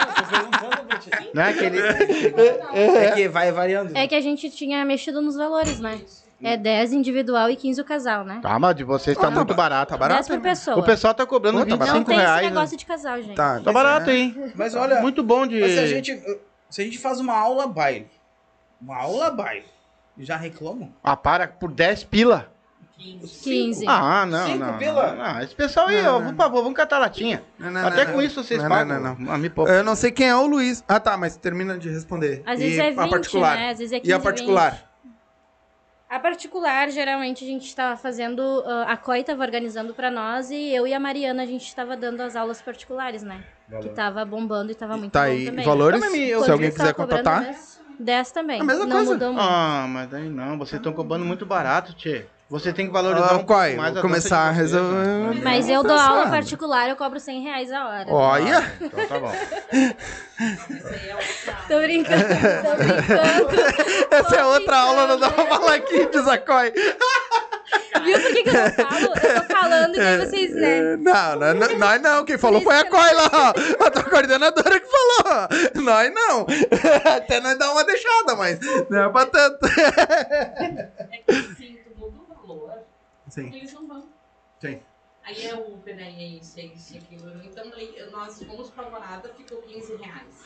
eu tô perguntando pra ti. Não é aquele... É que vai variando. É que a gente tinha mexido nos valores, né? É 10 individual e 15 o casal, né? Tá, mas de vocês tá Ah, tá muito ba- barato. tá barato, 10 por né? pessoa. O pessoal tá cobrando Pô, tá 25 Não tem esse reais. né? negócio de casal, gente. Tá, Tá barato, hein? Mas olha, Muito bom de... mas se a gente, se a gente faz uma aula baile, uma aula baile, já reclamam? Ah, para, por 10 pila. 15. 15. Ah, não, Cinco não. pila? Não, não. Esse pessoal aí, Não, ó, não. por favor, vamos catar latinha. Não, não, Até não, com não. isso vocês Não, pagam. não, não, Ah, me poupa. Eu não sei quem é o Luiz. Ah, tá, mas termina de responder. Às E vezes é 20, a particular. né? Às vezes é 15, E a particular? A particular, geralmente, a gente estava fazendo... ah, a COI estava organizando para nós e eu e a Mariana, a gente estava dando as aulas particulares, né? Que tava bombando e tava muito Tá bom aí, também. valores? Também, Se alguém quiser mesmo? 10 também. A mesma não coisa. mudou muito. Ah, mas daí não, vocês estão cobrando muito barato, tchê. Você tem que valorizar Ah, um pouco Quai, mais vou a começar a resolver. né? Mas eu dou Pensando. aula particular, eu cobro 100 reais a hora. Olha! Então tá bom. É. Tô brincando, tô brincando. Essa é outra aula, não dá pra falar aqui, diz a Coi. Viu por que, que eu não falo? Eu tô falando e daí vocês, né? Não, não, não, nós não. Quem falou foi a Coi lá, ó. A tua coordenadora que falou. Nós não. Até nós dar uma deixada, mas não é pra tanto. É que assim, tu muda o valor, Sim, eles não vão. sim. Aí é Uber, aí é isso, é isso, é aquilo. Então aí nós fomos pra Alvorada, ficou 15 reais.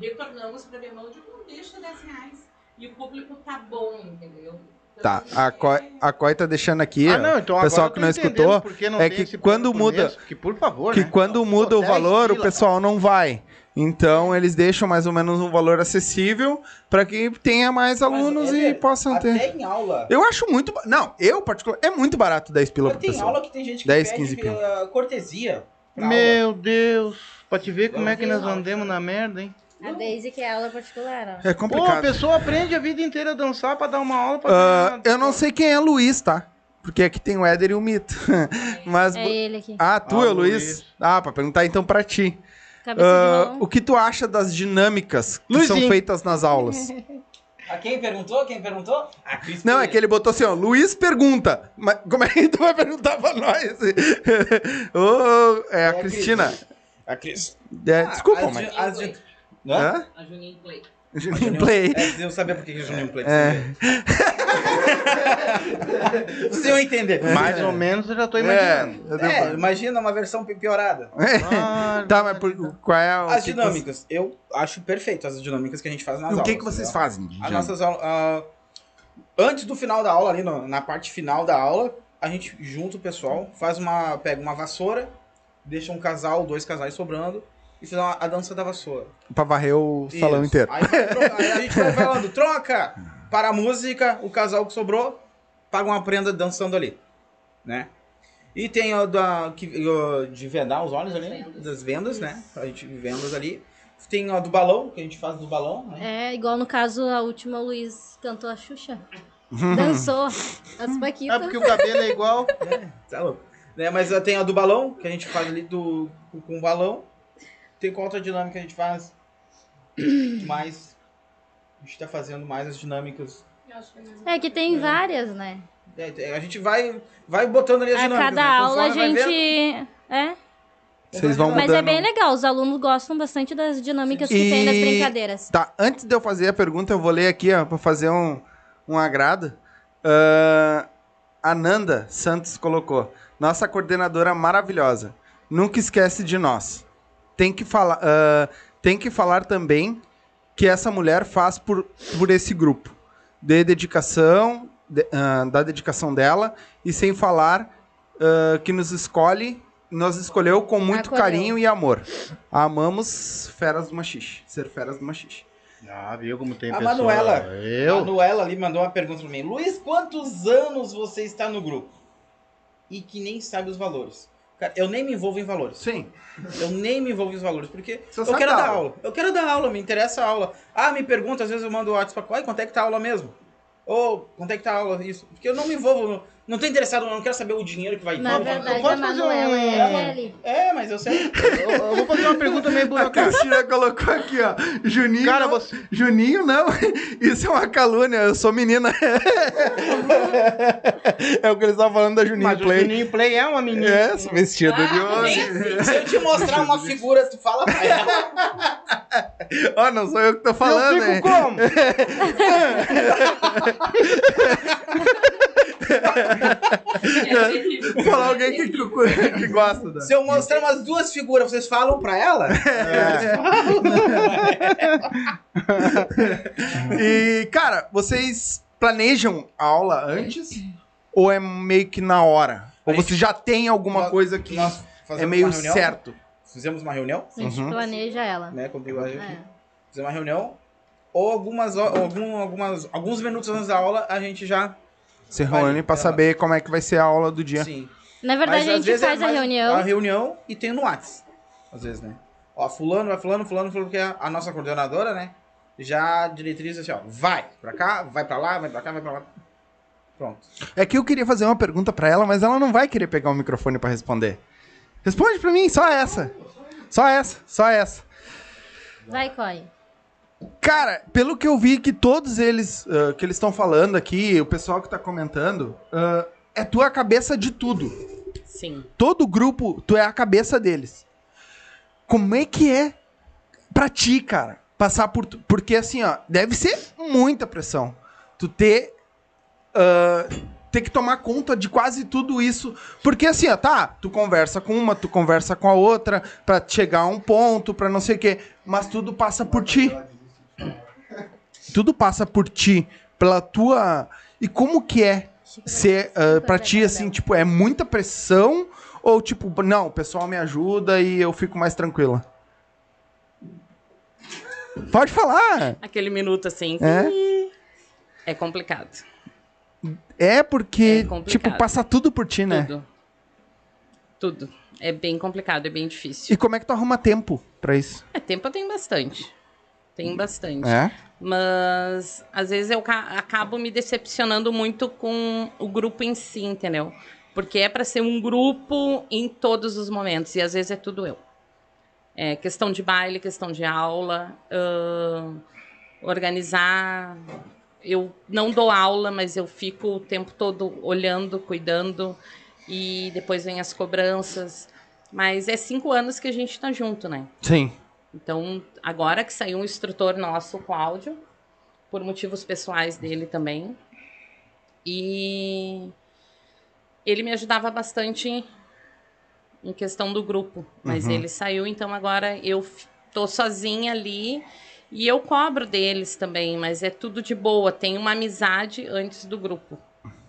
Retornamos pra minha mão de não deixa 10 reais. E o público tá bom, entendeu? Então, Tá, a Coi, a Coi tá deixando aqui, Ah, não, então o pessoal que não escutou, não é que quando muda- começo, Que por favor, que né? quando muda Pô, o 10 valor, o pessoal não vai. Então eles deixam mais ou menos um valor acessível para que tenha mais alunos Mas, e possam ter. Até em aula. Eu acho muito. Não, eu, particular, é muito barato 10 pila Mas por tem pessoa. aula que tem gente que 10, pede 15 pila. cortesia. pra aula. Meu Deus. Pra te ver como Eu é que nós andemos na merda, hein? A Daisy que é aula particular, ó. É Pô, a complicado. pessoa aprende a vida inteira a dançar pra dar uma aula pra ganhar- eu não sei quem é Luiz, tá? Porque aqui tem o Éder e o Mito. Mas. É ele aqui. Ah, tu Ah, é o Luiz? Luiz. Ah, pra perguntar então pra ti. Cabeça de o que tu acha das dinâmicas que são Luizinho. feitas nas aulas? A quem perguntou? Quem perguntou? A Cris Não, é que ele botou assim, ó. Luiz pergunta. Mas como é que tu vai perguntar pra nós? Ô, é a É a Cristina. A Cris. É, desculpa, Ah, as mas. di- as di- Hã? A Juninho Play. Juninho Play. É, eu sabia por que é Juninho Play. É. Vocês iam entender. Mais ou menos eu já tô É, imaginando. eu devo- É, imagina uma versão pi- piorada. Ah, Tá, mas por, qual é o. As dinâmicas, eu acho perfeito as dinâmicas que a gente faz nas O aulas. que, que vocês fazem? As nossas aulas. ah, antes do final da aula, ali no- na parte final da aula, a gente junta o pessoal, faz uma. pega uma vassoura, deixa um casal, dois casais sobrando, e faz a dança da vassoura. Pra varrer o salão Isso. inteiro. Aí, aí a gente vai falando, troca! Para a música, o casal que sobrou, paga uma prenda dançando ali. Né? E tem o da, que, o de vendar os olhos ali, Vendas. das vendas, né? A gente vendas ali. Tem a do balão, que a gente faz do balão, né? É, igual no caso, a última o Luiz cantou a Xuxa. Dançou as É Paquitas. porque o cabelo é igual. Tá louco. Né? Mas tem a do balão, que a gente faz ali do, com o balão. Tem qual outra dinâmica que a gente faz? mais. A gente tá fazendo mais as dinâmicas. É É que tem várias, né? É, a gente vai, vai botando ali as A dinâmicas. cada né? aula a gente. vendo, É, Vocês vão mas mudando. é bem legal. Os alunos gostam bastante das dinâmicas que E- tem das brincadeiras. Tá, antes de eu fazer a pergunta, eu vou ler aqui, ó, pra fazer um, um agrado. Ah, a Nanda Santos colocou. Nossa coordenadora maravilhosa. Nunca esquece de nós. Tem que falar, ah, tem que falar também que essa mulher faz por, por esse grupo. De dedicação, de- ah, da dedicação dela, e sem falar ah, que nos escolhe, nos escolheu com muito Acolheu. carinho e amor. Amamos feras do machixe. Ser feras do machixe. Ah, viu como tem A pessoa. Manuela. Eu? Manuela ali mandou uma pergunta pra mim. Luiz, quantos anos você está no grupo? E que nem sabe os valores. Cara, eu nem me envolvo em valores. Sim. Eu nem me envolvo em valores, porque Você eu quero dar aula. aula. Eu quero dar aula, me interessa a aula. Ah, me pergunta, às vezes eu mando o WhatsApp pra quanto é que tá a aula mesmo? Ou quanto é que tá a aula? Isso. Porque eu não me envolvo, não, não tô interessado, eu não quero saber o dinheiro que vai Na vir. verdade, posso a fazer Manuela um- é. É, mas eu sei. Eu, eu vou fazer uma pergunta meio A burocrática. Cristina colocou aqui, ó. Juninho. Cara, não- você. Juninho, não. Isso é uma calúnia. Eu sou menina. é o que eles estavam falando da Juninho Mas o Play. Juninho Play é uma menina. É, vestido de Ah, ouro. nem Se eu te mostrar uma figura, tu fala pra ela. Ó, não sou eu que tô falando, eu hein? fico como? É, Vou falar alguém que, que, que gosta da. Se eu mostrar umas duas figuras, vocês falam pra ela? E, cara, vocês planejam a aula antes? Ou é meio que na hora? Ou você já tem alguma Nós- coisa que Nós é meio certo? Fizemos uma reunião, A gente Uhum. planeja ela. né? Quando eu- É. Fizemos uma reunião. Ou algumas, algum, algumas, alguns minutos antes da aula, a gente já. Você Vai, reúne pra ela- saber como é que vai ser a aula do dia. Sim. Na verdade, Mas, a gente é faz a mais reunião. A reunião e tem no Whats. Às vezes, né? Ó, fulano, vai fulano, fulano, fulano, porque a, a nossa coordenadora, né? Já diretriz assim, ó, vai pra cá, vai pra lá, vai pra cá, vai pra lá. Pronto. É que eu queria fazer uma pergunta pra ela, mas ela não vai querer pegar o microfone pra responder. Responde pra mim, só essa. Só essa, só essa. Vai, Coy. Cara, pelo que eu vi que todos eles ah, que eles estão falando aqui, o pessoal que tá comentando, ah, é tu a cabeça de tudo. Sim. Todo grupo, tu é a cabeça deles. Como é que é pra ti, cara, passar por. tu- Porque assim, ó, deve ser muita pressão. Tu ter. ah, ter que tomar conta de quase tudo isso. Porque assim, ó, tá, tu conversa com uma, tu conversa com a outra, pra chegar a um ponto, pra não sei o quê. Mas tudo passa por ti. Tudo passa por ti, pela tua. E como que é ser uh, pra ti assim, tipo, é muita pressão ou tipo, não, o pessoal me ajuda e eu fico mais tranquila? Pode falar. Aquele minuto assim. É? É complicado. É porque, É complicado. tipo, passa tudo por ti, né? Tudo. Tudo. É bem complicado, é bem difícil. E como é que tu arruma tempo pra isso? É, tempo eu tenho bastante. Tenho bastante. É? Mas às vezes eu ca- acabo me decepcionando muito com o grupo em si, entendeu? Porque é para ser um grupo em todos os momentos e às vezes é tudo eu. É questão de baile, questão de aula, ahn, organizar. Eu não dou aula, mas eu fico o tempo todo olhando, cuidando e depois vem as cobranças. Mas é cinco anos que a gente tá junto, né? Sim. Então, agora que saiu um instrutor nosso, o Cláudio, por motivos pessoais dele também. E ele me ajudava bastante em questão do grupo. Mas Uhum. ele saiu, então agora eu tô sozinha ali. E eu cobro deles também, mas é tudo de boa. Tem uma amizade antes do grupo,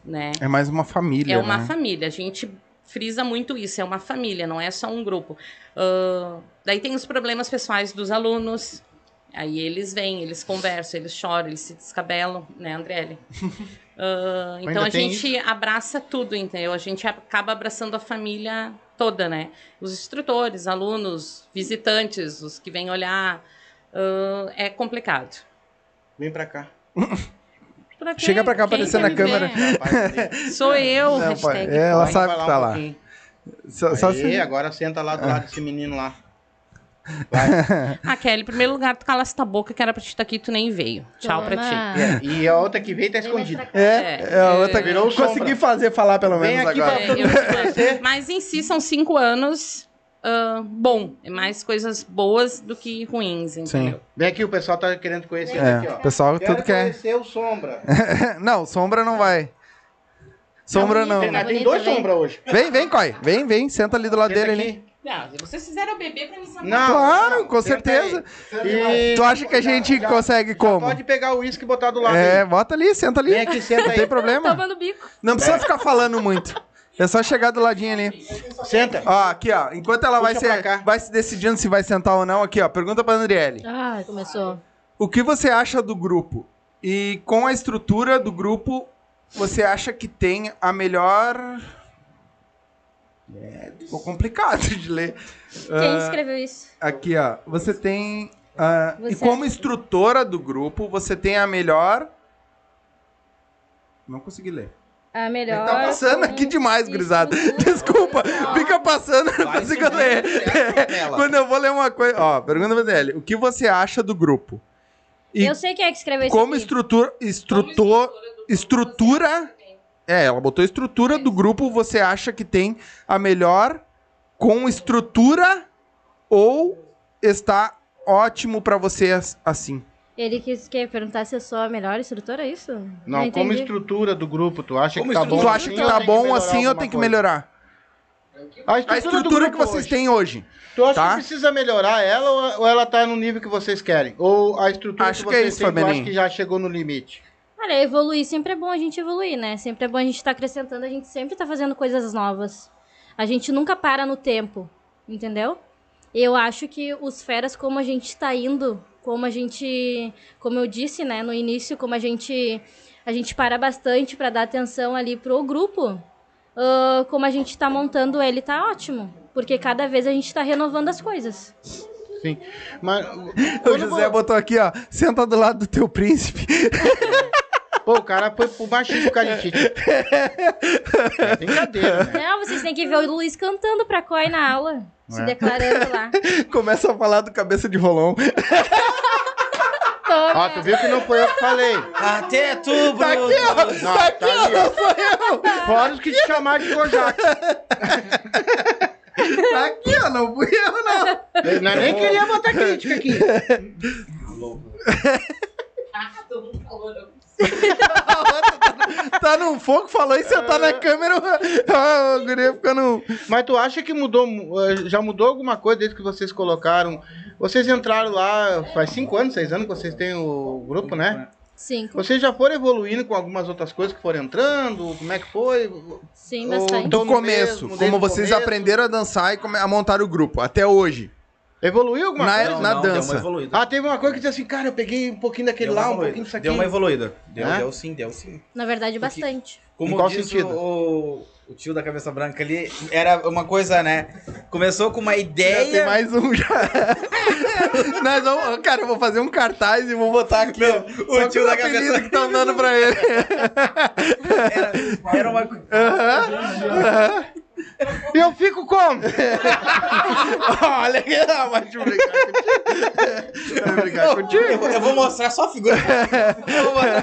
né? É mais uma família, É uma né? família. A gente frisa muito isso. É uma família, não é só um grupo. Ah, daí tem os problemas pessoais dos alunos. Aí eles vêm, eles conversam, eles choram, eles se descabelam, né, Andriele? Ah, então a gente abraça tudo, entendeu? A gente acaba abraçando a família toda, né? Os instrutores, alunos, visitantes, os que vêm olhar. Ah, é complicado. Vem pra cá. Pra quê? Chega pra cá Quem aparecer quer na me câmera. Sou eu, Não, hashtag pai, ela sabe que tá um lá. Só, só Aí, se- agora senta lá do lado desse menino lá. Ah, Kelly, em primeiro lugar, tu calasse tua boca, que era pra te estar aqui, tu nem veio. Tchau pra ti. Toma. E a outra que veio tá Vem escondida. cá. É, é, a outra Virou consegui sombra. fazer falar pelo Vem menos aqui agora. pra- É. Mas em si são cinco anos ah, bom. É mais coisas boas do que ruins, entendeu? Vem aqui, o pessoal tá querendo conhecer É, aqui, ó. o pessoal Quero tudo quer. conhecer o Sombra. não, sombra não vai. Sombra não. Tem, dois vem. Sombra hoje. Vem, vem, Coi. Vem, vem. Senta ali do lado Senta dele aqui. ali. Não, se vocês fizeram o bebê pra me saber. Não, Claro, não, com certeza. E Tu acha que a gente já- consegue já como? Pode pegar o uísque e botar do lado É, aí. bota ali, senta ali. Vem aqui, senta Não aí. tem problema. Tomando bico. Não precisa ficar falando muito. É só chegar do ladinho ali. Senta. Ó, aqui, ó. Enquanto ela vai Puxa pra se, cá. vai se decidindo se vai sentar ou não, aqui, ó. Pergunta pra Andriele. Ah, começou. O que você acha do grupo? E com a estrutura do grupo, você acha que tem a melhor. É, ficou complicado de ler. Quem Ah, escreveu isso? Aqui, ó. Você tem. ah, e Você como instrutora do grupo, você tem a melhor. Não consegui ler. A melhor. Tá passando aqui demais, gurizada. Desculpa, fica passando, consigo subindo ler. Quando eu vou ler uma coisa. Ó, pergunta pra ele. O que você acha do grupo? E Eu sei quem é que escreveu isso. como aqui. estrutura. Estrutor, estrutura. É, ela botou estrutura do grupo. Você acha que tem a melhor com estrutura ou está ótimo pra você as- assim? Ele quis que perguntar se eu sou a melhor instrutora, é isso? Não, como entendi. estrutura do grupo, tu acha Como que tá bom? estrutura- Tu acha que assim tá tem bom assim ou tem que melhorar? A A estrutura, do estrutura que vocês hoje. têm hoje. Tu acha tá? que precisa melhorar ela ou- ela tá no nível que vocês querem? Ou a estrutura Acho que que é vocês isso, têm, tu acha que já chegou no limite? Olha, evoluir sempre é bom a gente evoluir, né? Sempre é bom a gente estar acrescentando, a gente sempre tá fazendo coisas novas. A gente nunca para no tempo, entendeu? Eu acho que os feras, como a gente tá indo, como a gente, como eu disse, né, no início, como a gente a gente para bastante para dar atenção ali pro grupo, ah, como a gente tá montando ele, tá ótimo. Porque cada vez a gente tá renovando as coisas. Sim. Mas. O José botou aqui, ó. Senta do lado do teu príncipe. Pô, o cara foi pro machismo caritite. É brincadeira, né? Não, vocês têm que ver o Luiz cantando pra Coi na aula. Se É. declarando lá. Começa a falar do cabeça de rolão. Ó, tu viu que não foi eu que falei. Até tu, Bruno. Tá aqui, ó. Não, Tá aqui, tá ó. ó. Sou eu. Fora os que te chamaram de Kojak. Tá aqui, ó. Não fui eu, não. Eu não- nem queria botar crítica aqui. Ah, todo mundo falou, não. Tá num fogo, falou e você tá na câmera. Ó, o guri ficando. Mas tu acha que mudou, eh, já mudou alguma coisa desde que vocês colocaram? Vocês entraram lá faz cinco anos, seis anos que vocês têm o grupo, né? Cinco. Vocês já foram evoluindo com algumas outras coisas que foram entrando? Como é que foi? Sim, Ou bastante. então- Do no começo, mesmo, como vocês começo. aprenderam a dançar e a montar o grupo, até hoje. Evoluiu alguma Na- coisa? na Deu dança. uma evoluída. Ah, teve uma coisa que disse assim, cara, eu peguei um pouquinho daquele Deu lá, um pouquinho disso aqui. Deu uma evoluída. Deu, É? deu sim, deu sim. Na verdade, bastante. Como Em qual diz sentido? O, o tio da cabeça branca ali, era uma coisa, né? Começou com uma Já tem ideia. mais um já. Nós vamos, cara, eu vou fazer um cartaz e vou botar aqui. Não, o tio da cabeça- que estão dando pra ele. Era, era uma. Aham, aham. E eu fico como? Olha aqui, ah, mas deixa eu brincar contigo. Vai brincar contigo? Eu, vou- eu vou mostrar só a figura. Eu vou mostrar a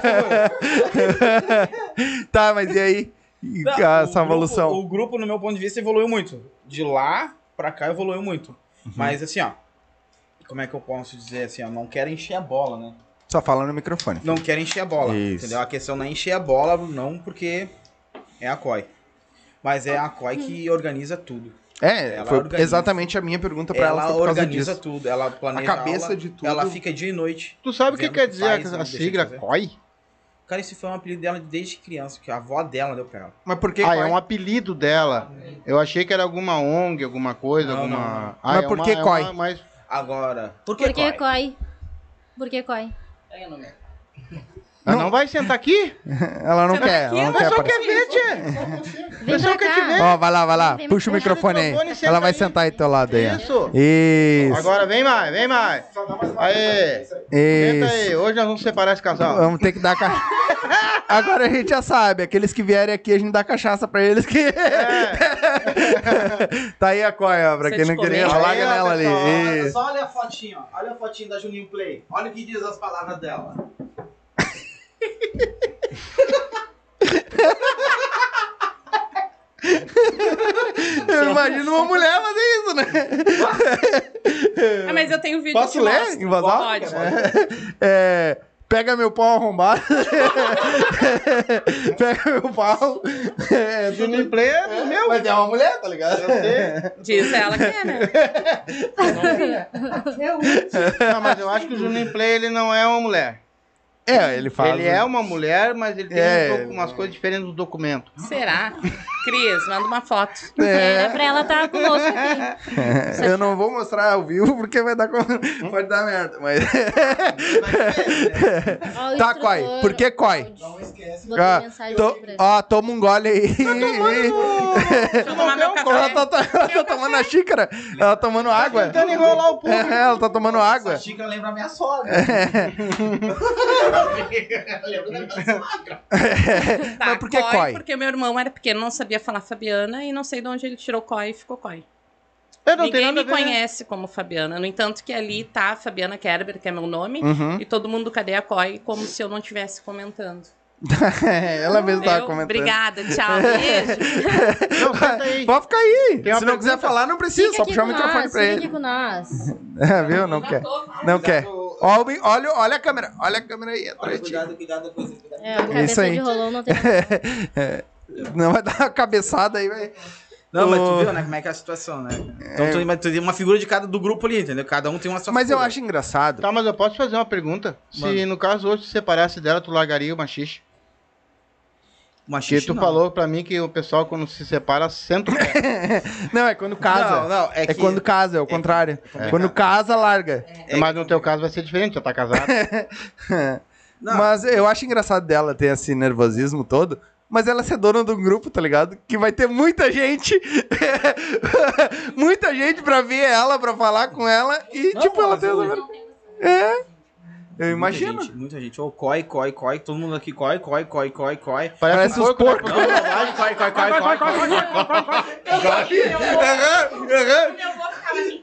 figura. Tá, mas e aí? Não, essa o grupo- evolução? o grupo, no meu ponto de vista, evoluiu muito. De lá pra cá evoluiu muito. Uhum. Mas assim, ó. Como é que eu posso dizer assim, ó? Não quero encher a bola, né? Só fala no microfone. Não quero encher a bola. Isso. Entendeu? A questão não é encher a bola, não porque é a COI. Mas é a COI que organiza tudo. É, Ela foi organiza. exatamente a minha pergunta pra ela, Ela foi por causa organiza disso. tudo. Ela planeja A cabeça aula, de tudo. Ela fica dia e noite. Tu sabe o que quer que dizer a, sigla. COI? Cara, esse foi um apelido dela desde criança, que a avó dela deu pra ela. Mas por que Ah, é um apelido dela. Eu achei que era alguma ONG, alguma coisa, Não, alguma... não, não. Ah, Mas é por uma- que é COI? uma- mas Agora, por que Por que COI? COI? Por que COI? Ela não vai sentar aqui? Ela não quer, ela não quer pessoal quer ver, tia. O Vem pessoal quer te ver. Ó, vai lá, vai lá. Vem, Puxa o microfone aí. Ela vai aí. sentar aí do teu lado aí. ó. Isso. Isso. Agora vem mais, vem mais. Aê. Senta aí. Isso. Hoje nós vamos separar esse casal. Vamos ter que dar ca... Agora a gente já sabe, aqueles que vierem aqui a gente dá cachaça pra eles que. É. tá aí a coia, pra Você quem te não queria, comer. larga Aí, ó, nela ali. pessoal, Isso. Só olha a fotinha, ó. Olha a fotinha da Juninho Play. Olha o que diz as palavras dela. Eu imagino uma mulher fazer isso, né? Ah, mas eu tenho vídeo Posso que ler em voz alta? Pode. É, pega meu pau arrombado. pega meu pau. É, Play é do meu. Mas é uma mulher, tá ligado? Diz ela que é, né? Não, mas eu acho que o Juninho Play ele não é uma mulher. É, ele fala. Ele é uma mulher, mas ele tem É. um pouco, umas coisas diferentes do documento. Será? Cris, manda uma foto. É, É, pra ela estar conosco aqui. eu não vou mostrar ao vivo porque vai dar com... pode dar merda, mas Ó, o Tá, instrutor, Coi, por que Coi? Não esquece. Botei Ah, mensagem to- aqui pra ele. Ó, toma um gole aí. Deixa eu tomar meu Ela café. tá, tá- ela tá tomando a xícara. Ela tá tomando água. Tentando enrolar o público. É, ela tá tomando água. Essa xícara lembra a minha sogra. Lembra da minha sogra. Tá, Mas por que Coi? Porque meu irmão era pequeno, não sabia falar Fabiana e não sei de onde ele tirou Coi e ficou Coi. Não Ninguém me conhece como Fabiana. No entanto, que ali tá a Fabiana Kerber, que é meu nome, Uhum. e todo mundo cadê a Coi, como se eu não estivesse comentando. ela mesma tava Eu- comentando. Obrigada, tchau, beijo. Não, senta aí. Pode ficar aí. Se não quiser falar, não precisa. Fica Só puxar o microfone nós, pra ele. com nós. É, viu? Não quer. Não quer. O- Olha, olha a câmera. Olha a câmera aí Olha, atrás de ti. cuidado, cuidado coisa. Cuidado. É, a Isso cabeça aí. de rolão não tem. Não vai dar uma cabeçada aí, vai. Não, mas tu viu, né, como é que é a situação, né? Então tu, mas tu tem uma figura de cada do grupo ali, entendeu? Cada um tem uma sua Mas eu figura. acho engraçado. Tá, mas eu posso fazer uma pergunta? Se no caso hoje se separasse dela, tu largaria o machixe? Porque xixi, tu não. falou pra mim que o pessoal quando se separa senta o pé. Não, é quando casa. Não, não, é é que... quando casa, é o contrário. Quando casa, larga. Mas no teu caso vai ser diferente, já tá casado. Não. Mas eu acho engraçado dela ter esse nervosismo todo. Mas ela ser dona de um grupo, tá ligado? Que vai ter muita gente. muita gente pra ver ela, pra falar com ela. E, Não, tipo, ela tem. É. Eu Muita imagino. gente, muita gente. Ô, coi, coi, coi. Todo mundo aqui coi, coi, coi, coi, coi. Parece, um os porco, né? porcos. Porque- Não, vai, coi, coi, coi, coi, coi, coi. Meu avô ficava assim,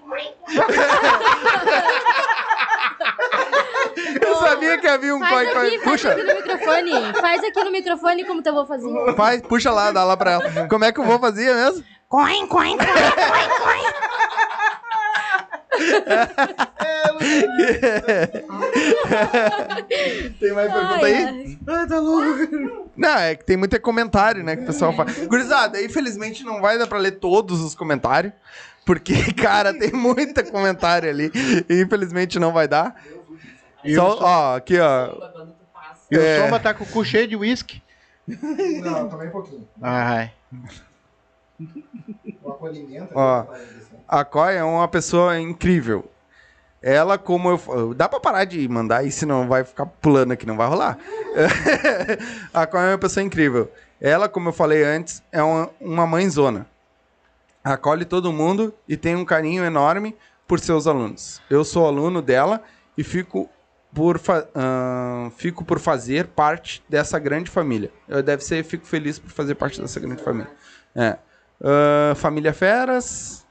Eu sabia que havia um coi, coi. aqui, faz Puxa, aqui no microfone. Faz aqui no microfone como teu avô fazia. faz, puxa lá, dá lá pra ela. Como é que o vô fazia mesmo? Coin, coin, coin, coin, coin. Tem mais pergunta Ai, aí? ai. Ah, tá louco. Não, é que tem muito comentário, né, que o pessoal fala. Gurizada, infelizmente não vai dar pra ler todos os comentários, porque, cara, tem muita comentário ali, e infelizmente não vai dar. Só, ó, aqui, ó. E É. o Somba tá com o cu cheio de uísque. Não, também um pouquinho. Ai. O acolhimento. Ó. A Coy é uma pessoa incrível. Ela, como eu. Dá pra parar de mandar aí, senão vai ficar pulando aqui, não vai rolar. a Coy é uma pessoa incrível. Ela, como eu falei antes, é uma, uma mãezona. Acolhe todo mundo e tem um carinho enorme por seus alunos. Eu sou aluno dela e fico por, ahn, fico por fazer parte dessa grande família. Eu deve ser, fico feliz por fazer parte dessa grande família. É. Ahn, família Feras.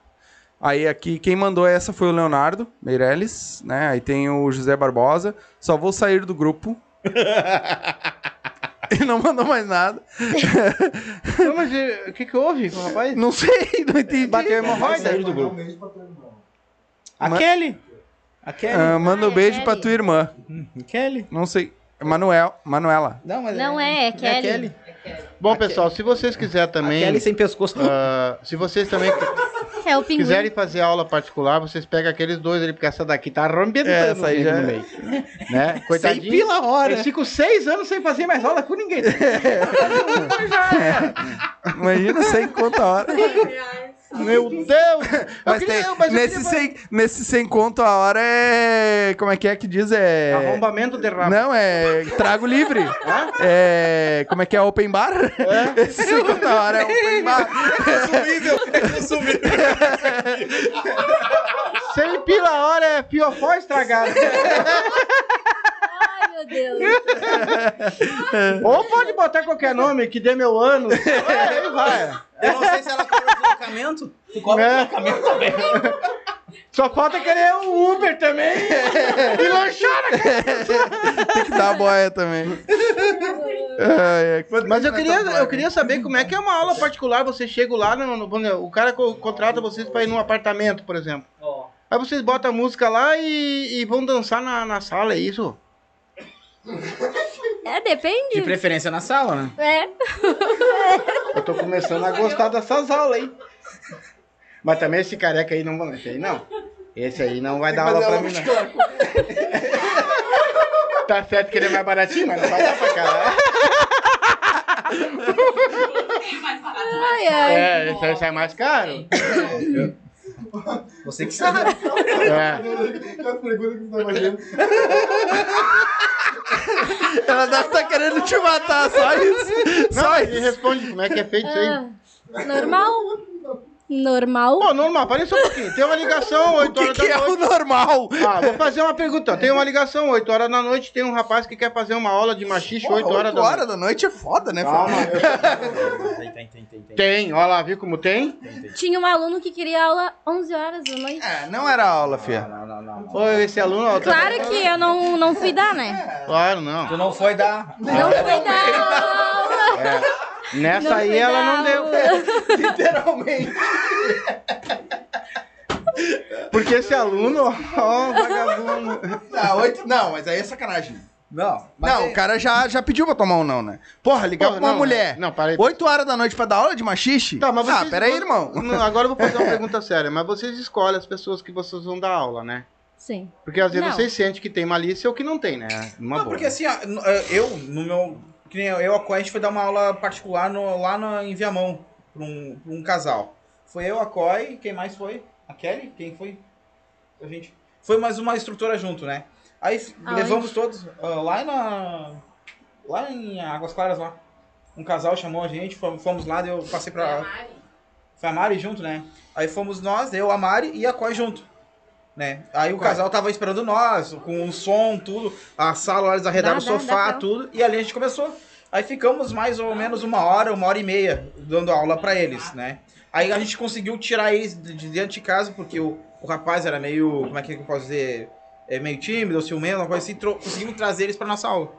Aí aqui quem mandou essa foi o Leonardo Meirelles, né? Aí tem o José Barbosa. Só vou sair do grupo. e não mandou mais nada. Não, mas eh, o que que houve com o rapaz? Não sei, não entendi. Bateu hemorroida? Sair do grupo. beijo pra tua irmã. A Ma- Kelly. A Kelly. Ah, manda um Ah, é beijo pra Kelly. tua irmã. Kelly. Não sei. Manuel, Manuela. Não, mas Não é, é a Kelly. Bom, pessoal, se vocês quiserem A também. Kelly sem pescoço. ah, se vocês também É o pinguim. quiserem fazer aula particular, vocês pegam aqueles dois ali, porque essa daqui tá arrebentando É, essa aí no já- meio. Né? Sem Coitadinho. pila hora. Eles ficam seis anos sem fazer mais aula com ninguém. Imagina sem conta a hora. Meu Deus! Mas, queria- tem, mas nesse, queria- sem, nesse sem conto a hora é. Como é que é que diz? É. Arrombamento de rabo. Não, é trago livre. É. Como é que é open bar? Esse sem conto a hora é open bar. Sem pila a hora é fiofó estragado. Meu Deus. Ou pode botar qualquer nome que dê meu ano. É, aí vai. Eu não sei se ela cobra deslocamento. Tu cobra É. deslocamento também. Só falta querer um Uber também. e lanchar na Tem que dar a boia também. Ai, ai. Mas eu queria, eu queria saber como é que é uma aula particular. Você chega lá, no, no- no- o cara co- contrata vocês para ir num apartamento, por exemplo. Aí vocês botam a música lá e, e vão dançar na, na sala, é isso? É, De depende. preferência na sala, né? É. Eu tô começando a gostar dessas aulas aí. Mas também esse careca aí não, esse aí não. Esse aí não vai dar aula pra mim, não. Tá certo que ele é mais baratinho, mas não vai dar pra caralho. Tem. Ai, ai. É, esse aí sai mais caro. Você que sabe. É. Aquela pergunta que você tá imaginando. Ela deve estar querendo te matar, só isso. Não, Só ele isso. responde como é que é feito isso aí. Ah, normal? Normal? Pô, normal, para só um pouquinho. Tem uma ligação, O 8 que, horas que da é o noite. normal? Ah, vou fazer uma pergunta. Tem uma ligação, 8 horas da noite, tem um rapaz que quer fazer uma aula de machixe 8 horas da noite. da noite é foda, né? Calma, Tem, tem, tem, tem, tem. Tem, olha lá, viu como tem? Tinha um aluno que queria aula 11 horas da noite. É, não era aula, fia. Não, não, não. Ô, esse aluno, ó, tá- Claro que eu não, não fui dar, né? Claro, não. Tu não foi dar. Não fui dar aula. Nessa Não aí ela não deu. Literalmente. Porque esse aluno, ó, vagabundo. Não, oito, não, mas aí é sacanagem. Não, mas Não, é- o cara já, já pediu pra tomar um não, né? Porra, ligar Porra, pra uma não, mulher. Não, para aí. 8 horas da noite pra dar aula de machixe? Tá, mas ah, vocês- peraí, irmão. Não, agora eu vou fazer uma pergunta séria. Mas vocês escolhem as pessoas que vocês vão dar aula, né? Sim. Porque às vezes Não. vocês sentem que tem malícia ou que não tem, né? Uma Não, boa. porque assim, eu, no meu. Que nem eu, eu, a Coy, a gente foi dar uma aula particular no- lá no, em Viamão, pra um, pra um casal. Foi eu, a Coy, quem mais foi? A Kelly? Quem foi? A gente. Foi mais uma instrutora junto, né? Aí levamos todos ah, lá na. Lá em Águas Claras lá. Um casal chamou a gente, fomos, lá, eu passei pra. Foi a Mari junto, né? Aí fomos nós, eu, a Mari e a Coy junto. Né? Aí o casal tava esperando nós, com o som, tudo, a sala, eles arredaram Dá, o dá, sofá, dá pra- tudo, e ali a gente começou. Aí ficamos mais ou menos uma hora, uma hora e meia, dando aula pra eles, né? Aí a gente conseguiu tirar eles de de dentro de casa, porque o, o rapaz era meio, como é que eu posso dizer, é meio tímido, ou ciumento, uma coisa assim, tro- conseguimos trazer eles pra nossa aula.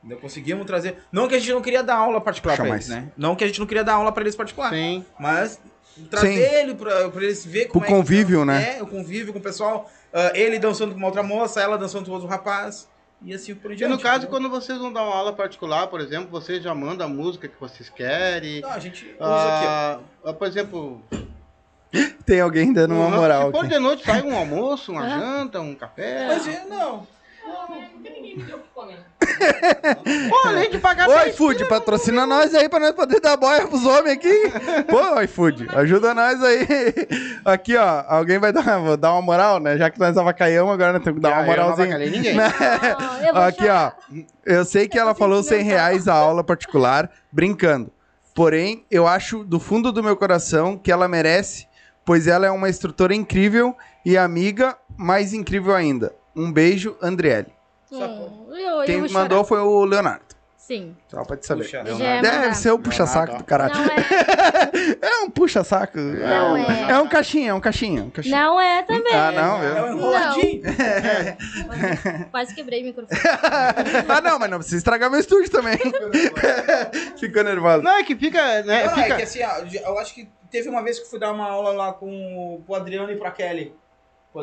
Entendeu? Conseguimos trazer. Não que a gente não queria dar aula particular mais. eles, né? Não que a gente não queria dar aula pra eles particular. Sim. Mas trazer Sim. ele pra, pra eles ver como O é que convívio, funciona. né? É, o convívio com o pessoal. Ah, ele dançando com uma outra moça, ela dançando com outro rapaz. E assim por E diante. no caso, entendeu? quando vocês vão dar uma aula particular, por exemplo, vocês já mandam a música que vocês querem. Não, a gente usa aqui, Ah, ah, por exemplo, Tem alguém dando uma se moral aqui. de noite, sai um almoço, uma Ah. janta, um café. Mas é, não. Pô, além de pagar Ô, 10 iFood, patrocina nós aí pra nós poder dar boia pros homens aqui. Pô, iFood, ajuda nós aí. Aqui, ó, alguém vai dar, vou dar uma moral, né? Já que nós avacaiamos, agora nós temos que dar uma Ah, eu não moralzinha. ninguém. Né? Não, eu vou Aqui, chorar. ó. Eu sei que ela falou 100 reais a aula particular, brincando. Porém, eu acho do fundo do meu coração que ela merece, pois ela é uma instrutora incrível e amiga mais incrível ainda. Um beijo, Andriele. Hum, eu, eu Quem mandou chorar. foi o Leonardo. Sim. Só pra te saber. Puxa, é Deve ser o puxa-saco do caralho. É, É um puxa-saco. Não é. É um caixinha, é um caixinha. Um caixinha. não é também. Ah, não, É eu... um enroladinho. Quase quebrei o microfone. ah, não, mas não precisa estragar meu estúdio também. Ficou nervoso. Não, é que fica, né? Não, é fica... que assim, eu acho que teve uma vez que eu fui dar uma aula lá com o Adriano e pra Kelly.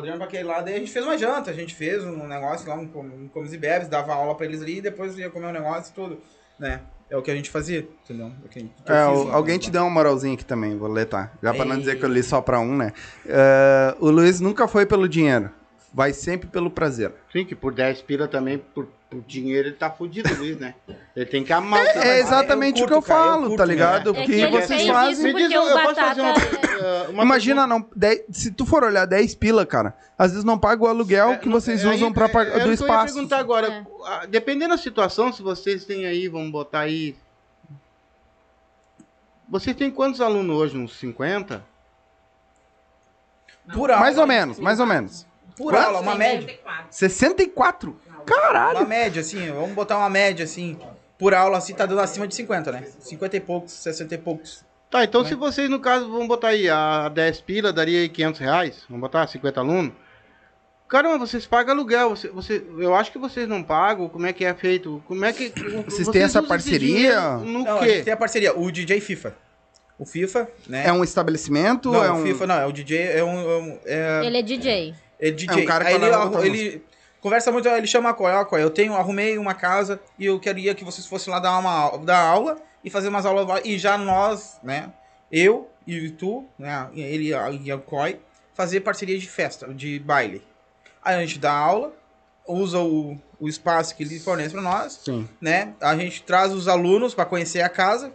E pra Kelly lá, daí a gente fez uma janta, a gente fez um negócio lá, um, um comes e bebes, dava aula pra eles ali e depois ia comer um negócio e tudo, né? É o que a gente fazia, entendeu? É, o que, que É, fiz lá, alguém né? te deu uma moralzinha aqui também, vou ler, tá? Já pra não Ei. dizer que eu li só pra um, né? É, o Luiz nunca foi pelo dinheiro. Vai sempre pelo prazer. Sim, que por 10 pila também, por, por dinheiro, ele tá fudido, Luiz, né? Ele tem que amar É, trabalho. exatamente o que eu curto, cara, eu falo, curto, tá né? ligado? É Porque que ele vocês fazem. Me diz, eu posso fazer uma, Batata- uh, uma Imagina, não, dez- se tu for olhar 10 pila, cara, às vezes não paga o aluguel É, que não, vocês é, usam aí, pra é, pagar é do que Eu ia espaço. perguntar agora, É. dependendo da situação, se vocês têm aí, vamos botar aí. Vocês têm quantos alunos hoje? Uns 50? Por aula, Mais ou menos, mais ou menos. Por aula, uma média. 64. 64? Caralho! Uma média, assim, vamos botar uma média, assim, por aula, assim, tá dando acima de 50, né? 50 e poucos, 60 e poucos. Tá, então Né? se vocês, no caso, vamos botar aí a 10 pila, daria aí 500 reais? Vamos botar 50 alunos? Caramba, vocês pagam aluguel. Você, você, eu acho que vocês não pagam. Como é que é feito? Como é que. Vocês têm essa parceria? No Não, a gente quê? tem a parceria, o DJ FIFA. O FIFA, né? É um estabelecimento? Não, é o um... FIFA não, é o DJ, é um... É, um- é- Ele é DJ. É DJ. É um cara que Aí vai ele, arru- ele conversa muito, ele chama a Coy, ó, Coy, eu tenho, arrumei uma casa e eu queria que vocês fossem lá dar uma dar aula e fazer umas aulas. E já nós, né, eu e tu, né, ele e a- a Coy, fazer parceria de festa, de baile. Aí a gente dá aula, usa o, o espaço que ele fornece para nós, Sim. né? A gente traz os alunos para conhecer a casa,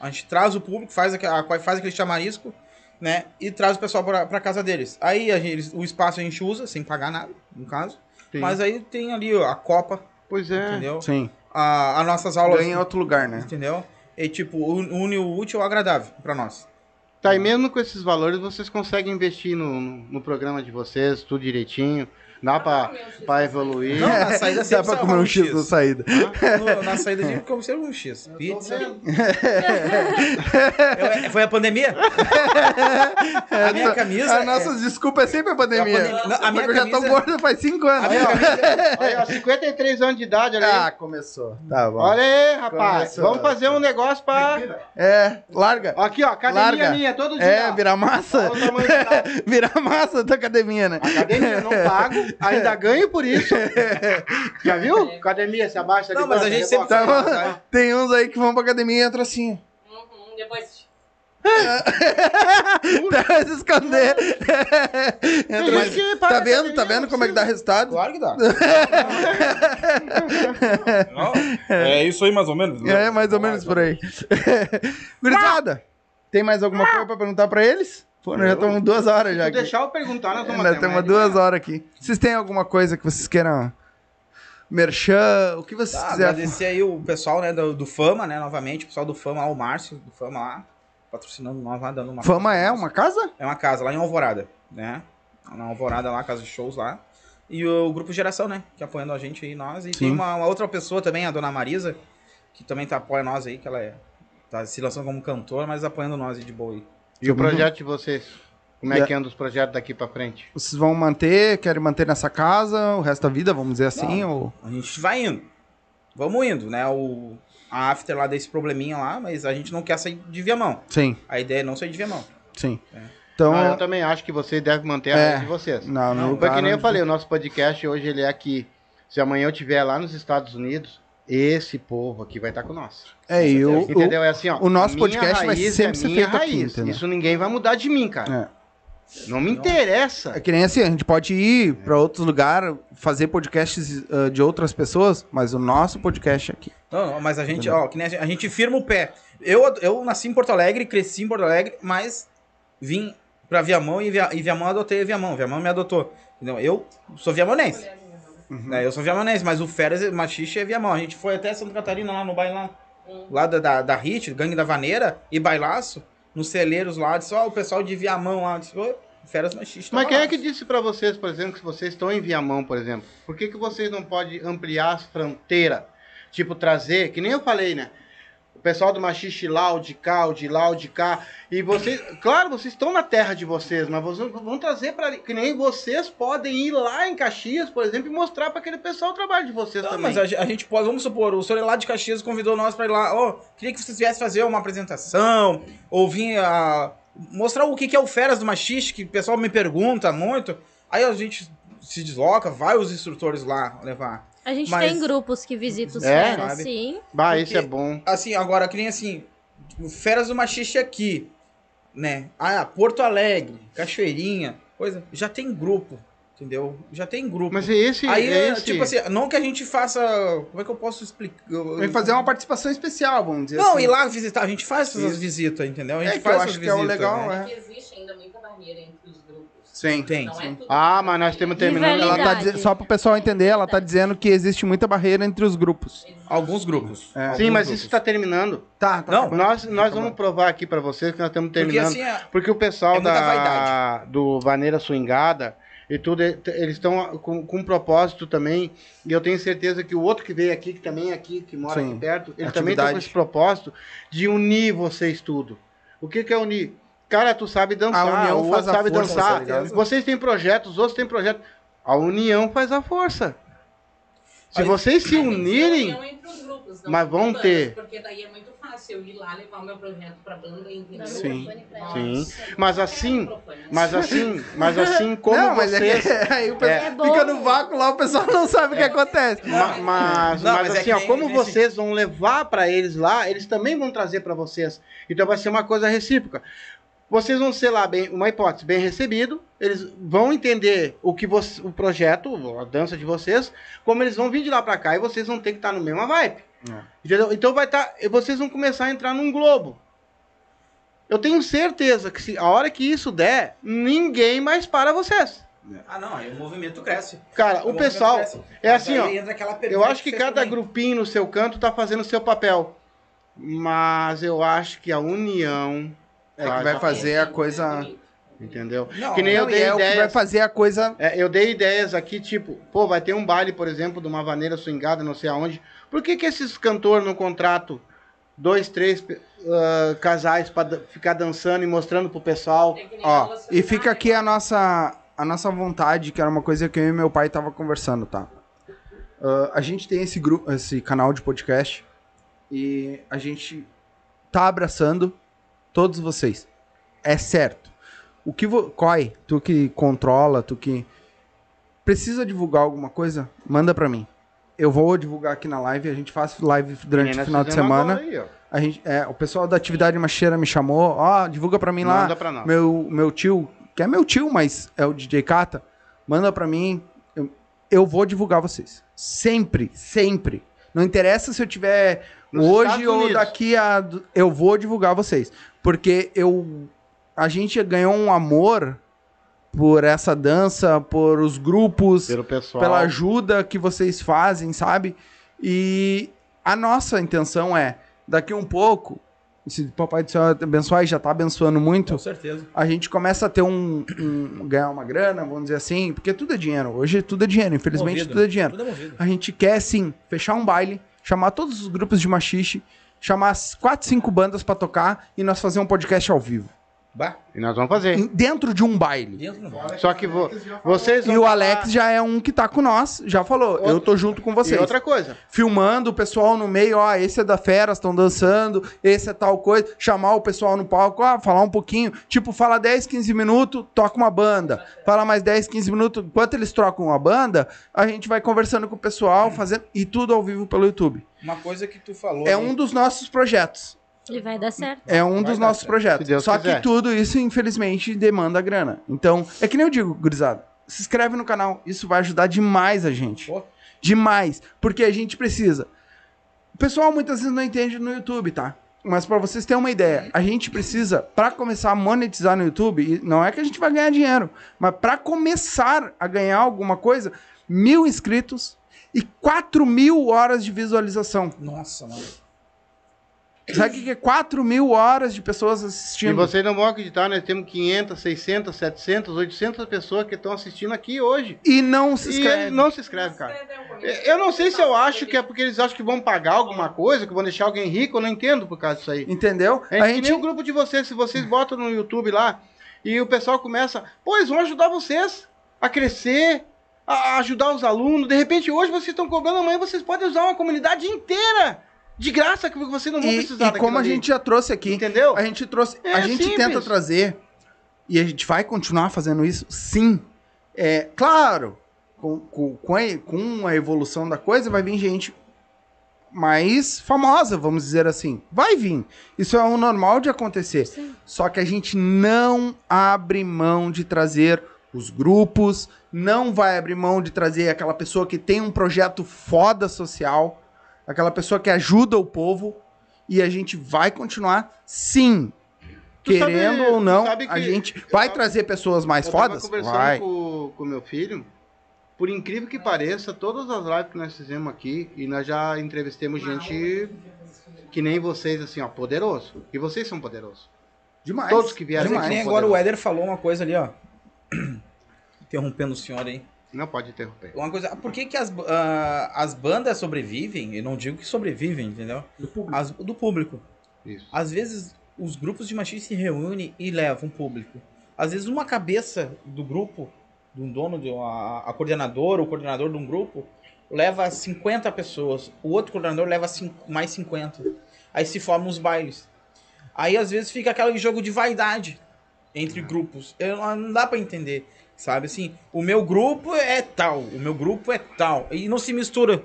a gente traz o público, faz, aque- a, faz aquele chamarisco, né? E traz o pessoal para casa deles. Aí a gente, o espaço a gente usa, sem pagar nada, no caso. Sim. Mas aí tem ali ó, a Copa, Pois é. entendeu? Sim. A, as nossas aulas, Ganha em outro lugar, né? entendeu? E tipo, un- une o útil ao agradável para nós. Tá, e mesmo com esses valores, vocês conseguem investir no, no, no programa de vocês, tudo direitinho. Dá pra, pra evoluir. Não, na saída Dá sempre pra comer um X na saída. No- na saída de como ser um X. Pizza. Eu- foi a pandemia? a minha camisa. As nossas desculpas é sempre a pandemia. A pandemia- não, a minha Porque eu já tô camisa- gordo faz 5 anos. A minha camisa. Olha, ó, 53 anos de idade, olha aí. Ah, começou. Tá bom. Olha aí, rapaz. Começou. Vamos fazer um negócio pra. É, larga. Aqui, ó, academia Larga. minha, todo dia. É, ó. virar massa. Olha o tamanho da- virar massa da academia, né? Academia, não pago. Ainda ganho por isso. Já viu? Academia, se abaixa Não, de mas a gente sempre tá. Tá, tem uns aí que vão pra academia e entram assim. Uhum, depois. Deve se esconder. Entra, gente mas- tá vendo? Tá vendo como é que dá resultado? Claro que dá. Não, é isso aí mais ou menos. né? É, mais ou menos por aí. Gurizada, tem mais alguma coisa pra perguntar pra eles? Pô, nós já estamos duas horas já Se aqui. deixar eu perguntar, nós vamos Nós estamos amanhã. duas horas aqui. Vocês têm alguma coisa que vocês queiram? Merchan, o que vocês Tá, quiserem. agradecer aí o pessoal, né, do, do Fama, né, novamente, o pessoal do Fama lá, o Márcio, do Fama lá, patrocinando nós lá, dando uma... Fama é uma casa? É uma casa lá em Alvorada, né, na Alvorada lá, casa de shows lá. E o Grupo Geração, né, que apoiando a gente aí, nós. E tem Sim. uma, uma outra pessoa também, a Dona Marisa, que também tá apoia nós aí, que ela é, tá se lançando como cantora, mas apoiando nós aí de boa aí. E o projeto de vocês? Como é Yeah. que anda os projetos daqui pra frente? Vocês vão manter, querem manter nessa casa o resto da vida, vamos dizer assim? Ou... A gente vai indo. Vamos indo, né? O, a after lá desse probleminha lá, mas a gente não quer sair de Viamão. Sim, A ideia é não sair de Viamão. sim. É. Então, Ah, eu também acho que vocês devem manter a É. rede de vocês. não, Não, Porque nem eu falei, o nosso podcast hoje ele é aqui. Se amanhã eu estiver lá nos Estados Unidos, esse povo aqui vai estar com nós. É, e o, Entendeu? É assim, ó. o nosso podcast vai sempre é ser minha feito aqui, raiz. entendeu? Isso ninguém vai mudar de mim, cara. É. Não me interessa. É que nem assim, a gente pode ir pra outros lugares, fazer podcasts ah, de outras pessoas, mas o nosso podcast é aqui. Não, não, mas a gente, ó, que nem a gente, a gente firma o pé. Eu, eu nasci em Porto Alegre, cresci em Porto Alegre, mas vim pra Viamão e, Via, e Viamão adotei Viamão. Viamão me adotou. Entendeu? Eu sou viamonense. Né? Eu sou viamonense, mas o Férias Machixe é Viamão. A gente foi até Santa Catarina lá no baile lá. Lá da, da, da Hit, Gangue da Vaneira e Bailaço, nos celeiros lá. Disse, ó, o pessoal de Viamão lá. Disse, ô, Férias Machixe. Mas tava quem lá. é que disse pra vocês, por exemplo, que vocês estão em Viamão, por exemplo? Por que, que vocês não podem ampliar as fronteiras? Tipo, trazer, que nem eu falei, né? Pessoal do Machixe lá, de cá, o de lá, de cá. E vocês, claro, vocês estão na terra de vocês, mas vocês vão trazer pra. Que nem vocês podem ir lá em Caxias, por exemplo, e mostrar pra aquele pessoal o trabalho de vocês Não, também. mas a, a gente pode, vamos supor, o senhor lá de Caxias convidou nós pra ir lá, ó, queria que vocês viessem fazer uma apresentação, ou vir a mostrar o que, que é o Feras do Machiste, que o pessoal me pergunta muito. Aí a gente se desloca, vai os instrutores lá levar. A gente Mas- tem grupos que visitam os É? sim. Bah, porque- isso é bom. Assim, agora, que nem assim, o Feras do Machiste aqui, né? Ah, Porto Alegre, Cachoeirinha, coisa, já tem grupo, entendeu? Já tem grupo. Mas é esse. Aí, é é, esse... tipo assim, não que a gente faça. Como é que eu posso explicar? Vai fazer uma participação especial, vamos dizer Não, assim. ir lá visitar, a gente faz essas Isso. visitas, entendeu? A É gente que faz eu essas acho que é o visitas, legal, né? é. É que existe ainda muita barreira entre os. Sim. Tem, Não é sim. tudo. Ah, mas nós temos terminando. Ela tá dize- só pro pessoal entender, ela tá dizendo que existe muita barreira entre os grupos. Alguns grupos. É. Alguns Sim, mas grupos. isso está terminando. Tá, tá. Não, Nós, nós vamos provar aqui pra vocês que nós estamos Porque terminando. assim, é- Porque o pessoal É da, do Vaneira Swingada e tudo, eles estão com, com um propósito também. E eu tenho certeza que o outro que veio aqui, que também é aqui, que mora Sim. aqui perto, ele também está com Atividade. esse propósito de unir vocês tudo. O que, que é unir? Cara, tu sabe dançar, A união o faz outro a sabe força, dançar. tá vocês têm projetos, os outros têm projetos. A união faz a força. Se Aí- vocês se Mas unirem, união entre os grupos, mas vão bandas, ter. Porque daí é muito fácil eu ir lá levar o meu projeto pra banda e entendeu? Sim. Sim. Mas assim, Microfone. mas assim, mas assim como não, mas vocês. é que aí o pessoal É. É fica no vácuo lá, o pessoal não sabe o que acontece. Ma- Mas, Não, mas, mas é assim, ó, como nem vocês vão levar pra eles lá, eles também vão trazer pra vocês. Então vai ser uma coisa recíproca. Vocês vão ser lá bem, uma hipótese bem recebido, eles vão entender o que você, o projeto, a dança de vocês, como eles vão vir de lá pra cá e vocês vão ter que estar no mesma vibe. É. Entendeu? Então vai estar, vocês vão começar a entrar num globo. Eu tenho certeza que se a hora que isso der, ninguém mais para vocês. Ah, não, aí o movimento cresce. Cara, o movimento pessoal cresce. é Mas assim, ó. Eu acho que você cada também. grupinho no seu canto tá fazendo o seu papel. Mas eu acho que a união. É que vai a- fazer a coisa. Entendeu? Não, que nem eu Não, dei é o que vai ideias. fazer a coisa. é, eu dei ideias aqui, tipo, pô, vai ter um baile, por exemplo, de uma vaneira swingada, não sei aonde. Por que, que esses cantores não contratam dois, três ah, casais pra ficar dançando e mostrando pro pessoal? É Ó, e fica aqui a né? nossa, a nossa vontade, que era uma coisa que eu e meu pai tava conversando, tá? Ah, a gente tem esse grupo, esse canal de podcast e a gente tá abraçando todos vocês. É certo. O que vo... Coi, tu que controla, tu que Precisa divulgar alguma coisa? Manda pra mim. Eu vou divulgar aqui na live, a gente faz live durante Meninas o final de semana. aí. A gente, é, o pessoal da atividade macheira me chamou, ó, divulga pra mim lá. Manda pra nós. Meu, meu tio, que é meu tio, mas é o DJ Kata, manda pra mim. Eu, eu vou divulgar vocês. Sempre, sempre. Não interessa se eu tiver Nos hoje ou daqui a. Eu vou divulgar vocês. Porque eu. A gente ganhou um amor por essa dança, por os grupos Pelo pessoal. pela ajuda que vocês fazem, sabe? E a nossa intenção é, daqui um pouco, se o Papai do Céu abençoar e já tá abençoando muito, Com certeza. a gente começa a ter um, um- ganhar uma grana, vamos dizer assim, porque tudo é dinheiro. Hoje tudo é dinheiro, infelizmente Movido. tudo é dinheiro. Tudo é. A gente quer sim fechar um baile, chamar todos os grupos de machixe, chamar as quatro, cinco bandas pra tocar e nós fazer um podcast ao vivo, Bah, E nós vamos fazer. em- dentro de um baile. dentro do Só que vo- vocês vão E o falar- Alex já é um que tá com nós, já falou, eu tô junto com vocês. E outra coisa. filmando o pessoal no meio, ó, esse é da Feras, estão dançando, esse é tal coisa, chamar o pessoal no palco, ó, falar um pouquinho, tipo, fala 10, 15 minutos, toca uma banda, fala mais 10, 15 minutos, enquanto eles trocam a banda, a gente vai conversando com o pessoal, fazendo, e tudo ao vivo pelo YouTube. Uma coisa que tu falou. É né? um dos nossos projetos, E vai dar certo. é um Vai dos nossos certo, projetos, só quiser. que tudo isso, infelizmente, demanda grana. Então, é que nem eu digo, gurizada, se inscreve no canal, isso vai ajudar demais a gente. Pô. Demais. Porque a gente precisa. O pessoal muitas vezes não entende no YouTube, tá? Mas pra vocês terem uma ideia, a gente precisa, pra começar a monetizar no YouTube, e não é que a gente vai ganhar dinheiro, mas pra começar a ganhar alguma coisa, mil inscritos e 4 mil horas de visualização. Nossa, mano. Sabe o que é 4 mil horas de pessoas E assistindo? vocês não vão acreditar, nós temos 500, 600, 700, 800 pessoas que estão assistindo aqui hoje. E não se E inscreve. eles não se inscrevem, cara. Eu não sei se eu acho que é porque eles acham que vão pagar alguma coisa, que vão deixar alguém rico, eu não entendo por causa disso aí. Entendeu? É A que gente nem o grupo de vocês, se vocês botam no YouTube lá e o pessoal começa, eles vão ajudar vocês a crescer, a ajudar os alunos. De repente, hoje vocês estão cobrando, amanhã vocês podem usar uma comunidade inteira de graça que vocês não vão E, precisar e como a ali. gente já trouxe aqui, Entendeu? a gente trouxe, É a gente simples. tenta trazer e a gente vai continuar fazendo isso, sim. É claro, com, com, com, a, com a evolução da coisa vai vir gente mais famosa, vamos dizer assim. Vai vir. Isso é o normal de acontecer. Sim. Só que a gente não abre mão de trazer os grupos, não vai abrir mão de trazer aquela pessoa que tem um projeto foda social, aquela pessoa que ajuda o povo, e a gente vai continuar, sim. Tu sabe- Querendo ou tu não, sabe a gente vai tava- trazer pessoas mais eu tava fodas? conversando Vai. com o meu filho. Por incrível que pareça, todas as lives que nós fizemos aqui, e nós já entrevistamos gente que nem vocês, assim, ó, poderoso. E vocês são poderosos. Demais. Todos que vieram Mas é aqui que nem agora o. Éder falou uma coisa ali, ó. Interrompendo o senhor aí. Não pode interromper. Uma coisa, ah, por que, que as, ah, as bandas sobrevivem? Eu não digo que sobrevivem, entendeu? Do público. As- do público. Isso. Às vezes os grupos de machistas se reúnem e levam público. Às vezes uma cabeça do grupo, de um dono, de uma, a coordenadora, o coordenador de um grupo, leva 50 pessoas. O outro coordenador leva cinco- mais 50. Aí se formam os bailes. Aí às vezes fica aquele jogo de vaidade entre grupos. Eu, não dá pra entender, sabe? Assim, o meu grupo é tal, o meu grupo é tal. E não se mistura.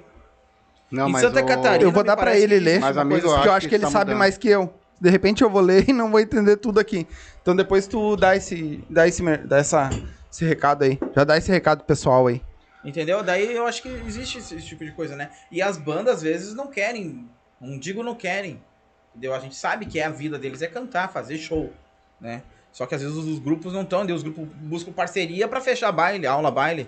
Não, Em mas Santa o- Catarina, Eu vou me dar pra parece ele que ler, Mas, amigo, eu porque eu acho acho que que ele tá sabe mudando. mais que eu. De repente eu vou ler e não vou entender tudo aqui. Então depois tu dá esse, dá esse, dá essa, esse recado aí. Já dá esse recado pessoal aí. Entendeu? Daí eu acho que existe esse, esse tipo de coisa, né? E as bandas às vezes não querem, não digo não querem. Entendeu? A gente sabe que é a vida deles é cantar, fazer show, né? Só que às vezes os grupos não estão, os grupos buscam parceria pra fechar baile, aula baile.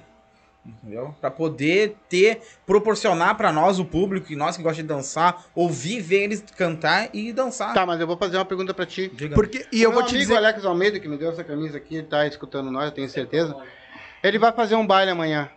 Entendeu? Pra poder ter, proporcionar pra nós, o público, e nós que gostamos de dançar, ouvir, ver eles cantar e dançar. Tá, mas eu vou fazer uma pergunta pra ti. Diga. Porque e O eu meu vou te amigo dizer, Alex Almeida, que me deu essa camisa aqui, ele tá escutando nós, eu tenho certeza. Ele vai fazer um baile amanhã.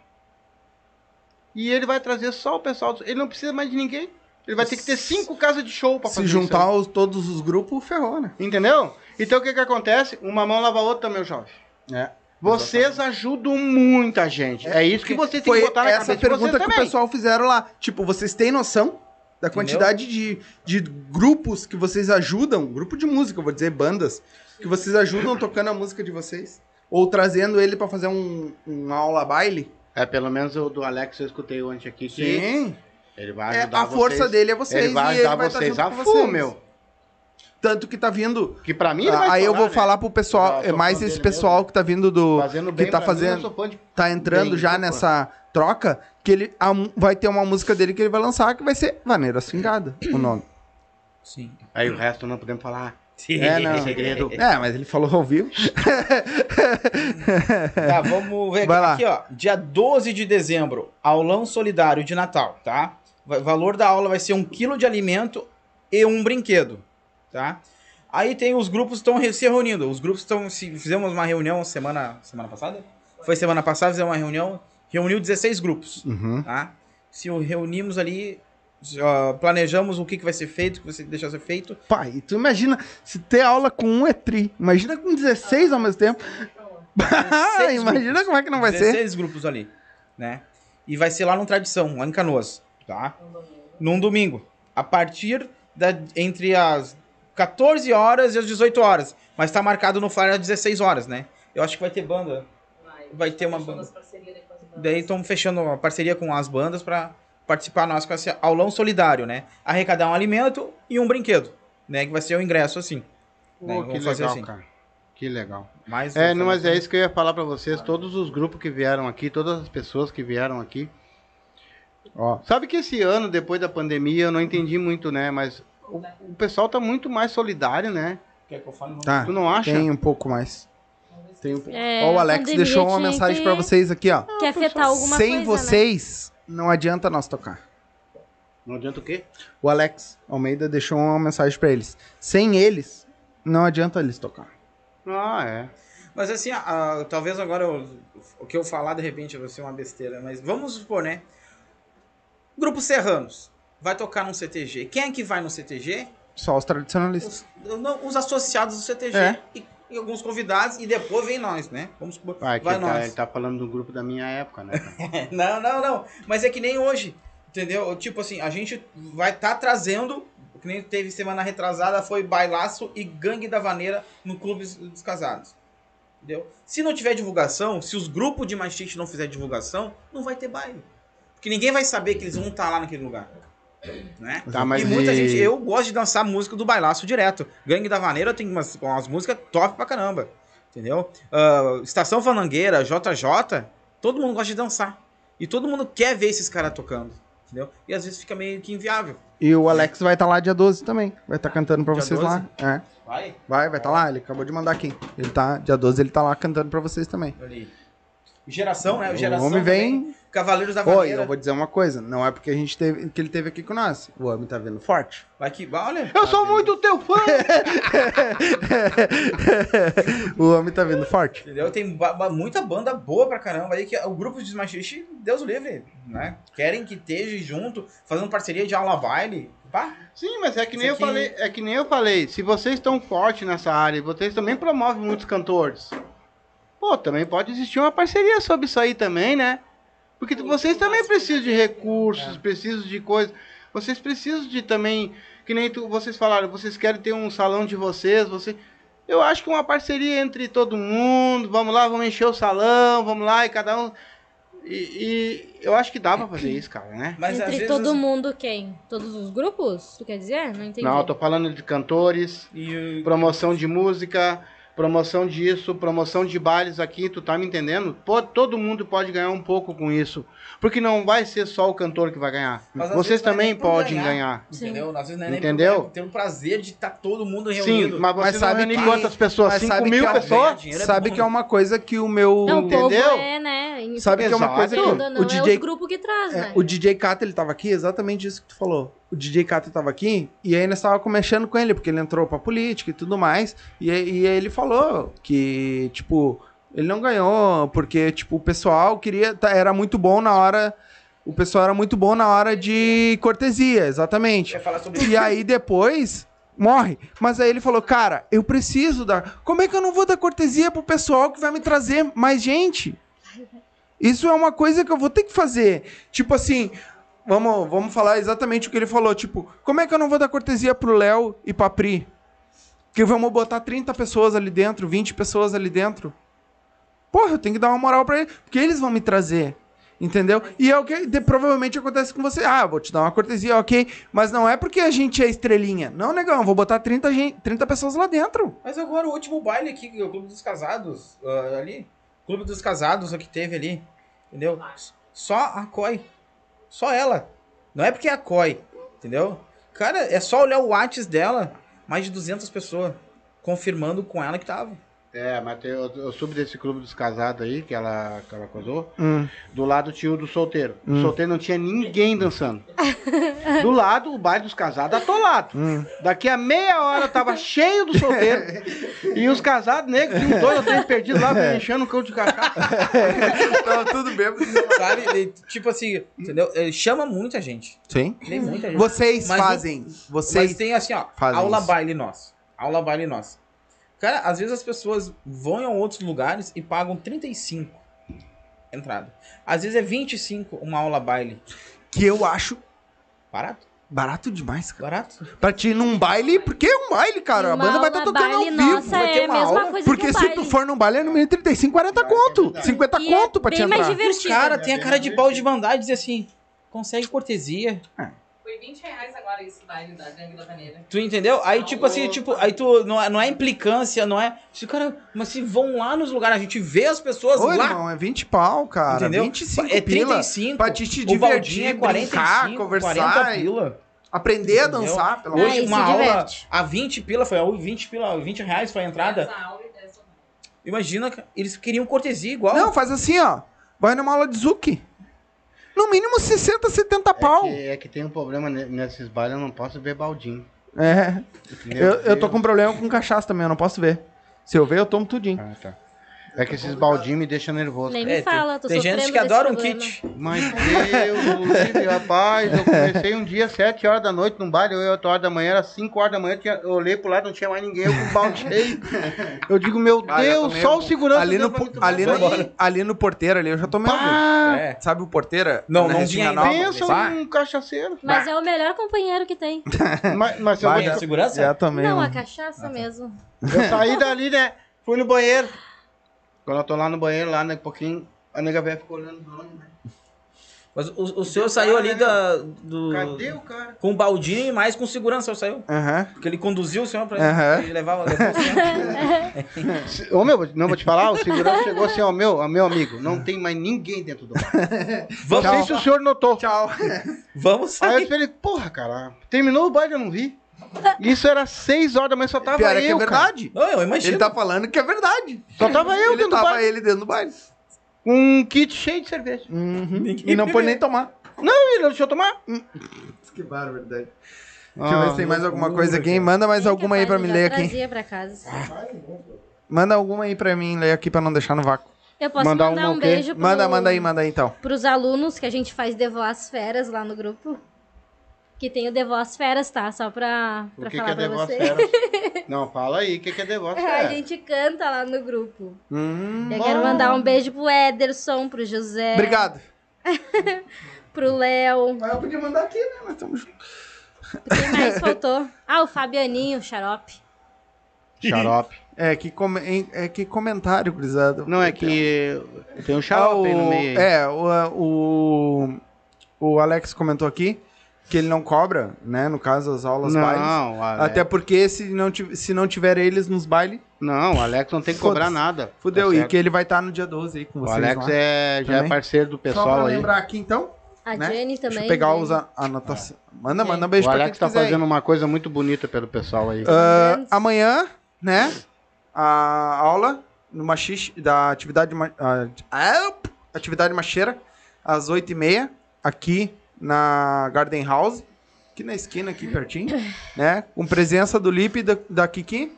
E ele vai trazer só o pessoal. do- Ele não precisa mais de ninguém. Ele vai ter que ter cinco casas de show pra se fazer juntar isso os- todos os grupos, ferrou, né? Entendeu? Então o que que acontece? Uma mão lava a outra, meu jovem. É. Vocês ajudam muita gente. É, isso que vocês têm Foi que botar na essa cabeça de vocês pergunta que o também. pessoal fizeram lá. Tipo, vocês têm noção da quantidade de, de grupos que vocês ajudam, grupo de música, eu vou dizer bandas, que vocês ajudam tocando a música de vocês? Ou trazendo ele pra fazer um, um aula baile? É, pelo menos o do Alex eu escutei ontem aqui que Sim. ele vai É, ajudar a força vocês. dele é vocês. Ele vai ajudar vai estar vocês a full, meu. Tanto que tá vindo. Que pra mim ele vai aí eu vou né? falar pro pessoal, é mais esse pessoal mesmo. que tá vindo do. Fazendo que bem tá mim, eu fazendo. fã de- tá entrando bem, já nessa troca, que ele a vai ter uma música dele que ele vai lançar que vai ser Vaneira Swingada, o nome. Sim. Aí o resto não podemos falar. É, não. segredo. É, mas ele falou ao vivo. Tá, vamos ver Vai lá. aqui, ó. Dia 12 de dezembro, aulão solidário de Natal, tá? Va- valor da aula vai ser um quilo de alimento e um brinquedo, tá? Aí tem os grupos que estão se reunindo. Os grupos estão. se- Fizemos uma reunião semana. Semana passada? Foi semana passada, fizemos uma reunião. Reuniu 16 grupos, Uhum. tá? Se reunimos ali, ó, planejamos o que, que vai ser feito, o que vai ser- deixar ser feito. Pai, tu imagina se ter aula com um é tri. Imagina com 16 ao mesmo tempo. Imagina grupos. como é que não vai ser. 16 grupos ali, né? E vai ser lá no Tradição, lá em Canoas, tá? Num domingo. A partir da entre as 14 horas e as 18 horas. Mas tá marcado no flyer às 16 horas, né? Eu acho que vai ter banda. Vai ter uma banda. Daí estamos fechando uma parceria com as bandas pra participar nós com esse aulão solidário, né? Arrecadar um alimento e um brinquedo, né? Que vai ser o ingresso assim. né? Que Vamos legal, assim. cara. Que legal. Mas, É, não, mas é isso que eu ia falar pra vocês. Todos os grupos que vieram aqui, todas as pessoas que vieram aqui. Ó. Sabe que esse ano, depois da pandemia, eu não entendi muito, né? Mas o, o pessoal tá muito mais solidário, né? Quer que eu fale? Tá, Tu não acha? tem um pouco mais. Tem um pouco. É, Ó, o a Alex deixou uma mensagem que- pra vocês aqui, ó. Que afetar alguma Sem coisa, né? vocês, não adianta nós tocar. Não adianta o quê? O Alex Almeida deixou uma mensagem pra eles. Sem eles, não adianta eles tocar. Ah, é. Mas assim, ah, ah, talvez agora eu- o que eu falar de repente vai ser uma besteira, mas vamos supor, né? Grupo Serranos vai tocar num CTG. Quem é que vai no CTG? Só os tradicionalistas. Os, não, os associados do CTG É. e, e alguns convidados e depois vem nós, né? Vamos supor, Ah, vai ele, tá, nós. ele tá falando do grupo da minha época, né? Não, não, não. Mas é que nem hoje, entendeu? Tipo assim, a gente vai estar trazendo, que nem teve semana retrasada, foi Bailaço e Gangue da Vaneira no Clube dos Casados. Entendeu? Se não tiver divulgação, se os grupos de machiste não fizer divulgação, não vai ter baile. Porque ninguém vai saber que eles vão estar lá naquele lugar. Né? Tá, mas e muita e- gente, eu gosto de dançar música do bailaço direto. Gangue da Vaneira tem umas, umas músicas top pra caramba. Entendeu? Ah, Estação Fanangueira, JJ, todo mundo gosta de dançar. E todo mundo quer ver esses caras tocando. Entendeu? E às vezes fica meio que inviável. E o Alex vai estar lá dia 12 também. Vai estar cantando pra Dia vocês 12? lá. É. Vai? Vai, vai estar lá. Ele acabou de mandar aqui. Ele tá, dia 12 ele tá lá cantando pra vocês também. Ali. Geração, né? O Geração homem também. vem. Cavaleiros da Oi, Vaneira. eu vou dizer uma coisa. Não é porque a gente teve, que ele teve aqui com nós. O homem tá vindo forte. Vai que. Olha. Eu sou muito teu fã! o homem tá vindo forte. Entendeu? Tem ba- muita banda boa pra caramba aí que o grupo de Smash Deus o livre, né? Querem que esteja junto, fazendo parceria de aula baile. Pá, Sim, mas é que nem eu aqui- falei, é que nem eu falei, se vocês estão fortes nessa área, vocês também promovem muitos cantores. Pô, também pode existir uma parceria sobre isso aí também, né? Porque vocês também precisam de recursos, precisam de coisas. Vocês precisam de também, que nem tu, vocês falaram, vocês querem ter um salão de vocês, você eu acho que uma parceria entre todo mundo, vamos lá, vamos encher o salão, vamos lá e cada um e, e eu acho que dá pra fazer isso, cara, né? mas Entre vezes. todo mundo, quem? Todos os grupos? Tu quer dizer? Não entendi. Não, eu tô falando de cantores, E, promoção de música, promoção disso, promoção de bailes aqui, tu tá me entendendo? Pô, todo mundo pode ganhar um pouco com isso. Porque não vai ser só o cantor que vai ganhar. Mas Vocês é também podem ganhar. ganhar. Entendeu? Às vezes não é nem Entendeu? Ter o prazer de estar todo mundo Sim, reunido. mas Mas vão sabe que- quantas pessoas? mas 5 sabe mil que é um- pessoas? é Sabe bom. que é uma coisa que o meu. Não, o Entendeu? é, né? em- Sabe que é uma coisa que não, o é DJ os grupos que traz, É, né? o DJ Kata, ele tava aqui, exatamente isso que tu falou. O DJ Kata tava aqui, e aí nós tava com ele, porque ele entrou pra política e tudo mais, e, e aí ele falou que, tipo, ele não ganhou, porque, tipo, o pessoal queria, tá- era muito bom na hora, o pessoal era muito bom na hora de cortesia, exatamente. E aí depois morre. Mas aí ele falou, cara, eu preciso dar. Como é que eu não vou dar cortesia pro pessoal que vai me trazer mais gente? Isso é uma coisa que eu vou ter que fazer. Tipo assim, vamos, vamos falar exatamente o que ele falou. Tipo, como é que eu não vou dar cortesia pro Léo e pra Pri? Que vamos botar 30 pessoas ali dentro, 20 pessoas ali dentro. Porra, eu tenho que dar uma moral pra eles, porque eles vão me trazer. Entendeu? E é o que de- provavelmente acontece com você. Ah, vou te dar uma cortesia, ok. Mas não é porque a gente é estrelinha. Não, negão, vou botar 30, gen- 30 pessoas lá dentro. Mas agora o último baile aqui, que é o Clube dos Casados, ah, ali. Clube dos Casados, o que teve ali. Entendeu? Só a COI. Só ela. Não é porque é a COI. Entendeu? Cara, é só olhar o Whats dela. Mais de 200 pessoas. Confirmando com ela que tava. É, mas tem- eu, eu soube desse clube dos casados aí, que ela, que ela casou. Hum. Do lado tinha o do solteiro. O solteiro não tinha ninguém dançando. Do lado, o baile dos casados atolado. Hum. Daqui a meia hora tava cheio do solteiro. e os casados negros, tinha uns dois ou três perdidos lá, enchendo o cão de cachaça. Tava tudo bem. Sabe? Ele, tipo assim, entendeu? Ele chama muita gente. Sim. Tem muita gente. Vocês Mas fazem. Vocês. Mas tem assim, ó, aula isso. baile nosso. Aula baile nosso. Cara, às vezes as pessoas vão em outros lugares e pagam 35 entrada. Às vezes é 25 uma aula baile. Que eu acho Barato? barato demais, cara. Barato? Pra te ir num baile, porque é um baile, cara. A Uma banda vai estar aula tocando ao baile vivo. Nossa, vai ter é a uma mesma aula, coisa Porque que um se baile. tu for num baile é no mínimo 35, 40 conto. 50 E é conto pra te bem mais entrar. Os divertido. caras têm a cara de pau de mandar e dizer assim, consegue cortesia. Foi 20 reais agora esse baile da Gangue da Vaneira. Tu entendeu? Aí, tipo assim, tipo, aí tu não é, não é implicância, não é. Se, cara, mas se vão lá nos lugares, a gente vê as pessoas Ô, lá. irmão, é 20 pau, cara. entendeu? 25 é pila. 35. Pra te, te divertir, é brincar, 45, conversar. 40 e pila. Aprender a Entendeu? dançar, pelo Aí Hoje, se uma aula a 20 pila, foi a 20 pila, 20 reais foi a entrada. Essa aula e dessa aula. Imagina, cara, eles queriam cortesia igual. Não, faz assim, ó. Vai numa aula de Zuki. No mínimo 60, 70 pau. É que, é que tem um problema ne- nesses bailes, eu não posso ver baldinho. É. Eu, eu tô com problema com cachaça também, eu não posso ver. Se eu ver, eu tomo tudinho. Ah, tá. É que esses baldinhos me deixam nervoso. Nem me fala, tô tem gente que adora um problema. kit. Mas Deus, rapaz, eu comecei um dia, 7 horas da noite num baile, eu ia 8 horas da manhã, era 5 horas da manhã, eu, tinha- eu olhei pro lado, não tinha mais ninguém, eu com o balde cheio. Eu digo, meu Ah, Deus, só o segurança ali no, po- ali, no, ali no porteiro ali, eu já tomei um. Pá, É. Sabe o porteira? Não, não não. Nova? pensa um cachaceiro. Mas é o melhor companheiro que tem. Mas, mas eu, vou Vai, segurança? Já tomei Não, a cachaça mesmo. eu saí dali, né, fui no banheiro. Quando eu tô lá no banheiro, lá, né, um pouquinho, a nega velha ficou olhando do lado, né? Mas o, o senhor saiu ali da, do. Cadê o cara? Com o baldinho e mais com segurança, o senhor saiu. Aham. Porque ele conduziu o senhor pra Aham. ele levar, levar o senhor. Se- Ô, meu, não vou te falar, o segurança chegou assim, ó, meu, ó, meu amigo, não tem mais ninguém dentro do bar. Não sei se o senhor notou. Tchau. Vamos Aí eu sair. falei, porra, cara, terminou o baile, eu não vi. Isso era 6 horas da manhã, só tava Pior é que é eu, cara. verdade. Não, eu imagino. Ele tá falando que é verdade. Só tava eu ele dentro do tava baile. ele dentro do baile. Com um kit cheio de cerveja. Uhum. E não pôde nem tomar. Não, ele não deixou eu tomar. Que barbaridade. Ah, Deixa eu ver se tem mais alguma coisa aqui. Manda mais alguma aí pra me eu ler aqui. Pra casa. Manda alguma aí pra mim ler aqui pra não deixar no vácuo. Eu posso Mandar mandar, um quê? beijo pro, Manda, manda aí, manda aí então. pros alunos que a gente faz The Voz Feras lá no grupo. Que tem o Voz Feras, tá? Só pra, pra que, que falar é pra devoto você. fera? Não, fala aí, o que, que é devoto A fera? gente canta lá no grupo. Hum, Eu quero mandar um beijo pro Ederson, pro José, obrigado. pro Léo. Mas eu podia mandar aqui, né? Nós estamos juntos. Quem mais faltou? Ah, o Fabianinho, o Xarope. Xarope. É que, come- é que comentário, gurizada. Não, é que tem um Ah, xarope aí no o- meio. aí. É, o, o, o Alex comentou aqui que ele não cobra, né? No caso, as aulas bailes. Não, o Alex, Até porque se não, se não tiver eles nos bailes, não, o Alex não tem que cobrar nada. fudeu. Tá e que ele vai estar no dia 12 aí com O vocês Alex lá. é, já é Também. parceiro do Só pra pessoal aí. lembrar aqui, então. A Né? Jenny Deixa também. eu pegar os a- anotações. Manda, É. manda um beijo O pra Alex quem tá quiser aí. fazendo uma coisa muito bonita pelo pessoal aí. Ah, amanhã, né? A aula no machixe da atividade ma- ah, ah, atividade macheira às 8h30 aqui na Garden House, aqui na esquina aqui pertinho, né? Com presença do Lipe e da, da Kiki.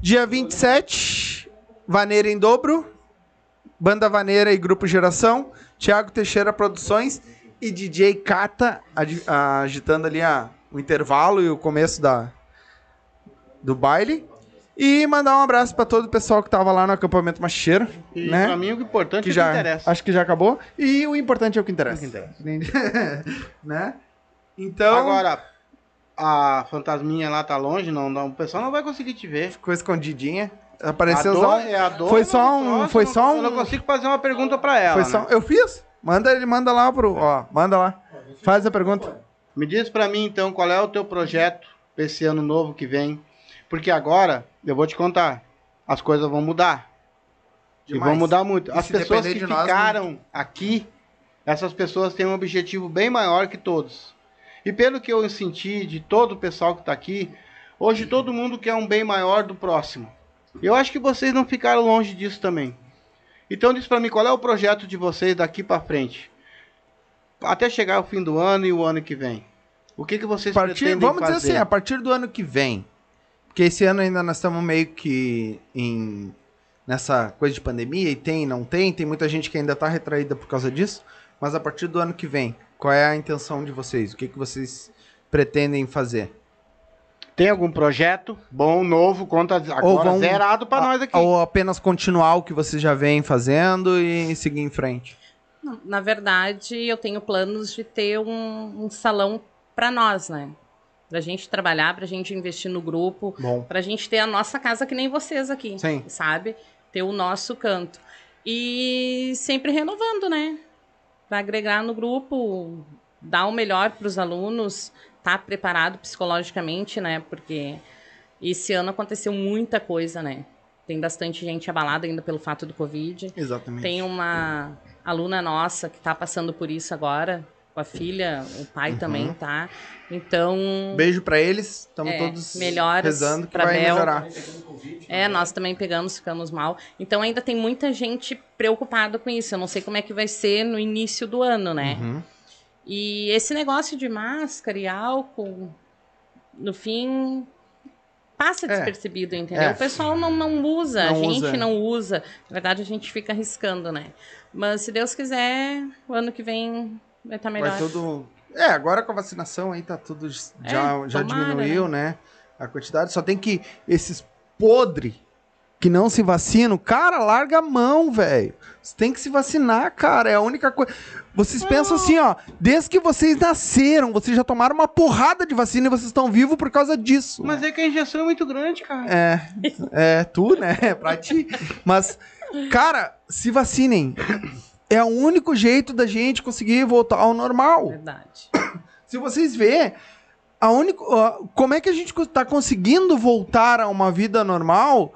Dia 27, Vaneira em dobro, Banda Vaneira e Grupo Geração, Thiago Teixeira Produções e DJ Kata agitando ali a, o intervalo e o começo da, do baile. E mandar um abraço para todo o pessoal que tava lá no acampamento Macheiro, E né? pra mim o importante que é o já, que interessa. acho que já acabou. E o importante é o que interessa. É o que né? Então, Agora, a fantasminha lá tá longe, não, não, o pessoal não vai conseguir te ver. ficou escondidinha. Apareceu A só. dor- é a dor foi só um- troço, foi eu não- só Eu não um- consigo fazer uma pergunta pra ela. Foi né? só. Eu fiz. Manda ele, manda lá pro. Ó, manda lá. Faz a pergunta. Me diz pra mim, então, qual é o teu projeto pra esse ano novo que vem? Porque agora, eu vou te contar, as coisas vão mudar. E Demais. vão mudar muito. E As pessoas que de nós, ficaram aqui, essas pessoas têm um objetivo bem maior que todos. E pelo que eu senti de todo o pessoal que tá aqui, hoje todo mundo quer um bem maior do próximo. Eu acho que vocês não ficaram longe disso também. Então diz pra mim, qual é o projeto de vocês daqui pra frente? Até chegar o fim do ano e o ano que vem. O que, que vocês Partir, pretendem vamos fazer? dizer assim, a partir do ano que vem. Porque esse ano ainda nós estamos meio que em nessa coisa de pandemia e tem e não tem, tem muita gente que ainda está retraída por causa disso, mas a partir do ano que vem, qual é a intenção de vocês? O que, que vocês pretendem fazer? Tem algum projeto bom, novo, conta agora Ou vão- zerado pra A- nós aqui. Ou apenas continuar o que vocês já vêm fazendo e seguir em frente? Na verdade, eu tenho planos de ter um, um salão para nós, né? Pra gente trabalhar, pra gente investir no grupo, Bom. pra gente ter a nossa casa que nem vocês aqui, Sim. sabe? Ter o nosso canto. E sempre renovando, né? Pra agregar no grupo, dar o melhor pros alunos, estar preparado psicologicamente, né? Porque esse ano aconteceu muita coisa, né? Tem bastante gente abalada ainda pelo fato do Covid. Exatamente. Tem uma aluna nossa que tá passando por isso agora, com a filha, o pai também tá. Então, Beijo pra eles, estamos É, todos melhoras rezando que pra vai Bel. melhorar. é, nós também pegamos, ficamos mal. Então ainda tem muita gente preocupada com isso. Eu não sei como é que vai ser no início do ano, né? Uhum. E esse negócio de máscara e álcool, no fim, passa É. despercebido, entendeu? É. O pessoal não, não usa, a Não gente usa. não usa. Na verdade, a gente fica arriscando, né? Mas se Deus quiser, o ano que vem vai estar melhor. Vai tudo. É, agora com a vacinação aí tá tudo. Já, É, já tomara, diminuiu, né? A quantidade. Só tem que. Esses podre que não se vacinam, cara, larga a mão, velho. Você tem que se vacinar, cara. É a única coisa. Vocês pensam assim, ó. Desde que vocês nasceram, vocês já tomaram uma porrada de vacina e vocês estão vivos por causa disso. Mas é que a injeção é muito grande, cara. É, é tu, né? Pra ti. Mas, cara, se vacinem. É o único jeito da gente conseguir voltar ao normal. Verdade. Se vocês verem, a única, como é que a gente está conseguindo voltar a uma vida normal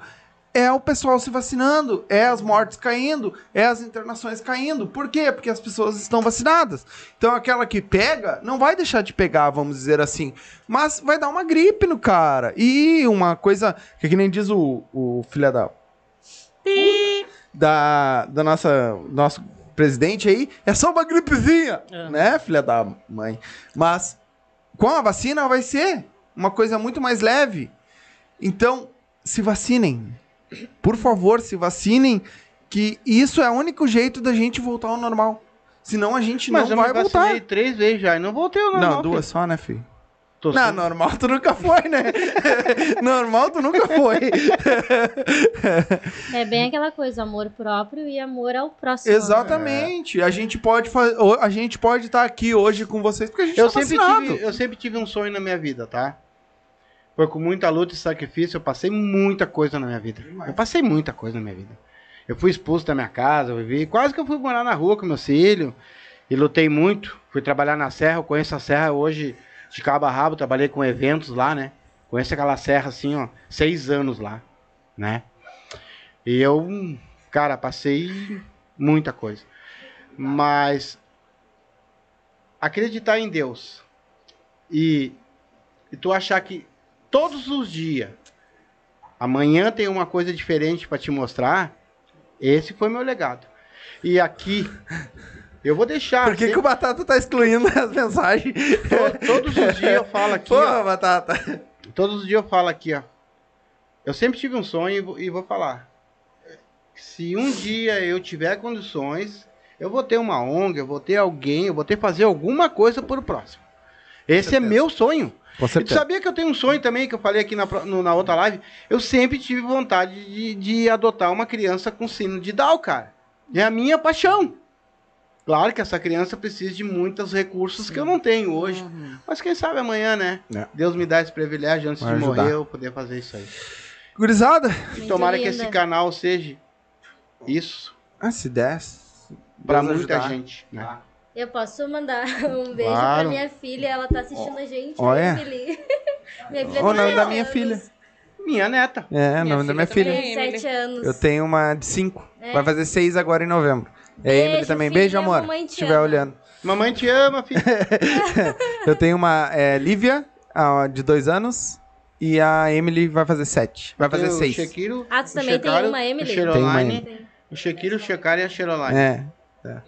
é o pessoal se vacinando, é as mortes caindo, é as internações caindo. Por quê? Porque as pessoas estão vacinadas. Então aquela que pega não vai deixar de pegar, vamos dizer assim, mas vai dar uma gripe no cara. E uma coisa que, que nem diz o, o filho da da, da nossa nosso presidente aí, é só uma gripezinha, É. né, filha da mãe. Mas com a vacina vai ser uma coisa muito mais leve. Então, se vacinem. Por favor, se vacinem, que isso é o único jeito da gente voltar ao normal. Senão a gente Mas eu não me vai vacinei voltar. três vezes já e não voltei ao normal. Não, duas só, né, filho? Tô Não, sem- normal tu nunca foi, né? normal tu nunca foi. É bem aquela coisa, amor próprio e amor ao próximo. Exatamente. A gente pode a gente pode estar aqui hoje com vocês porque a gente Eu tá sempre, vacinado. tive, eu sempre tive um sonho na minha vida, tá? Foi com muita luta e sacrifício, eu passei muita coisa na minha vida. Eu passei muita coisa na minha vida. Eu fui expulso da minha casa, eu vivi, quase que eu fui morar na rua com meus filhos. E lutei muito. Fui trabalhar na serra, eu conheço a serra hoje de cabo a rabo, trabalhei com eventos lá, né? Conheço aquela serra assim, ó, seis anos lá, né? E eu, cara, passei muita coisa. Mas acreditar em Deus e, e tu achar que todos os dias amanhã tem uma coisa diferente para te mostrar, esse foi meu legado. E aqui eu vou deixar. Por que, que sempre- o Batata tá excluindo as mensagens? to- todos os dias eu falo aqui, Pô, ó, Batata. todos os dias eu falo aqui, ó. Eu sempre tive um sonho e vou, falar. Se um dia eu tiver condições, eu vou ter uma ONG, eu vou ter alguém, eu vou ter que fazer alguma coisa por o próximo. Esse é meu sonho. E tu sabia que eu tenho um sonho também, que eu falei aqui na, no- na outra live? Eu sempre tive vontade de, de adotar uma criança com sino de Down, cara. É a minha paixão. Claro que essa criança precisa de muitos recursos que eu não tenho hoje. Mas quem sabe amanhã, né? É. Deus me dá esse privilégio antes Vai de ajudar. morrer eu poder fazer isso aí. Gurizada? Muito Tomara que linda. esse canal seja isso Ah, se desse. pra muita ajudar. gente. Né? Eu posso mandar um beijo Claro. pra minha filha, ela tá assistindo a gente. Olha. a Emily. minha filha O tem nome da minha anos. filha. Minha neta. É, Minha nome da minha filha filha. Tem anos. Eu tenho uma de 5. É. Vai fazer 6 agora em novembro. É a Emily Beijo, também. filha, Beijo, amor. mamãe te Se estiver ama. olhando. Mamãe te ama, filho. Eu tenho uma é, Lívia, a de 2 anos. E a Emily vai fazer 7. Vai fazer Tem o 6. Shekiro, Ah, tu o também tem Shekaro, uma, Emily? O Tem uma. Tem. O Shekiro, o Shekara e a Cheroline. É. O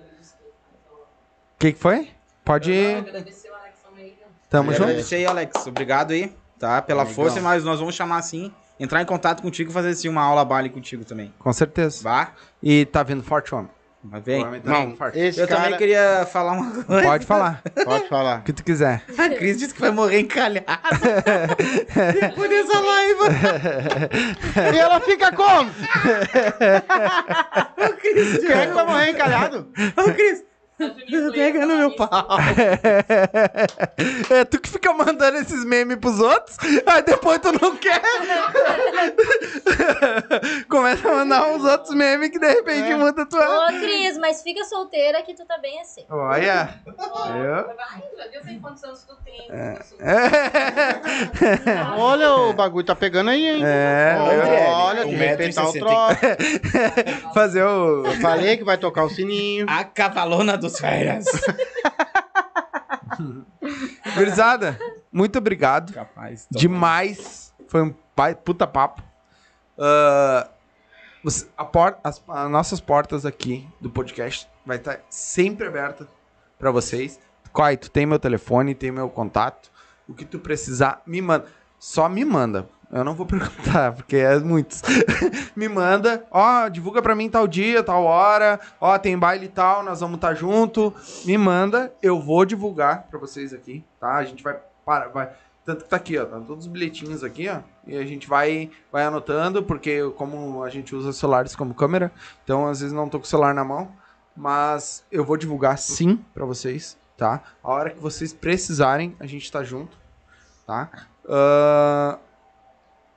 que, que foi? Pode ir. Agradecer o Alex Almeida. Tamo junto. Agradecer aí, Alex. Obrigado aí, tá? Pela Legal. força, mas nós vamos chamar assim, entrar em contato contigo e fazer assim uma aula baile contigo também. Com certeza. Vá? E tá vindo forte, homem. Mas vem. Tá Não, esse Eu cara... também queria falar uma coisa. Pode falar. Pode falar. O que tu quiser. A Cris disse que vai morrer encalhada. Depois dessa live. E ela fica como? Quem é que vai morrer encalhado? Ô, Cris, A Julinha pega no meu pau. É tu que fica mandando esses memes pros outros, aí depois tu não quer. Começa a mandar uns outros memes que de repente É. muda a tua. Ô, Cris, mas fica solteira que tu tá bem assim. Olha. Quantos anos tu tem. É. Olha, o bagulho tá pegando aí, hein? É, Olha, um de respeitar o sessenta. troço. Fazer o. Eu falei que vai tocar o sininho. A cavalona dos férias. Gurizada, muito obrigado. Capaz. Demais. Foi um pai- puta papo. Você- a por- as, as nossas portas aqui do podcast vai estar sempre aberta pra vocês. Coi, tu tem meu telefone, tem meu contato. O que tu precisar, me manda. Só me manda. Eu não vou perguntar, porque é muitos. me manda. Ó, divulga pra mim tal dia, tal hora. Ó, tem baile e tal, nós vamos estar junto. Me manda, eu vou divulgar pra vocês aqui, tá? A gente vai para, vai. Tanto que tá aqui, ó, tá todos os bilhetinhos aqui, ó. E a gente vai vai anotando, porque como a gente usa celulares como câmera, então às vezes não tô com o celular na mão, mas eu vou divulgar sim pra vocês, tá? A hora que vocês precisarem, a gente tá junto, tá? Ahn,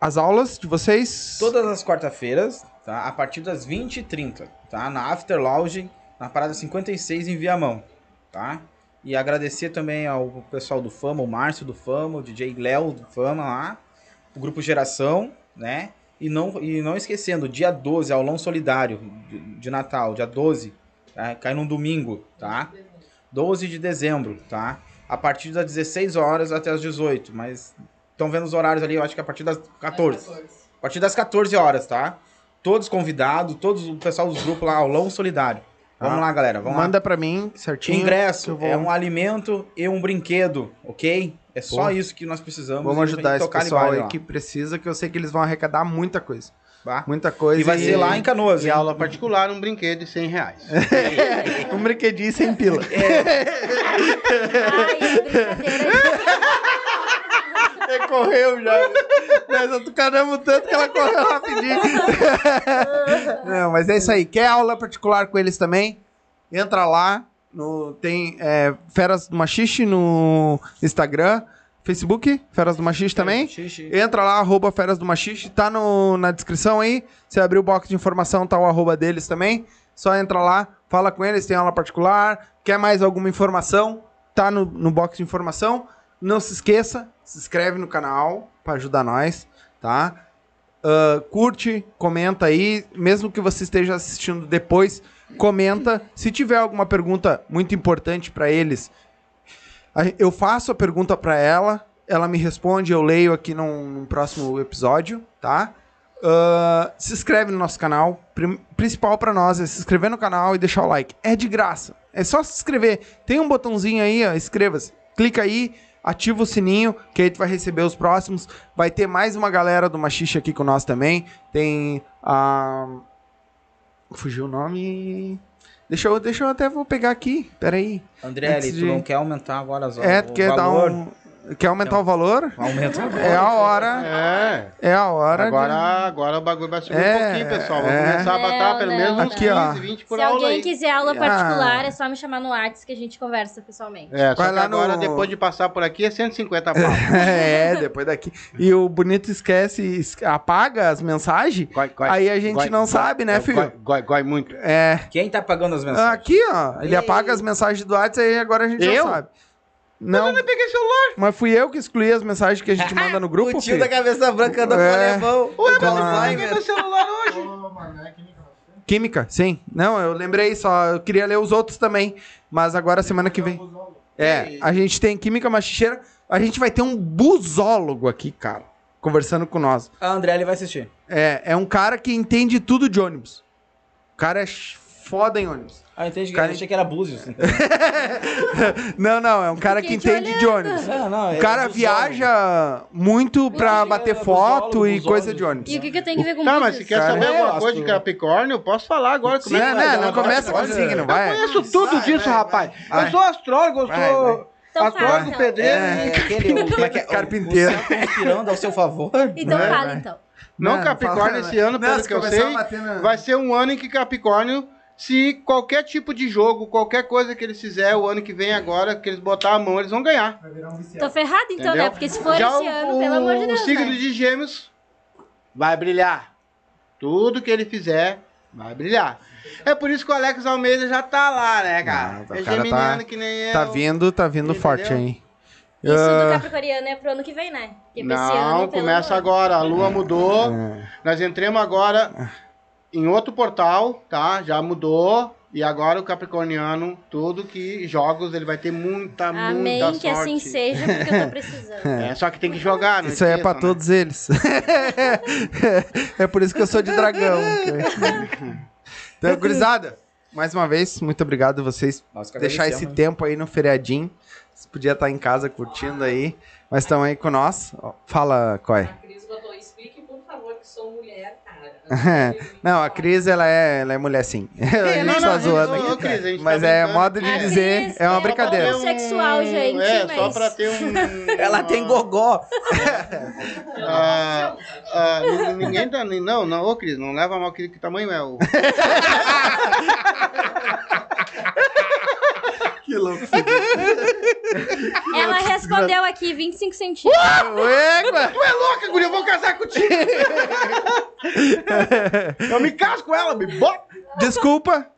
as aulas de vocês. Todas as quarta-feiras, tá? A partir das 20h30, tá? Na After Lounge, na parada 56 em Viamão, tá? E agradecer também ao pessoal do Fama, o Márcio do Fama, o DJ Léo do Fama lá, o Grupo Geração, né? E não, e não esquecendo, dia 12, aulão solidário de, de Natal, dia 12, tá? cai num domingo, tá? 12 de dezembro, tá? A partir das 16 horas até as 18, mas estão vendo os horários ali, eu acho que é a partir das 14. A partir das 14 horas, tá? Todos convidados, todos o pessoal dos grupos lá, aulão solidário. Vamos Ah, lá, galera, vamos Manda lá. pra mim certinho. Ingresso vou- é um alimento e um brinquedo, ok? É só Pô. isso que nós precisamos. Vamos e ajudar esse pessoal aí que precisa, que eu sei que eles vão arrecadar muita coisa. tá? Muita coisa. E vai ser lá em Canoas, E hein? aula particular, um brinquedo de 100 reais. um brinquedinho sem pila. Ai, brincadeira. Correu já. Nós atucaramos tanto que ela correu rapidinho. Não, mas é isso aí. Quer aula particular com eles também? Entra lá. No, tem é, Feras do Machixe no Instagram. Facebook, Feras do Machixe também. Entra lá, arroba Feras do Machixe, tá no, na descrição aí. Você abrir o box de informação, tá o arroba deles também. Só entra lá, fala com eles, tem aula particular. Quer mais alguma informação? Tá no, no box de informação. Não se esqueça, se inscreve no canal pra ajudar nós, tá? Ah, curte, comenta aí, mesmo que você esteja assistindo depois, comenta. Se tiver alguma pergunta muito importante pra eles, eu faço a pergunta pra ela, ela me responde, eu leio aqui num, num próximo episódio, tá? Ah, se inscreve no nosso canal. Principal pra nós é se inscrever no canal e deixar o like. É de graça. É só se inscrever. Tem um botãozinho aí, inscreva-se. Clica aí, ativa o sininho, que aí tu vai receber os próximos. Vai ter mais uma galera do Machixe aqui com nós também. Tem a. Fugiu o nome. Deixa eu, deixa eu até vou pegar aqui. Pera aí. André, Antes tu de- não quer aumentar agora as É, o tu quer dar valor? um. Quer aumentar o valor? Aumenta o É a hora. É. É a hora. de- Agora, agora o bagulho vai subir É, um pouquinho, pessoal. Vamos é. começar a botar Não, pelo não, menos uns Aqui, ó. 15, 20 por Se aula alguém aí. quiser aula Ah. particular, é só me chamar no WhatsApp que a gente conversa pessoalmente. É, só Vai que lá agora, no- depois de passar por aqui, é 150 pau. É, depois daqui. E o bonito esquece, es- apaga as mensagens. Goi, goi, Aí a gente goi, não goi, sabe, né, é, filho? Goi, goi, goi muito. É. Quem tá pagando as mensagens? Aqui, ó. Ele Ei. apaga as mensagens do WhatsApp e agora a gente Eu? não sabe. Não, Eu peguei celular. mas fui eu que excluí as mensagens que a gente manda no grupo, o tio filho. da cabeça branca do É. alemão. Ué, o mas eu Qualifying, peguei meu celular hoje. Nem Química, sim. Não, eu lembrei só. Eu queria ler os outros também. Mas agora, semana que vem. É, a gente tem Química Machicheira. A gente vai ter um busólogo aqui, cara. Conversando com nós. A André ele vai assistir. É, é um cara que entende tudo de ônibus. O cara é foda em ônibus. Ah, entendi. Cara- Eu achei que era Búzios. Não, não, é um cara que entende de ônibus. Não, não. O cara viaja muito pra bater era foto e coisa de ônibus. E o que, que tenho que ver com Tá, mas se quer saber é, alguma gosto. coisa de Capricórnio, eu posso falar agora. Sim, Como é né? Não agora? começa com signo, vai. Eu conheço tudo Vai, disso, vai, rapaz. vai. Eu sou astrólogo, eu sou vai. Então astrólogo, fala, então. pedreiro. É, aquele. o- Como é que é? Carpinteiro. O conspirando ao seu favor. Então fala, então. Não, Não, Capricórnio, fala- esse ano, Não, pelo se que eu sei, na- vai ser um ano em que Capricórnio, se qualquer tipo de jogo, qualquer coisa que eles fizer o ano que vem agora, que eles botar a mão, eles vão ganhar. Tô ferrado então, Entendeu? né? Porque se for Já esse o, ano, pelo amor de Deus, O signo né? de gêmeos vai brilhar. Tudo que ele fizer vai brilhar. É por isso que o Alex Almeida já tá lá, né, cara? Não, o é cara tá- que nem eu. Tá vindo, tá vindo Entendeu? forte aí. Isso do Ah, Capricorniano é pro ano que vem, né? Porque esse Não, ano, começa agora. A lua mudou. é. Nós entramos agora em outro portal, tá? Já mudou. E agora o Capricorniano, tudo que jogos, ele vai ter muita, Amém, muita que assim sorte. seja, porque eu tô precisando. É, só que tem que jogar, não Isso aí é pra né? todos eles. é por isso que eu sou de dragão. então, gurizada, mais uma vez, muito obrigado a vocês Nós deixar esse agradecemos. tempo aí no feriadinho. Você podia estar em casa curtindo aí, mas estão aí com nós. Fala, Coy. A Cris botou, explique, por favor, que sou mulher, cara. Não, a Cris, ela é, ela é mulher sim. a gente não, tá não, zoando aqui. Cris, gente Mas tá é modo de dizer, Cris é uma é brincadeira. um sexual, gente, É, só mas- pra ter um... Ela tem gogó. Ah, ah, ni- ninguém tá... nem- Não, não, ô Cris, não leva mal que tamanho é o... Que louco. Ela respondeu aqui 25 centímetros. Ué. Tu é louca, guria, eu vou casar contigo! eu me caso com ela, me bota! Desculpa,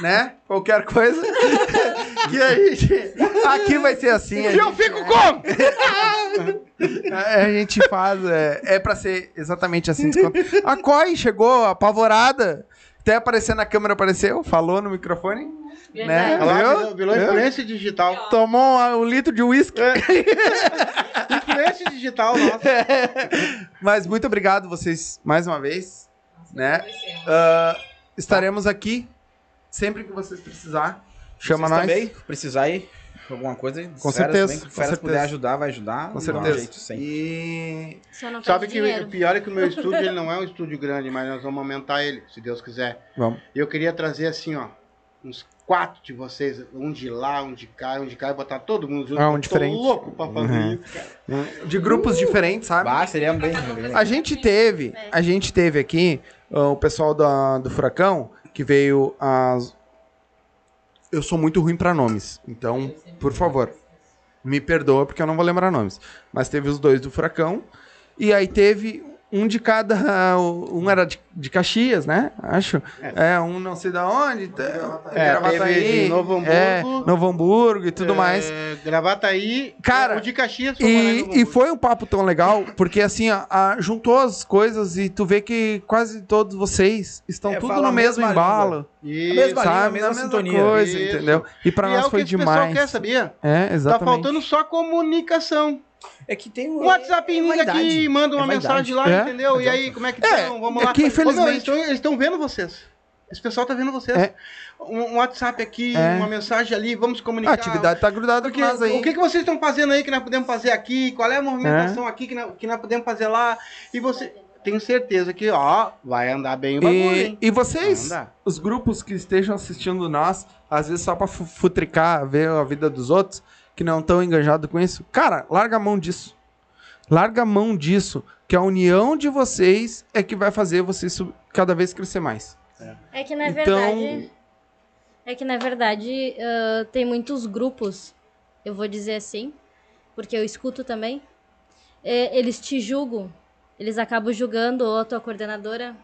né? Qualquer coisa. que a gente. Aqui vai ser assim. E eu gente, fico como? a gente faz. É, é pra ser exatamente assim. A Coy chegou apavorada. Até aparecer na câmera, apareceu, falou no microfone. Né? Olha lá, Viu? virou, virou Viu? influência digital. Tomou um, um litro de uísque. Influência digital, nossa. Mas muito obrigado vocês mais uma vez. Né? Agradecemos. Ah, estaremos aqui sempre que vocês precisar. Chama Vocês nós. também, precisar aí, alguma coisa. Com Feras certeza, com Feras certeza. puder ajudar, vai ajudar. Com um certeza. jeito sempre. E Sabe que dinheiro. o pior é que o meu estúdio ele não é um estúdio grande, mas nós vamos aumentar ele, se Deus quiser. vamos. E eu queria trazer assim, ó, uns quatro de vocês, um de lá, um de cá, um de cá, e botar todo mundo junto. Ah, um diferente. Tô louco pra fazer Uhum. isso, cara. De grupos diferentes, sabe? Bah, seria bem. A gente teve, a gente teve aqui ah, o pessoal da, do Furacão que veio as. Eu sou muito ruim pra nomes, então, por favor, me perdoa porque eu não vou lembrar nomes. Mas teve os dois do Furacão e aí teve um de cada, um era de, de Caxias, né? Acho. É, um não sei da onde, tá- É, Gravataí, teve de Novo Hamburgo. é, Novo Hamburgo e tudo É, mais. Gravataí, Cara, o de Caxias foi E, e foi um papo tão legal, porque assim, a- a- juntou as coisas e tu vê que quase todos vocês estão É, tudo no mesmo embalo, Isso. mesma sabe? a mesma sintonia. coisa, Isso. entendeu? E pra E nós é o foi que esse pessoal demais. quer, sabia? É, Tá exatamente. faltando só comunicação. É que tem O WhatsApp liga vaidade. aqui, manda uma É mensagem lá, É, entendeu? E aí, como é que É, estão? Vamos é lá. que, Ô, meu, infelizmente- eles estão vendo vocês. Esse pessoal tá vendo vocês. É. Um, um WhatsApp aqui, É. uma mensagem ali, vamos A comunicar. atividade tá grudada nós aí. o que, que vocês estão fazendo aí que nós podemos fazer aqui? Qual é a movimentação aqui que nós, que nós podemos fazer lá? E você. Tenho certeza que, ó, vai andar bem o bagulho, E, hein? e vocês, os grupos que estejam assistindo nós, às vezes só pra fu- futricar, ver a vida dos outros, que não estão engajados com isso, cara, larga a mão disso. Larga a mão disso, que a união de vocês é que vai fazer vocês cada vez crescer mais. É que na Então- verdade. É que na verdade ah, tem muitos grupos, eu vou dizer assim, porque eu escuto também. é, eles te julgam, eles acabam julgando ou a tua coordenadora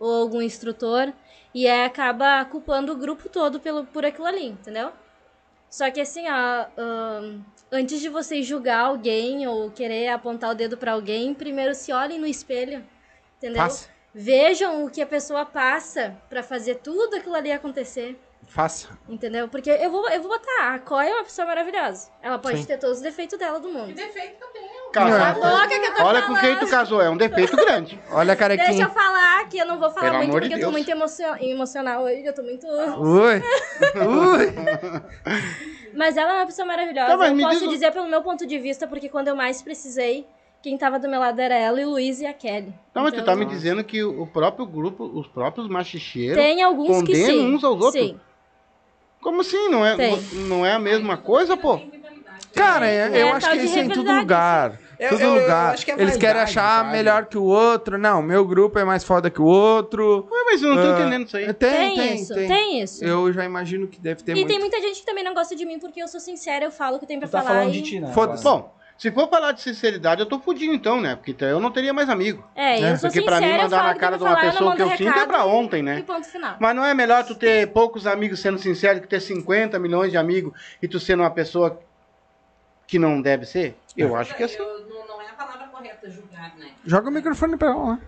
ou algum instrutor e acaba culpando o grupo todo pelo, por aquilo ali, entendeu? Só que assim, ó, ahn, antes de vocês julgar alguém ou querer apontar o dedo pra alguém, primeiro se olhem no espelho, entendeu? Faça. Vejam o que a pessoa passa pra fazer tudo aquilo ali acontecer, Faça. entendeu? Porque eu vou, eu vou botar, a Coy é uma pessoa maravilhosa. Ela pode Sim. ter todos os defeitos dela do Que mundo. defeito que eu tenho. Casar- Cala a boca que eu tô Olha com quem tu falando. casou, é um defeito grande. Olha a Deixa carequinha. eu falar que eu não vou falar Pelo muito amor de porque eu tô muito emocio- emocional hoje, eu tô muito... Ui. Ui. Mas ela é uma pessoa maravilhosa. Tá, eu posso diz dizer pelo meu ponto de vista, porque quando eu mais precisei, quem tava do meu lado era ela e o Luiz e a Kelly. Não, mas tu Então, tá me dizendo que o próprio grupo, os próprios machicheiros. Tem alguns que sim. uns aos outros? Sim. Como assim? Não é, Tem. não é a mesma coisa, pô? Cara, é- É, eu tal acho que isso é em todo lugar. Eu- todo eu- eu lugar. acho que é Eles querem achar sabe? melhor que o outro. Não, meu grupo é mais foda que o outro. Ué, mas eu não tô Ah, entendendo isso aí. Tem, Tem, tem, isso, tem. tem isso. Eu já imagino que deve ter e muito. tem muita gente que também não gosta de mim porque eu sou sincera, eu falo o que tem pra Tu tá falar. falando e... de ti, né? Foda-se. Bom, se for falar de sinceridade, eu tô fudido então, né? Porque então eu não teria mais amigo. É, eu sou Porque sincera, pra mim eu mandar na cara de uma falar, eu pessoa que eu sinto é pra ontem, E né? ponto final. Mas não é melhor tu ter poucos amigos sendo sincero que ter 50 milhões de amigos e tu sendo uma pessoa que não deve ser? Eu acho que é assim. Eu- a correta julgar, né? Joga o microfone pra ela.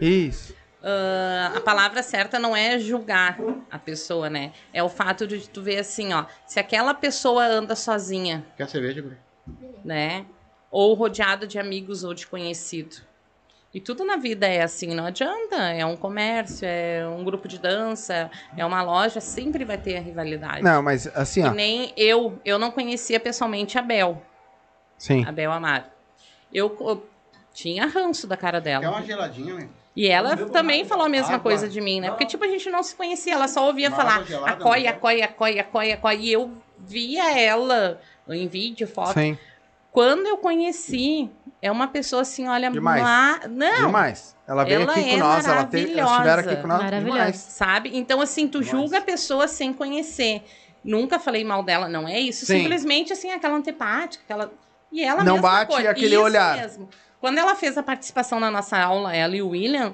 Isso. Ah, a palavra certa não é julgar a pessoa, né? É o fato de tu ver assim, ó, se aquela pessoa anda sozinha, Quer cerveja, Guri? né? Ou rodeado de amigos ou de conhecido. E tudo na vida é assim, não adianta. É um comércio, é um grupo de dança, é uma loja, sempre vai ter a rivalidade. Não, mas assim, Que ó. nem eu, eu não conhecia pessoalmente a Bel, Sim. a Bel Amaro. Eu, eu tinha ranço da cara dela. Quer uma geladinha, né? E ela também falou a mesma Água. coisa de mim, né? Porque, tipo, a gente não se conhecia, ela só ouvia Uma falar gelada, acói, acói, acói, acói, acói. E eu via ela em vídeo, foto. Sim. Quando eu conheci, é uma pessoa assim, olha, Demais. ma- não, Demais. Ela veio Ela aqui com é nós, ela teve, elas estiveram aqui com nós. Demais. sabe? Então, assim, tu julga a pessoa sem conhecer. Nunca falei mal dela, não é isso. Sim. Simplesmente, assim, aquela antipática, aquela... E ela Não mesma bate coisa. aquele Isso olhar. mesmo. Quando ela fez a participação na nossa aula, ela e o William,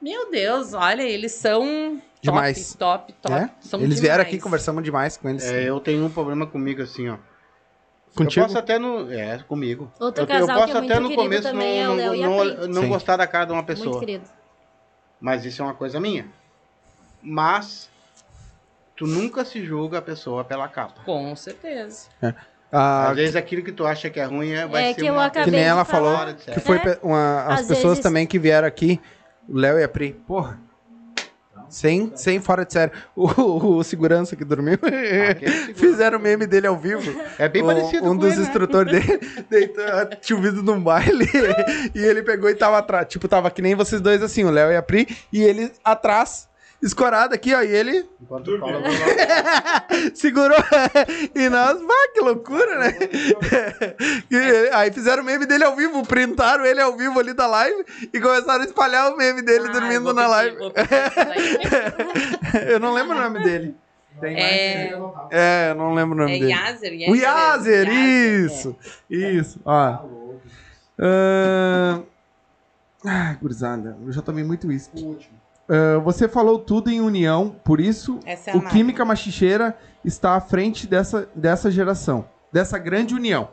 meu Deus, olha, eles são Demais. top, top, top. É? São Eles vieram aqui, demais. conversamos demais com eles. É, eu tenho um problema comigo assim, ó. Contigo? Eu posso até no. É, comigo. Outro eu, casal eu posso que é até muito no querido começo também é não, não, não, não gostar da cara de uma Muito pessoa. querido. Mas isso é uma coisa minha. Mas tu nunca se julga a pessoa pela capa. Com certeza. Ah, Às vezes aquilo que tu acha que é ruim é, vai É ser que eu uma acabei que nem ela falou, que foi É. uma, as Às pessoas vezes- também que vieram aqui, o Léo e a Pri, porra. Sem, sem fora de sério. O, o segurança que dormiu. segurança. Fizeram o meme dele ao vivo. É bem O- parecido Um com dos ele, né? instrutores dele deitou, tinha ouvido num baile e ele pegou e tava atrás. Tipo, tava que nem vocês dois assim, o Léo e a Pri, e ele atrás, escorado aqui, ó, e ele Enquanto fala, segurou. e nós, vá, que loucura, né? E aí fizeram o meme dele ao vivo, printaram ele ao vivo ali da live e começaram a espalhar o meme dele Ai, dormindo na pedir, live. isso eu não lembro o nome dele. É, É, eu não lembro o nome é dele. Yazer, O Yazer, Yazer, isso! Isso, ó. Ahn, Ah, gurizada, eu já tomei muito uísque. Ah, você falou tudo em união, por isso é o marca. Química Machicheira está à frente dessa, dessa geração, dessa grande união.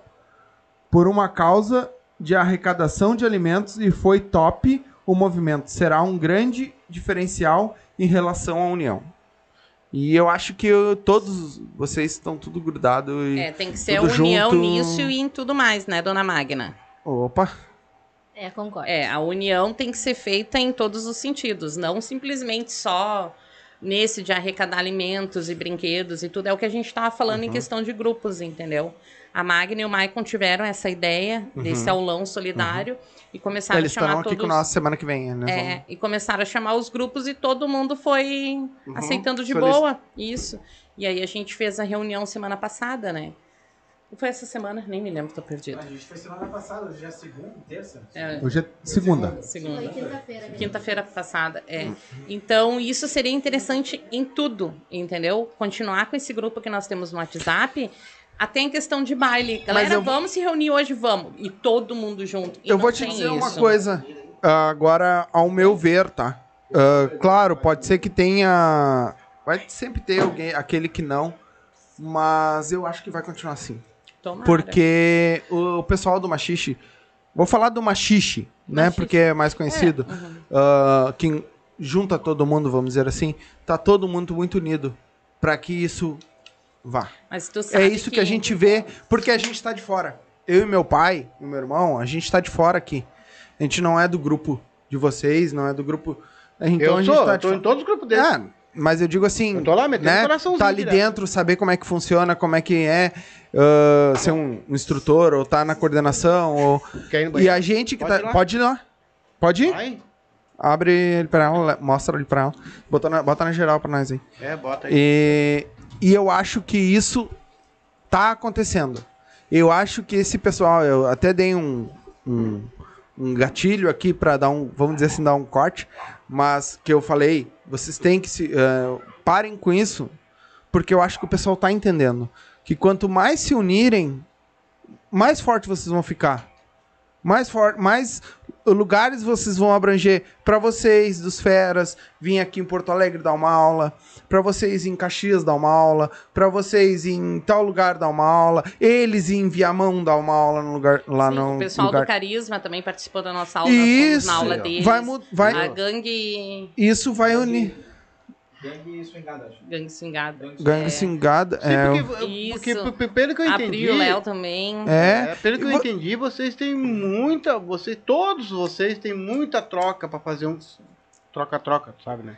Por uma causa de arrecadação de alimentos e foi top o movimento. Será um grande diferencial em relação à união. E eu acho que eu- todos vocês estão tudo grudado e... É, tem que ser união junto. nisso e em tudo mais, né, dona Magna? Opa! É, concordo. É, a união tem que ser feita em todos os sentidos, não simplesmente só nesse de arrecadar alimentos e brinquedos e tudo. É o que a gente estava falando Uhum. em questão de grupos, entendeu? A Magna e o Maicon tiveram essa ideia desse aulão solidário e começaram Uhum. Eles a chamar estarão aqui todos... com nós semana que vem, né? É, e começaram a chamar os grupos e todo mundo foi aceitando de Solic- boa. Isso. E aí a gente fez a reunião semana passada, né? Foi essa semana, nem me lembro, tô perdida. A gente foi semana passada, hoje é segunda, terça? É, Hoje é segunda. segunda. Quinta-feira. Quinta-feira passada, é. Então, isso seria interessante em tudo, entendeu? Continuar com esse grupo que nós temos no WhatsApp, até em questão de baile. Galera, eu- vamos se reunir hoje, vamos. E todo mundo junto. E Eu vou te dizer uma isso. coisa. ah, agora, ao meu ver, tá? Ah, claro, pode ser que tenha. Vai sempre ter alguém, aquele que não. Mas eu acho que vai continuar assim. Tomara. Porque o pessoal do Machixe. Vou falar do Machixe, né? Machixe. Porque é mais conhecido. É, uhum. ah, que junta todo mundo, vamos dizer assim. Tá todo mundo muito unido para que isso vá. Mas tu sabe É isso que... a gente vê, porque a gente tá de fora. Eu e meu pai e meu irmão, a gente tá de fora aqui. A gente não é do grupo de vocês, não é do grupo. Então eu a gente sou, tá eu de tô em todos os grupos deles. É, mas eu digo assim, Eu tô lá metendo né? coraçãozinho Tá ali direto. dentro, saber como é que funciona, como é que é ah, ser um, um instrutor, ou tá na coordenação, ou... E a gente que Pode tá... ir. Pode ir lá. Pode ir? Vai. Abre ele pra ela, mostra ele pra ela. Bota na, bota na geral pra nós aí. É, bota aí. E, e eu acho que isso tá acontecendo. Eu acho que esse pessoal, eu até dei um, um, um gatilho aqui pra dar um, vamos dizer assim, dar um corte, mas que eu falei, vocês têm que se. eh, parem com isso, porque eu acho que o pessoal tá entendendo. Que quanto mais se unirem, mais forte vocês vão ficar. Mais forte, mais lugares vocês vão abranger para vocês dos feras vir aqui em Porto Alegre dar uma aula, para vocês em Caxias dar uma aula, para vocês em tal lugar dar uma aula, eles em Viamão dar uma aula no lugar lá Sim, no o pessoal lugar. do Carisma também participou da nossa aula, Isso. na aula deles. Vai vai A gangue... isso vai unir. Gangue swingada, acho. Gangue Swingada. Gangue É. singada, Sim, é, porque, Isso. porque, pelo que eu entendi. Abriu o Léo também. é, É, pelo que eu entendi, vocês têm muita. Vocês, todos vocês têm muita troca pra fazer um. Troca-troca, sabe, né?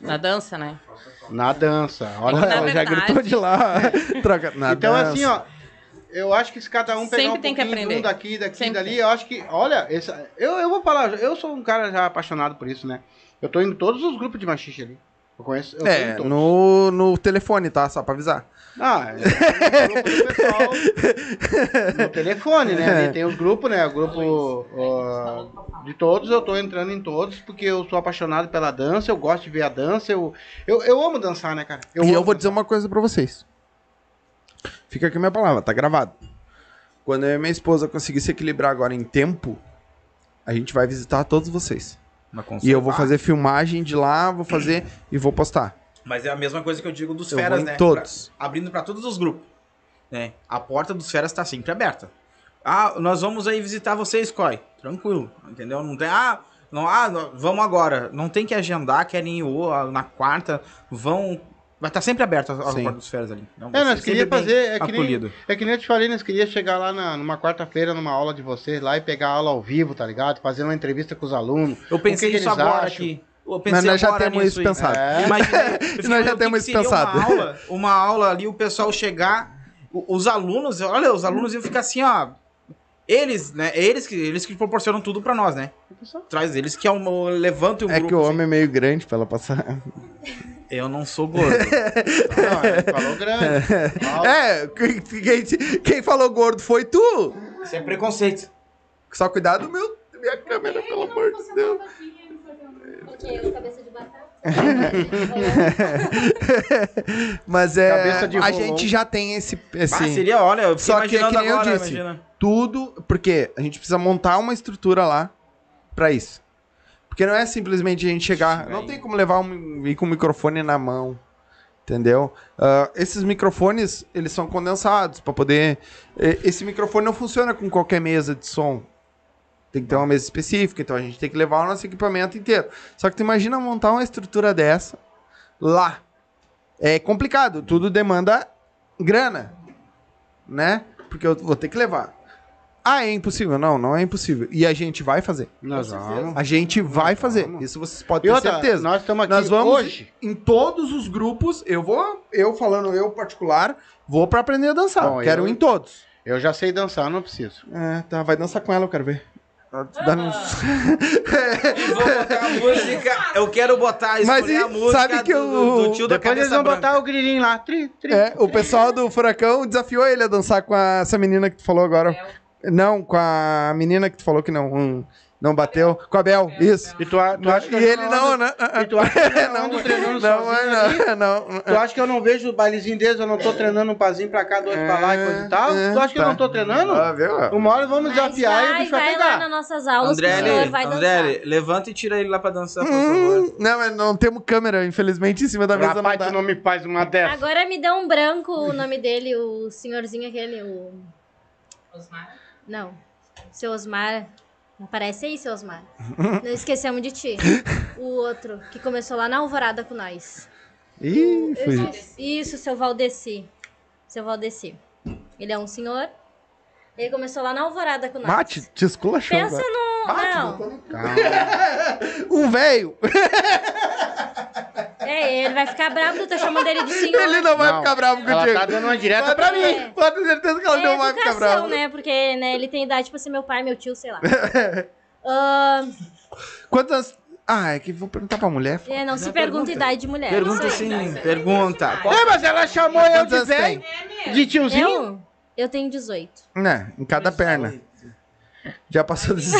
Na dança, né? Na dança. Olha, Na ela já verdade- gritou de lá. Troca, na então, dança. assim, ó. Eu acho que se cada um pegar Sempre um tem que aprender. um daqui, daqui, Sempre dali, eu acho que. Olha, essa, eu, eu vou falar, eu sou um cara já apaixonado por isso, né? Eu tô em todos os grupos de machixe ali. Eu conheço. Eu É, no, no telefone, tá? Só pra avisar. Ah, é, pessoal no telefone, né? Ali tem os grupos, né? O grupo ó, de todos, eu tô entrando em todos, porque eu sou apaixonado pela dança, eu gosto de ver a dança, eu, eu, eu amo dançar, né, cara? e eu vou dizer dançar. uma coisa pra vocês. Fica aqui minha palavra, tá gravado. Quando eu e minha esposa conseguir se equilibrar agora em tempo, a gente vai visitar todos vocês. E eu vou fazer filmagem de lá, vou fazer e vou postar. Mas é a mesma coisa que eu digo dos Eu feras, né? todos. Pra- abrindo pra todos os grupos. Né? A porta dos feras tá sempre aberta. Ah, nós vamos aí visitar vocês, Coy. Tranquilo, entendeu? Não tem. Ah, não, ah, vamos agora. Não tem que agendar, querem ir ah, na quarta. Vão. Vai estar sempre aberto a, a Sim. porta dos feras ali. Vai É, nós bem fazer. É que, nem, é que nem eu te falei, nós queríamos chegar lá na- numa quarta-feira, numa aula de vocês lá e pegar a aula ao vivo, tá ligado? Fazer uma entrevista com os alunos. Eu pensei o que isso eles agora acham? aqui. Eu Mas nós já temos isso aí. pensado. É. Imagina, eu fiquei Nós já temos seria pensado. Uma aula, uma aula ali, o pessoal chegar, os alunos, olha, os alunos iam ficar assim, ó. Eles, né? Eles que, eles que proporcionam tudo pra nós, né? Traz eles que é um, levantam um É grupo. que o assim. homem é meio grande pra ela passar. Eu não sou gordo. Não, ele falou grande. É, quem, quem, quem falou gordo foi tu. Isso é preconceito. Só cuidado, meu, minha câmera, pelo amor de Deus. Porque os cabeça de batata. Mas é. Cabeça de a gente já tem esse. esse Ah, seria, olha, eu Só que é que nem eu agora, disse. imagina. Tudo. Porque a gente precisa montar uma estrutura lá pra isso. Porque não é simplesmente a gente chegar. Não tem como levar um, ir com o microfone na mão. Entendeu? Ah, esses microfones, eles são condensados pra poder. Esse microfone não funciona com qualquer mesa de som. Tem que ter uma mesa específica, então a gente tem que levar o nosso equipamento inteiro. Só que tu imagina montar uma estrutura dessa lá. É complicado, tudo demanda grana, né? Porque eu vou ter que levar. Ah, é impossível? Não, não é impossível. E a gente vai fazer. Nós vamos. A gente vai fazer. vamos. Isso vocês podem ter outra, certeza. nós estamos aqui Nós vamos hoje. em todos os grupos. Eu vou, eu falando eu particular, vou pra aprender a dançar. Bom, quero eu- em todos. Eu já sei dançar, não preciso. É, tá, vai dançar com ela, eu quero ver. Dá um- E vou botar a música. Eu quero botar, Mas e- a música sabe que do, o- do tio da Depois eles vão branca. botar o grilinho lá. Tri, tri. É, o pessoal do Furacão desafiou ele a dançar com a- essa menina que tu falou agora. Não, com a menina que tu falou que não, hum, não bateu. Com a Bel, isso. E tu, a- tu acha que E eu ele não, né? E tu acha que eu não Não, ando treinando não, sozinho não, não. Tu acha que eu não vejo o bailezinho deles, eu não tô treinando um pazinho pra cá, dois pra lá e coisa e tal? É, tu acha que eu tá. não tô treinando? Ah, viu? Uma hora vamos Mas desafiar e o vai, bicho vai vai lá pegar. nas nossas aulas André, senhor vai dançar. André, levanta e tira ele lá pra dançar, por favor. Hum, não, mas não temos câmera, infelizmente, em cima da mesa Rapaz, não tu dá. não me faz uma dessa. Agora me deu um branco o nome dele, o senhorzinho aquele, o... Osmar? Não, seu Osmar. Aparece aí, seu Osmar. Não esquecemos de ti. O outro, que começou lá na Alvorada com nós. Ih, esqueci. Isso, seu Valdeci. Seu Valdeci. Ele é um senhor. Ele começou lá na Alvorada com nós. Mate, te esculachou. Pensa no. Não, Um velho. é, ele vai ficar bravo de eu tô chamando ele de senhor. Ele não vai Não, ficar bravo Ela contigo. tá dando uma direta pra mim. É. Pode ter certeza que ela É não vai ficar educação, brava. né? Porque né, ele tem idade pra ser meu pai, meu tio, sei lá. Ah, Quantos anos... Ah, é que vou perguntar pra mulher. é, não se pergunta idade de mulher. Pergunta sim, pergunta. É, mas ela chamou eu de velho, tem? de tiozinho. Eu? Eu tenho 18. Né, em cada perna. Já passou dos...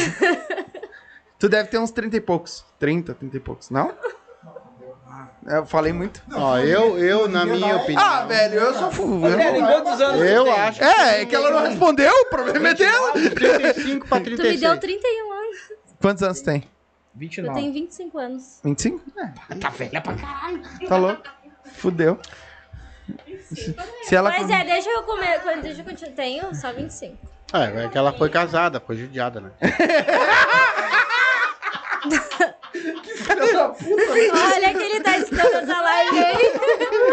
tu deve ter uns 30 e poucos. 30, 30 e poucos, não? Eu falei muito. Ó, eu, eu, na minha opinião. Ah, velho, eu sou tem quantos anos Eu acho É, é que ela não respondeu, o problema é dela. que 35 pra Tu me 36. deu 31 anos. Quantos anos tem? Eu 29. tenho 25 anos. 25? É. Tá velha pra caralho. Tá louco. Fudeu. Se ela... Mas é, deixa eu comer. quando- Deixa eu continuar. Tenho só 25. É, é que ela foi casada, foi judiada, né? Olha que ele tá escutando essa live aí.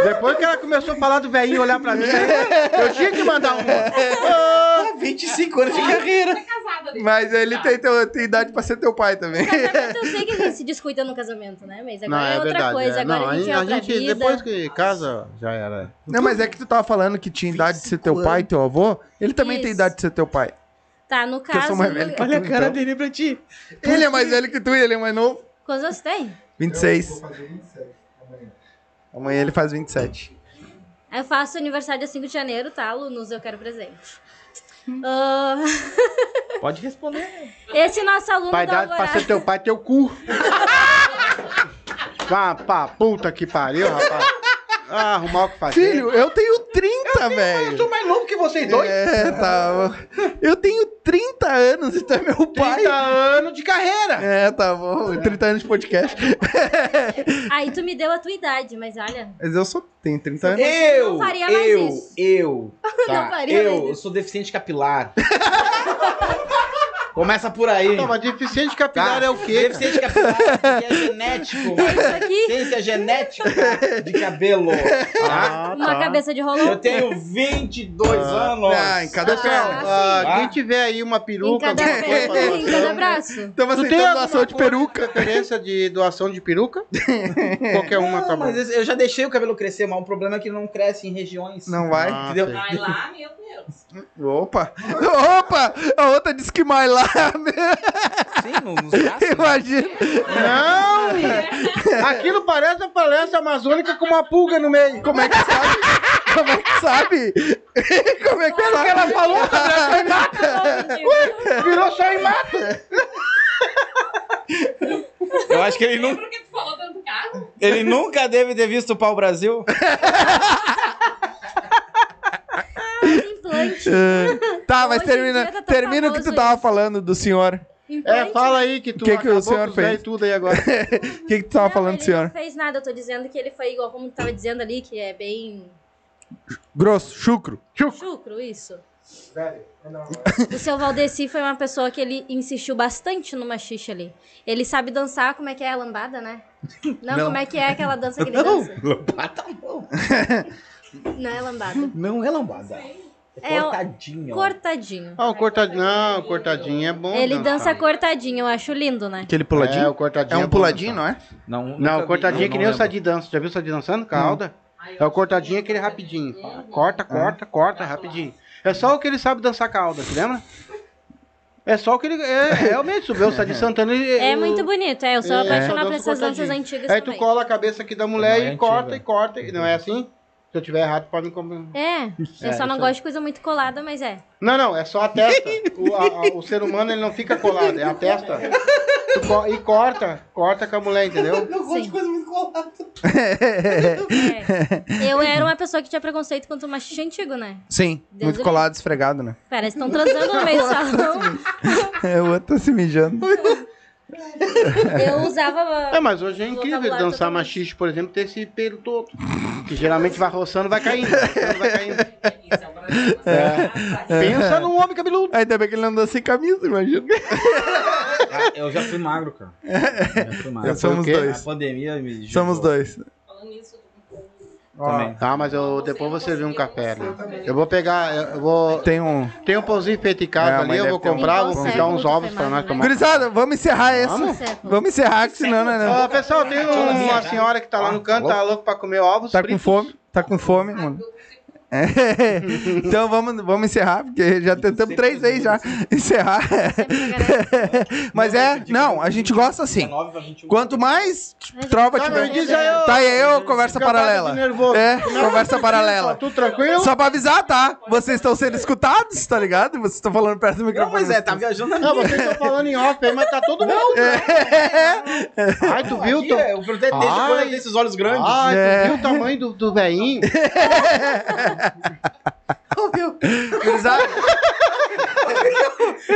Depois que ela começou a falar do velhinho olhar pra mim, eu tinha que mandar um. 25 anos de carreira. Casada dele. Mas ele tem, teu- tem idade pra ser teu pai também. Casamento, eu sei que a gente se descuida no casamento, né? Mas agora Não, é, é outra verdade. coisa. é. Agora Não, a gente é a outra gente, vida. depois que casa, já era. Não, mas é que tu tava falando que tinha idade de ser teu pai e teu avô. Ele também tem Isso. idade de ser teu pai. Tá, no Porque eu caso. sou mais velho que Olha a cara então. dele pra ti. Ele é mais velho que tu e ele é mais novo. Quantos anos tem? 26. Amanhã ele faz 27. Eu faço aniversário dia 5 de janeiro, tá, alunos? Eu quero presente. Ah, Pode responder. esse nosso aluno Pai da dado pra ser teu pai, teu cu. Vá pra puta que pariu, rapaz. Ah, arrumar o que fazer. Filho, eu tenho 30, eu velho. sou mais novo que vocês dois. É, tá. bom. Eu tenho 30 anos e tu é meu pai. 30 anos de carreira. É, tá bom. 30 anos de podcast. Aí tu me deu a tua idade, mas olha. Mas eu só tenho 30 anos. Eu, Não faria mais eu, isso. eu, Não tá, faria eu, mais eu isso. sou deficiente capilar. Começa por aí. Não, mas deficiente capilar Tá? é o quê? Deficiente capilar é genético. É isso aqui. Deficiência genética de cabelo. Tá? Ah, Uma tá. cabeça de Eu rolão. tenho 22 anos. Ah, em cada Pessoal, perna. ah, Ah. quem tiver aí uma Em peruca, cada, alguma coisa em cada braço. Estamos tem aceitando alguma doação de peruca. preferência de doação de peruca? Qualquer uma, tá Não, bom. mas eu já deixei o cabelo crescer, mas o problema é que ele não cresce em regiões. Não vai? Ah, Entendeu? Vai lá, meu Deus. Opa! Opa! A outra disse que mais lá. Sim, no- nos braços. né? Imagina. Não! Aquilo parece a floresta amazônica com uma pulga no meio. Como é que sabe? Como é que sabe? Como é que sabe? Ela falou, virou só em mato. Eu acho que ele, nu- Lembra que tu falou dentro do carro? ele nunca deve ter visto o pau Brasil. Implante. Tá, mas Hoje termina, tá termina o que tu tava isso. falando do senhor. É, Implante. fala aí que tu Que que o senhor fez? tudo aí agora. O que, que tu tava Não, falando, ele senhor? não fez nada, eu tô dizendo que ele foi igual como tu tava dizendo ali, que é bem Grosso, chucro. chucro, isso. O seu Valdeci foi uma pessoa que ele insistiu bastante no machixe ali. Ele sabe dançar, como é que é a lambada, né? Não, Não. como é que é aquela dança que ele dança? Lambada não. Não é lambada. Não é lambada. É, É cortadinho. Cortadinho. Ah, o cortadinho. Não, o cortadinho é bom. Ele dança dançar. cortadinho, eu acho lindo, né? Aquele É, puladinho? o cortadinho. É um bom puladinho, não é? Não, Não, o vi, cortadinho é não- que nem o. Sadi dança. Já viu o Sadi dançando com a Alda? É o cortadinho aquele rapidinho. Corta, corta, corta, rapidinho. É só o que ele sabe dançar com a Alda, te lembra? É só o que ele. É, realmente, subiu o Sadi Santana. ele- É o- muito bonito, é. Eu sou É, apaixonada por dança essas danças antigas Aí tu também. cola a cabeça aqui da mulher Não é e corta e corta. e Não é assim? Se eu tiver errado, pode me. com- É, eu É, só não gosto de coisa muito colada, mas é. Não, não, é só a testa. O, a- a- o ser humano ele não fica colado, é a testa. Co- e corta, corta com a mulher, entendeu? Sim. É. Eu era uma pessoa que tinha preconceito contra o machista antigo, né? Sim, Deus muito colado, esfregado, né? Parece que estão transando no meio do salão. É, o outro tá se mijando. Eu usava. É, mas hoje é incrível dançar machixe, por exemplo, ter esse pelo todo. Que geralmente vai roçando, vai caindo. roçando, vai caindo. É Brasil. É. Pensa num homem cabeludo. Ainda bem que ele andou sem camisa, imagina. Ah, Eu já fui magro, cara. Já fui magro. Somos quê? A dois. pandemia me Somos dois. Também. Tá, mas eu, depois vou servir um café, né? Eu vou pegar, eu vou... Tem um. Tem um pãozinho feito em É, casa a ali, eu deve vou ter um- comprar, vou fritar uns ovos pra nós tomar. Gurizada, vamos encerrar essa. Vamos? Vamos encerrar, que senão, né? Ó, pessoal, tem um- uma senhora que tá lá no canto, tá louco pra comer ovos Tá com fritos. fome? Tá com fome, mano. É. Então vamos, vamos encerrar, porque já tentamos três vezes já encerrar. Mas é, não, a gente gosta assim. 19 pra 21. Quanto mais trova tiver. Tá aí, eu, conversa paralela. É, conversa paralela. Tudo tranquilo? Só pra avisar, tá? Vocês estão sendo escutados, tá ligado? Vocês estão falando perto do Não, microfone. mas é, tá viajando Não, vocês estão falando em off aí, mas tá todo mundo. Ai, tu viu? Tu... é, o ele tem esses olhos grandes. Ai, É. tu viu o tamanho do, do veinho? Gurizada,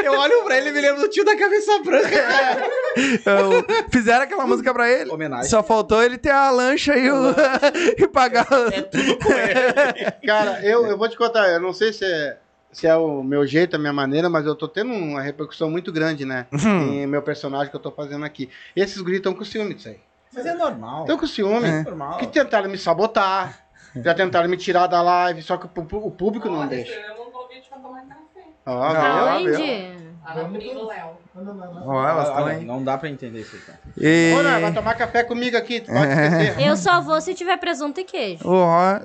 Eu olho pra ele e me lembro do tio da cabeça branca. eu- Fizeram aquela música pra ele. Homenagem. Só faltou ele ter a lancha e, o... e pagar. o- Cara, eu, eu vou te contar, eu não sei se é, se é o meu jeito, a minha maneira, mas eu tô tendo uma repercussão muito grande, né? Em meu personagem que eu tô fazendo aqui. E esses guris estão com ciúme disso aí. Mas é normal. Estão com ciúme. É. normal. Que tentaram me sabotar. Já tentaram me tirar da live, só que o, público não deixa. Esperamos um convite pra tomar café. Ó, Não, viu? Aonde? Olha. Não dá pra entender isso aí, cara. E... Ô, Nar, vai tomar café comigo aqui, pode esquecer. Eu só vou se tiver presunto e queijo.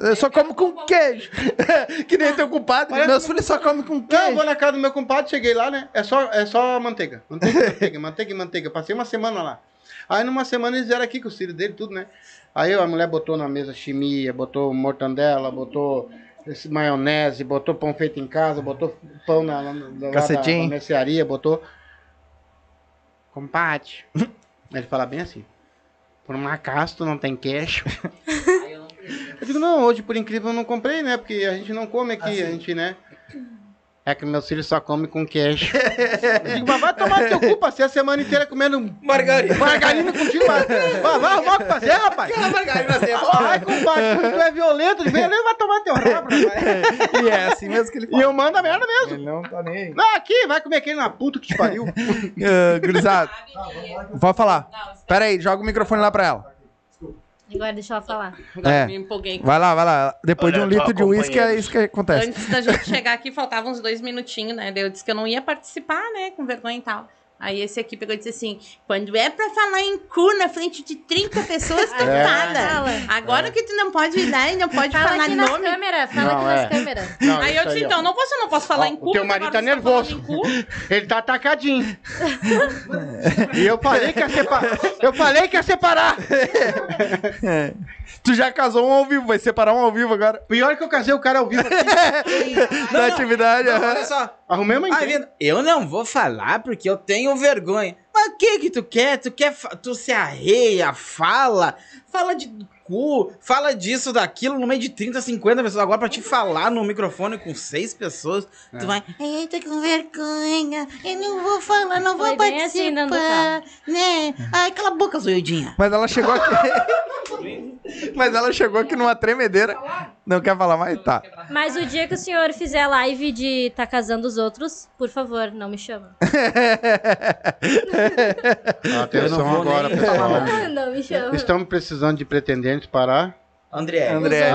Eu só como com queijo. que nem teu culpado. Parece Meus filhos só comem com Não, eu queijo. vou na casa do meu compadre, cheguei lá, né? É só, é só manteiga. Manteiga, manteiga, manteiga e manteiga. Passei uma semana lá. Aí numa semana eles vieram aqui com os filhos dele, tudo, né? Aí a mulher botou na mesa chimia, botou mortandela, botou esse maionese, botou pão feito em casa, botou pão na, na, na, da mercearia, botou. Compadre. Ele fala bem assim. Por um acaso tu não tem queijo. Aí eu não acredito. Eu digo, não, hoje por incrível eu não comprei, né? Porque a gente não come aqui, a gente, né? É que meus filhos só comem com queijo. Eu digo, mas vai tomar teu cu, passei a semana inteira comendo Margarina. margarina contigo, mas vai, vai arrumar o que fazer, rapaz. margarina assim, Ai, compadre, tu é violento, de violento, vai tomar teu rabo, rapaz. E é assim mesmo que ele E fala. eu mando a merda mesmo. Ele não tá nem aí. Não, aqui, vai comer aquele na puta que te pariu. Uh, gurizada, Sabe que- pode falar. Não. Pera aí, joga o microfone lá pra ela. Agora deixa ela falar. Agora É. me empolguei. Vai lá, vai lá. Depois de um litro de uísque é isso que acontece. Antes da gente chegar aqui, faltavam uns dois minutinhos, né? Eu disse que eu não ia participar, né? Com vergonha e tal. Aí esse aqui pegou e disse assim: quando é pra falar em cu na frente de 30 pessoas, tu É. fala. Agora que tu não pode lá e não pode Fala falar aqui nas nome. câmeras, fala Não, aqui nas é. câmeras. Não, Aí eu disse, ó. então, não posso, eu não posso falar Ó, em o cu. teu mas marido tá nervoso. em cu. Ele tá atacadinho. e eu falei que ia separar. Eu falei que ia separar. É. Tu já casou um ao vivo, vai separar um ao vivo agora. Pior que eu casei o cara ao vivo aqui. da atividade. Não, olha só. Arrumei uma encrenca. Vitor, eu não vou falar porque eu tenho vergonha. Mas o que que tu quer? Tu quer, tu se arreia, fala, fala de cu, fala disso, daquilo, no meio de 30, 50 pessoas. Agora pra te falar no microfone com seis pessoas, tu vai, ai, eu tô com vergonha, eu não vou falar, não vou Foi bem assim participar, né? Ai, cala a boca, zoiudinha. Mas ela chegou aqui. Mas ela chegou aqui numa tremedeira. Não quer falar mais? Tá. Mas o dia que o senhor fizer live de tá casando os outros, por favor, não me chama. Atenção não vou agora, nem pessoal. nada. não me chama. Estamos precisando de pretendentes para. André, André.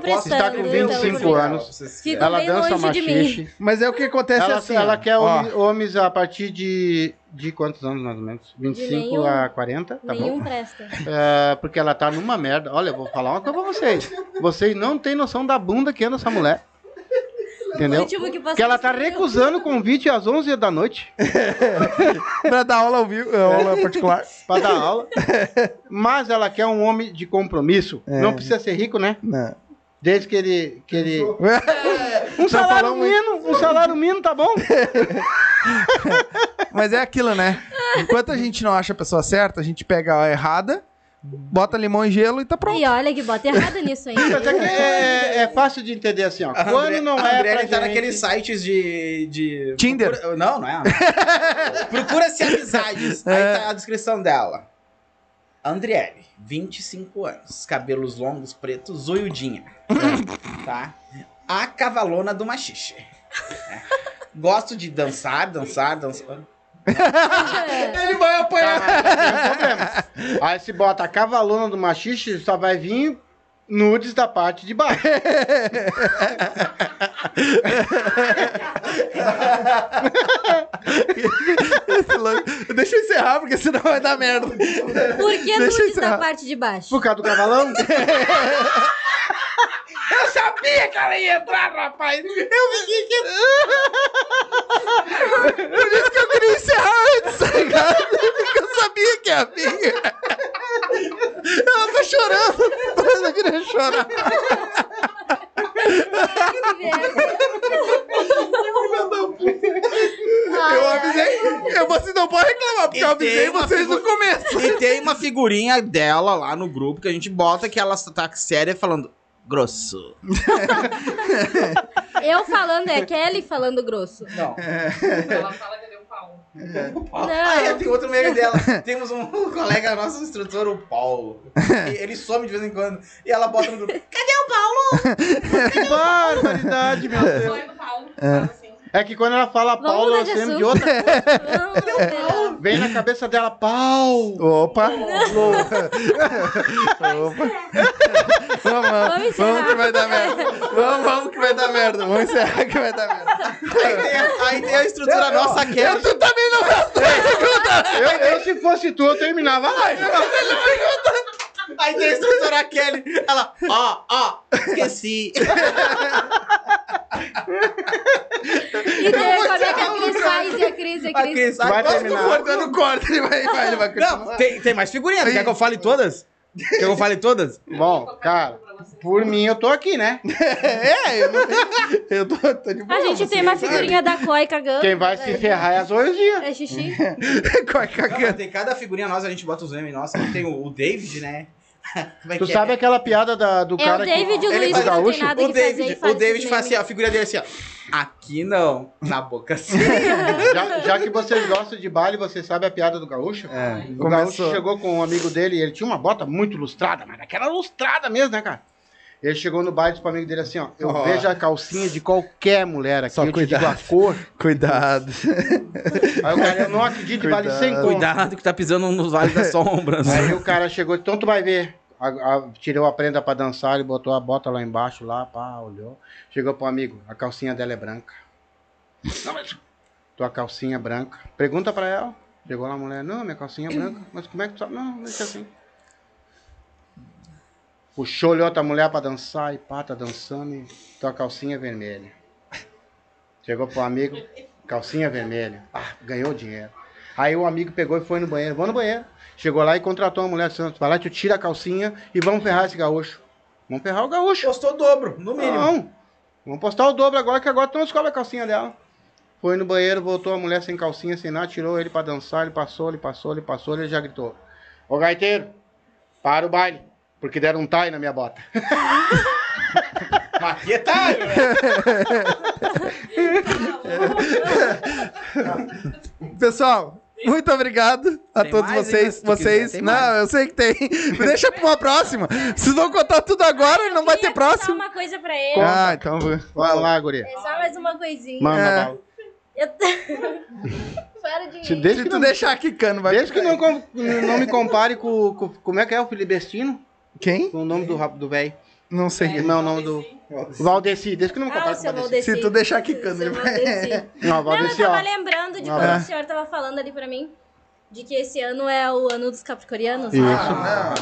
Prestando. estar com 25 então, anos. Fico Ela dança longe de mim. machixe. Mas é o que acontece Ela, assim. ela ó. quer Ó, homens a partir de. De quantos anos, mais ou menos? 25 nenhum. a 40? Tá Nenhum bom? presta. É, porque ela tá numa merda. Olha, eu vou falar uma coisa pra vocês. Vocês não têm noção da bunda que anda essa mulher. Entendeu? Que Porque ela tá recusando o convite às 11 da noite pra dar aula ao vivo, aula particular. pra dar aula. Mas ela quer um homem de compromisso. É. Não precisa ser rico, né? Não. Desde que ele. Que ele... Um Já salário mínimo, um salário mínimo, tá bom? Mas é aquilo, né? Enquanto a gente não acha a pessoa certa, a gente pega a errada, bota limão e gelo e tá pronto. E olha que bota errado nisso. Mas é, que é, é fácil de entender assim, ó. A Quando André- não é André pra tá gente... naqueles sites de, de... Tinder. Procura- Não, não é. Procura-se amizades. Aí É. tá a descrição dela. Andriele, 25 anos, cabelos longos, pretos, zoiudinha. tá? A cavalona do machixe. É. Gosto de dançar, dançar, dançar. Ele vai Tá, apanhar. problema. Aí se bota a cavalona do machixe, só vai vir nudes da parte de baixo. Deixa eu encerrar, porque senão vai dar merda. Por que Deixa nudes da parte de baixo? Por causa do cavalão? Eu sabia que ela ia entrar, rapaz. Eu fiquei que... Por isso que eu queria encerrar antes, tá ligado? Porque eu sabia que ia vir. Ela tá chorando. Eu queria chorar. Eu avisei. Eu, você não pode reclamar, porque E eu avisei vocês no começo. E tem uma figurinha dela lá no grupo que a gente bota que ela tá séria falando grosso. Eu falando, é Kelly falando grosso. Não. Ela fala que deu pau. Ah, é, Não. tem outro meme dela. Temos um colega nosso instrutor, o Paulo. E ele some de vez em quando. E ela bota no grupo. Que barbaridade, meu Deus. Foi do Paulo. Fala assim. É que quando ela fala Vamos Paulo, eu mudar de lembro de outra. Não, não. Vem na cabeça dela, pau. Opa! Opa! Vamos, vamos, vamos que vai dar merda. Vamos, vamos que vai dar merda. Vamos encerrar que vai dar merda. Aí tem, a- aí tem a estrutura nossa que é. Tu também não vai. Eu, eu, se fosse tu, eu terminava a live. Aí tem a instrutora Kelly. Ela, ó, ó, esqueci. E daí, como é que a Cris faz? E a Cris, e a A Cris. Cris, Vai terminar. Cortando corte, ele vai, vai, ele vai Não, tem, tem mais figurinha. Quer que eu fale todas? Quer que eu fale todas? Bom, cara, por mim eu tô aqui, né? É, eu não tenho. Eu tô, tô de boa. A gente tem uma figurinha da Coi cagando. Quem vai se ferrar é as hoje É xixi. Não, cagando. tem cada figurinha nossa, a gente bota os memes nossos. Tem o, o David, né? Como é Tu que sabe aquela piada da- do É cara o David e o que... Ele Luiz faz que não tem gaúcho? nada O que David, faz o David faz assim, a figurinha dele assim, ó. Aqui não, na boca sim. Já, já que vocês gostam de baile, vocês sabem a piada do gaúcho? É, O começou. gaúcho chegou com um amigo dele e ele tinha uma bota muito lustrada, mas aquela lustrada mesmo, né, cara? Ele chegou no baile e disse pro amigo dele assim, ó, eu Ó. vejo a calcinha de qualquer mulher aqui, Só eu te digo a cuidado. cor. Cuidado. Aí o cara, eu não acredito, vale Cuidado. 100 conto. Cuidado que tá pisando nos vales das sombras. Aí o cara chegou, então tu vai ver. A- a- tirou a prenda pra dançar, ele botou a bota lá embaixo, lá, pá, olhou. Chegou pro amigo, a calcinha dela é branca. Não, mas tua calcinha é branca. Pergunta pra ela. Chegou lá a mulher, não, minha calcinha é branca. Mas como é que tu sabe? Não, deixa assim. Puxou, olhou outra mulher pra dançar e pá, tá dançando e tua calcinha vermelha. Chegou pro amigo, calcinha vermelha. Ah, ganhou dinheiro. Aí o amigo pegou e foi no banheiro. Vou no banheiro. Chegou lá e contratou uma mulher Santos. Vai lá, tu tira a calcinha e vamos ferrar esse gaúcho. Vamos ferrar o gaúcho. Postou o dobro, no mínimo. Não. Vamos postar o dobro agora, que agora tu não escolhe a calcinha dela. Foi no banheiro, voltou a mulher sem calcinha, sem nada, tirou ele pra dançar, ele passou, ele passou, ele passou, ele já gritou. Ô gaiteiro, para o baile, porque deram um tie na minha bota. Maquetário, né? Pessoal, muito obrigado a Tem todos mais, vocês. vocês. quiser, não, mais. eu sei que tem. Deixa pra uma próxima. Vocês vão contar tudo agora e não vai ter próximo. uma coisa pra ele. Ah, então. Vai lá, guria. É só mais uma coisinha. Manda É. Eu... Para de Se que tu não, deixar quicando, vai. desde que não, com- não me compare com, com- Como é que é o Filibestino? Quem? O nome do rap- do velho. Não sei. Não, o nome do. Valdeci. Desde que não me Ah, compare o com Valdeci. Se tu deixar quicando, ele vai. Valdeci. Não, Não, eu Valdeci, ó. tava lembrando de Ah, é. o senhor tava falando ali pra mim. De que esse ano é o ano dos capricornianos? Isso.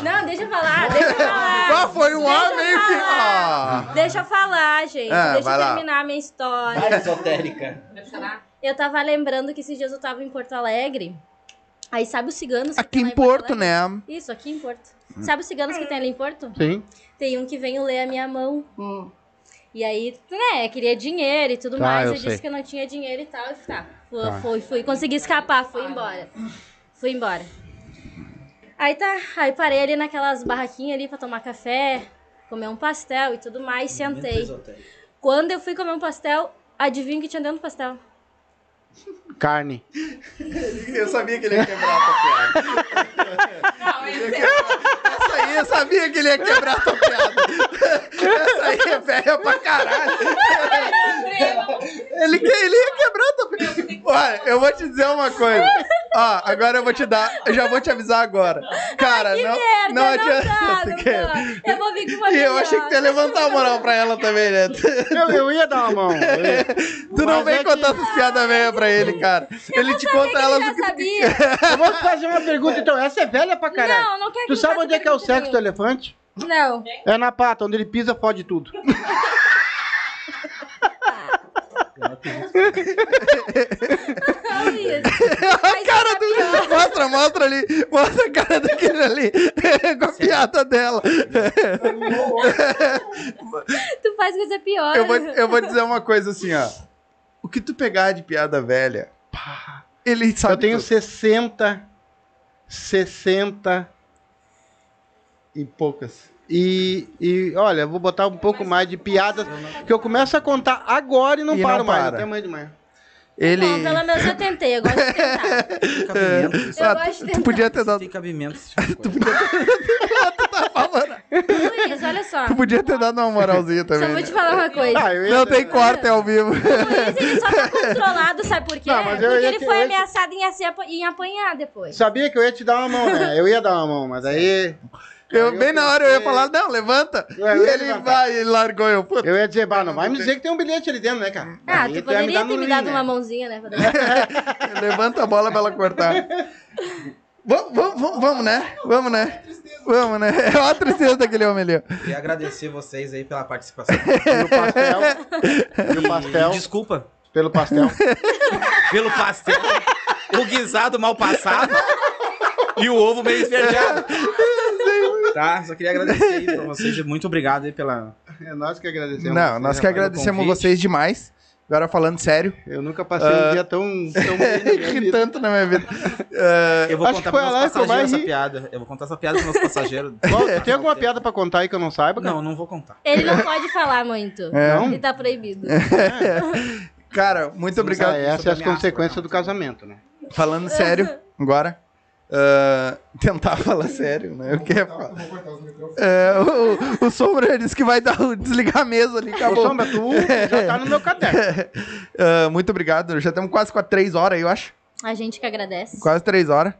Não, deixa eu falar, deixa eu falar. Ah, foi um Deixa A eu meio que. Ah. Deixa eu falar, gente. Ah, deixa eu lá. terminar a minha história. Vai, esotérica. Eu tava lembrando que esses dias eu tava em Porto Alegre. Aí sabe os ciganos que Aqui em Porto, né? Isso, aqui em Porto. Sabe os ciganos que tem ali em Porto? Sim. Tem um que veio ler a minha mão. E aí, né, queria dinheiro e tudo Tá, mais. eu Eu, sei. disse que eu não tinha dinheiro e tal. E tá, fui, Tá. fui, fui, consegui escapar, fui embora. Fui embora. Aí tá, aí parei ali naquelas barraquinhas ali pra tomar café, comer um pastel e tudo mais, sentei. Quando eu fui comer um pastel, adivinha o que tinha dentro do pastel? Carne. Eu sabia que ele ia quebrar a piada. Essa aí eu sabia que ele ia quebrar a tua piada. Essa aí é velha pra caralho. Ele, que- ele ia quebrar a tua piada. Olha, eu vou te dizer uma coisa. Ó, agora eu vou te dar. Eu já vou te avisar agora. Cara, não, Merda, não adianta. dá. Eu vou vir com uma E eu melhor. achei que tu ia levantar a moral pra ela também, né? Eu, eu ia dar uma mão. eu Tu não Mas vem é que- contar essas piadas velhas pra ele, cara. Ele te conta que elas. já do que- sabia. Eu vou te fazer uma pergunta, então. Essa é velha pra caralho. Não, não quero que Tu sabe onde é que é o sexo do elefante? Não. É na pata, onde ele pisa, fode tudo. Não, isso. A cara do. Mostra, mostra ali. Mostra a cara daquele ali. Com a piada dela. Tu faz coisa pior. Eu vou, eu vou dizer uma coisa assim, ó. O que tu pegar de piada velha, pá, ele sabe. Eu tenho tudo. 60, 60 e poucas. e, e olha, vou botar um pouco mais de piadas que eu começo a contar agora e não E paro não mais. para. Não tem mais demais. Ele. Bom, pelo menos eu tentei, eu gosto de tentar. Cabimento. Eu Ah, gosto de tu, tentar. tu podia ter dado. Tem cabimento. tipo coisa. Luiz, olha só. Tu podia ter dado uma moralzinha Só também. vou né? te falar uma coisa. Ah, ia- Não tem corte, é ao vivo. O Luiz, ele só tá controlado, sabe por quê? Não, mas eu Porque ele te- foi ameaçado em, em apanhar depois. Sabia que eu ia te dar uma mão, né? Eu ia dar uma mão, mas aí Eu, eu bem na hora eu ia falar, não, levanta. É, e ele levantar. vai, ele largou eu. Puta. eu ia dizer, bah, não vai me dizer que tem um bilhete ali dentro, né, cara? Ah, Aí tu ia poderia ter me rim, dado né? uma mãozinha, né? Levanta a bola pra ela cortar. Vamos, vamos, vamos, vamos, né? Vamos, né? Vamos, né? É uma tristeza daquele homem ali. Queria agradecer vocês aí pela participação. Pelo pastel. pelo pastel. Desculpa. Pelo pastel. Pelo pastel. o guisado mal passado. e o ovo meio esverdeado. Tá? Só queria agradecer aí pra vocês. Muito obrigado aí pela. É nós que agradecemos. Não, nós que agradecemos vocês demais. Agora falando sério. Eu nunca passei um dia tão, tão bem na minha Ri vida. tanto na minha vida. É, Eu vou Acho que contar foi pros a meus passageiros essa piada. Eu vou contar essa piada pros meus passageiros. Qual- Tem alguma piada pra contar aí que eu não saiba, cara? Não, não vou contar. Ele não pode falar muito. É. Não? Ele tá proibido. Cara, muito Não obrigado. Essa é as consequências do casamento, né? Falando sério, agora. Ah, tentar falar sério, né? Eu quero falar. É, o, o Sombra disse que vai dar, desligar a mesa ali, Ô, acabou. Sombra, tu já tá no meu caderno. Ah, muito obrigado. Já estamos quase com três horas, eu acho. A gente que agradece. Quase três horas.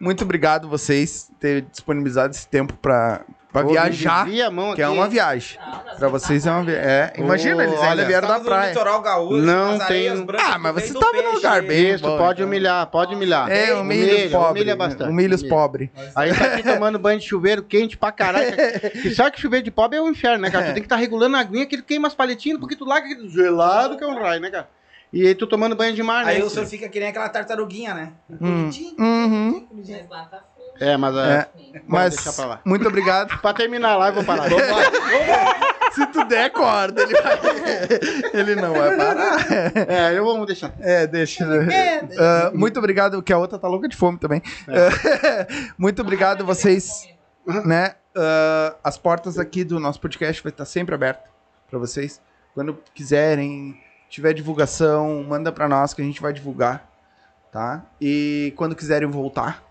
Muito obrigado vocês ter disponibilizado esse tempo pra, pra viajar, que é uma viagem. Pra vocês é uma viagem. É, imagina, eles ainda vieram da praia. litoral gaúcho, Não tem- Ah, mas você tava num lugar bem- Isso, pode então. humilhar, pode humilhar. É, humilha os pobres. Humilha bastante. Humilha os humilha. pobres. Aí tá aqui tomando banho de chuveiro quente pra caralho. E sabe que chuveiro de pobre é o inferno, né, cara? Tu tem que estar regulando a aguinha que ele queima as paletinhas, porque tu larga aquele gelado que é um raio, né, cara? E aí tu tomando banho de mar, né? Aí o senhor fica que nem aquela tartaruguinha, né? Hum. Uhum. Mas lá tá. É, mas... É. É. Mas, deixar pra lá. muito obrigado. Pra terminar a live, eu vou parar. Se tu der corda, ele vai. Ele não vai parar. É, eu vou deixar. É, deixa. Ah, muito obrigado, que a outra tá louca de fome também. Ah, muito obrigado vocês, né? Ah, as portas aqui do nosso podcast vai estar sempre abertas para vocês. Quando quiserem, tiver divulgação, manda para nós que a gente vai divulgar, tá? E quando quiserem voltar,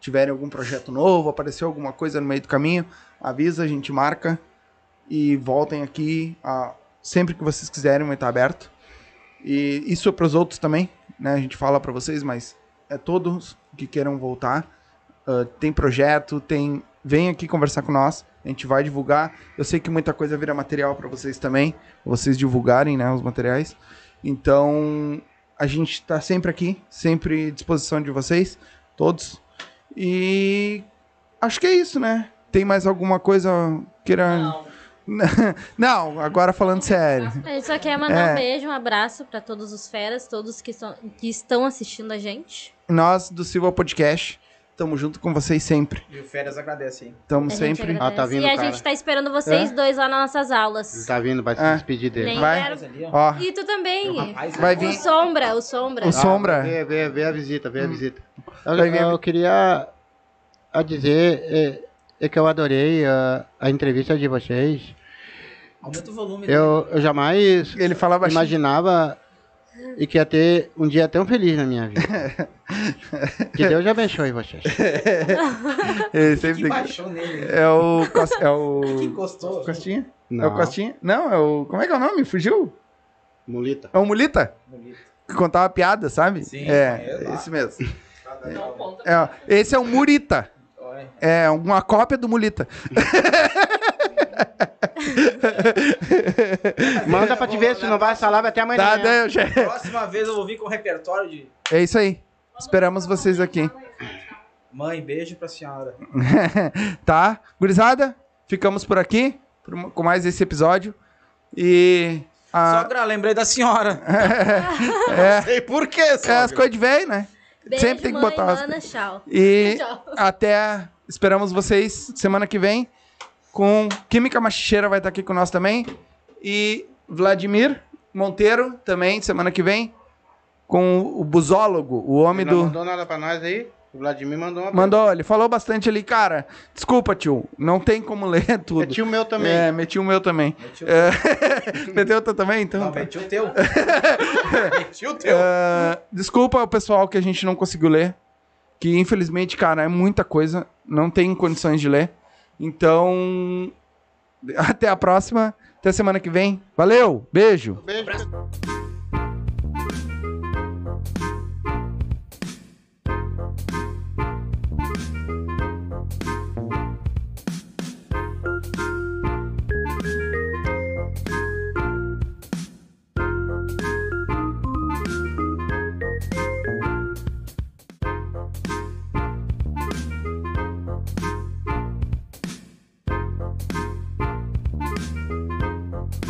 tiverem algum projeto novo, apareceu alguma coisa no meio do caminho, avisa, a gente marca e voltem aqui ah, sempre que vocês quiserem, vai estar aberto. E isso é para os outros também, né? A gente fala para vocês, mas é todos que queiram voltar. Ah, tem projeto, tem. Vem aqui conversar com nós. A gente vai divulgar. Eu sei que muita coisa vira material para vocês também, vocês divulgarem, né, os materiais. Então, a gente está sempre aqui, sempre à disposição de vocês. todos. E acho que é isso, né? Tem mais alguma coisa queira. Não. Não, agora falando sério. A gente só quer mandar É. um beijo, um abraço pra todos os feras, todos que, são, que estão assistindo a gente. Nós do Silva Podcast, tamo junto com vocês sempre. E o Férias agradece, hein? Tamo A sempre. Ah, tá vindo e a cara. gente tá esperando vocês É? dois lá nas nossas aulas. Ele tá vindo, vai se É. despedir dele. Nem Vai. quero- ó. E tu também. Rapaz, Vai vir. O Sombra, o Sombra. o Sombra. Vê, vê, vê a visita, vê a visita. Eu, ver. eu queria a dizer é, é que eu adorei a, a entrevista de vocês. Aumenta o volume. Eu, eu jamais Ele fala baixinho. imaginava e que ia ter um dia tão feliz na minha vida. Que Deus abençoe vocês. Ele Que sempre tem que... baixou nele. É o. Cos- É o. Que encostou. Costinha? É o Não, Costinha? Não, é o. Como é que é o nome? Fugiu? mulita. É o Mulita? Bonito. Que contava piada, sabe? Sim, é, é esse mesmo. Não. É, ó, esse é o Murita. É uma cópia do Mulita. Manda pra te ver se não vai essa live até amanhã. Tá, né, eu já- Próxima vez eu vou vir com um repertório de É isso aí. Esperamos vocês aqui. mãe, beijo pra senhora. tá? Gurizada, ficamos por aqui com mais esse episódio. E. A, Sogra, lembrei da senhora. é, Sei por quê, é as coisas de velho, né? Beijo, Sempre tem que mãe, botar as- tchau. E Tchau. até esperamos vocês semana que vem com Química Machicheira vai estar aqui com nós também e Vladimir Monteiro também semana que vem com o busólogo, o homem Ele não do mandou nada pra nós aí? O Vladimir mandou uma. mandou, ele falou bastante ali, cara. Desculpa, tio, não tem como ler tudo. tio meu também. É, meti o meu também. Meti o É, Meteu o teu também, então. Não, tá. meti o teu. meti o teu. Ah, desculpa o pessoal que a gente não conseguiu ler. Que infelizmente, cara, é muita coisa. Não tem condições de ler. Então. Até a próxima. Até semana que vem. Valeu! Beijo! Beijo.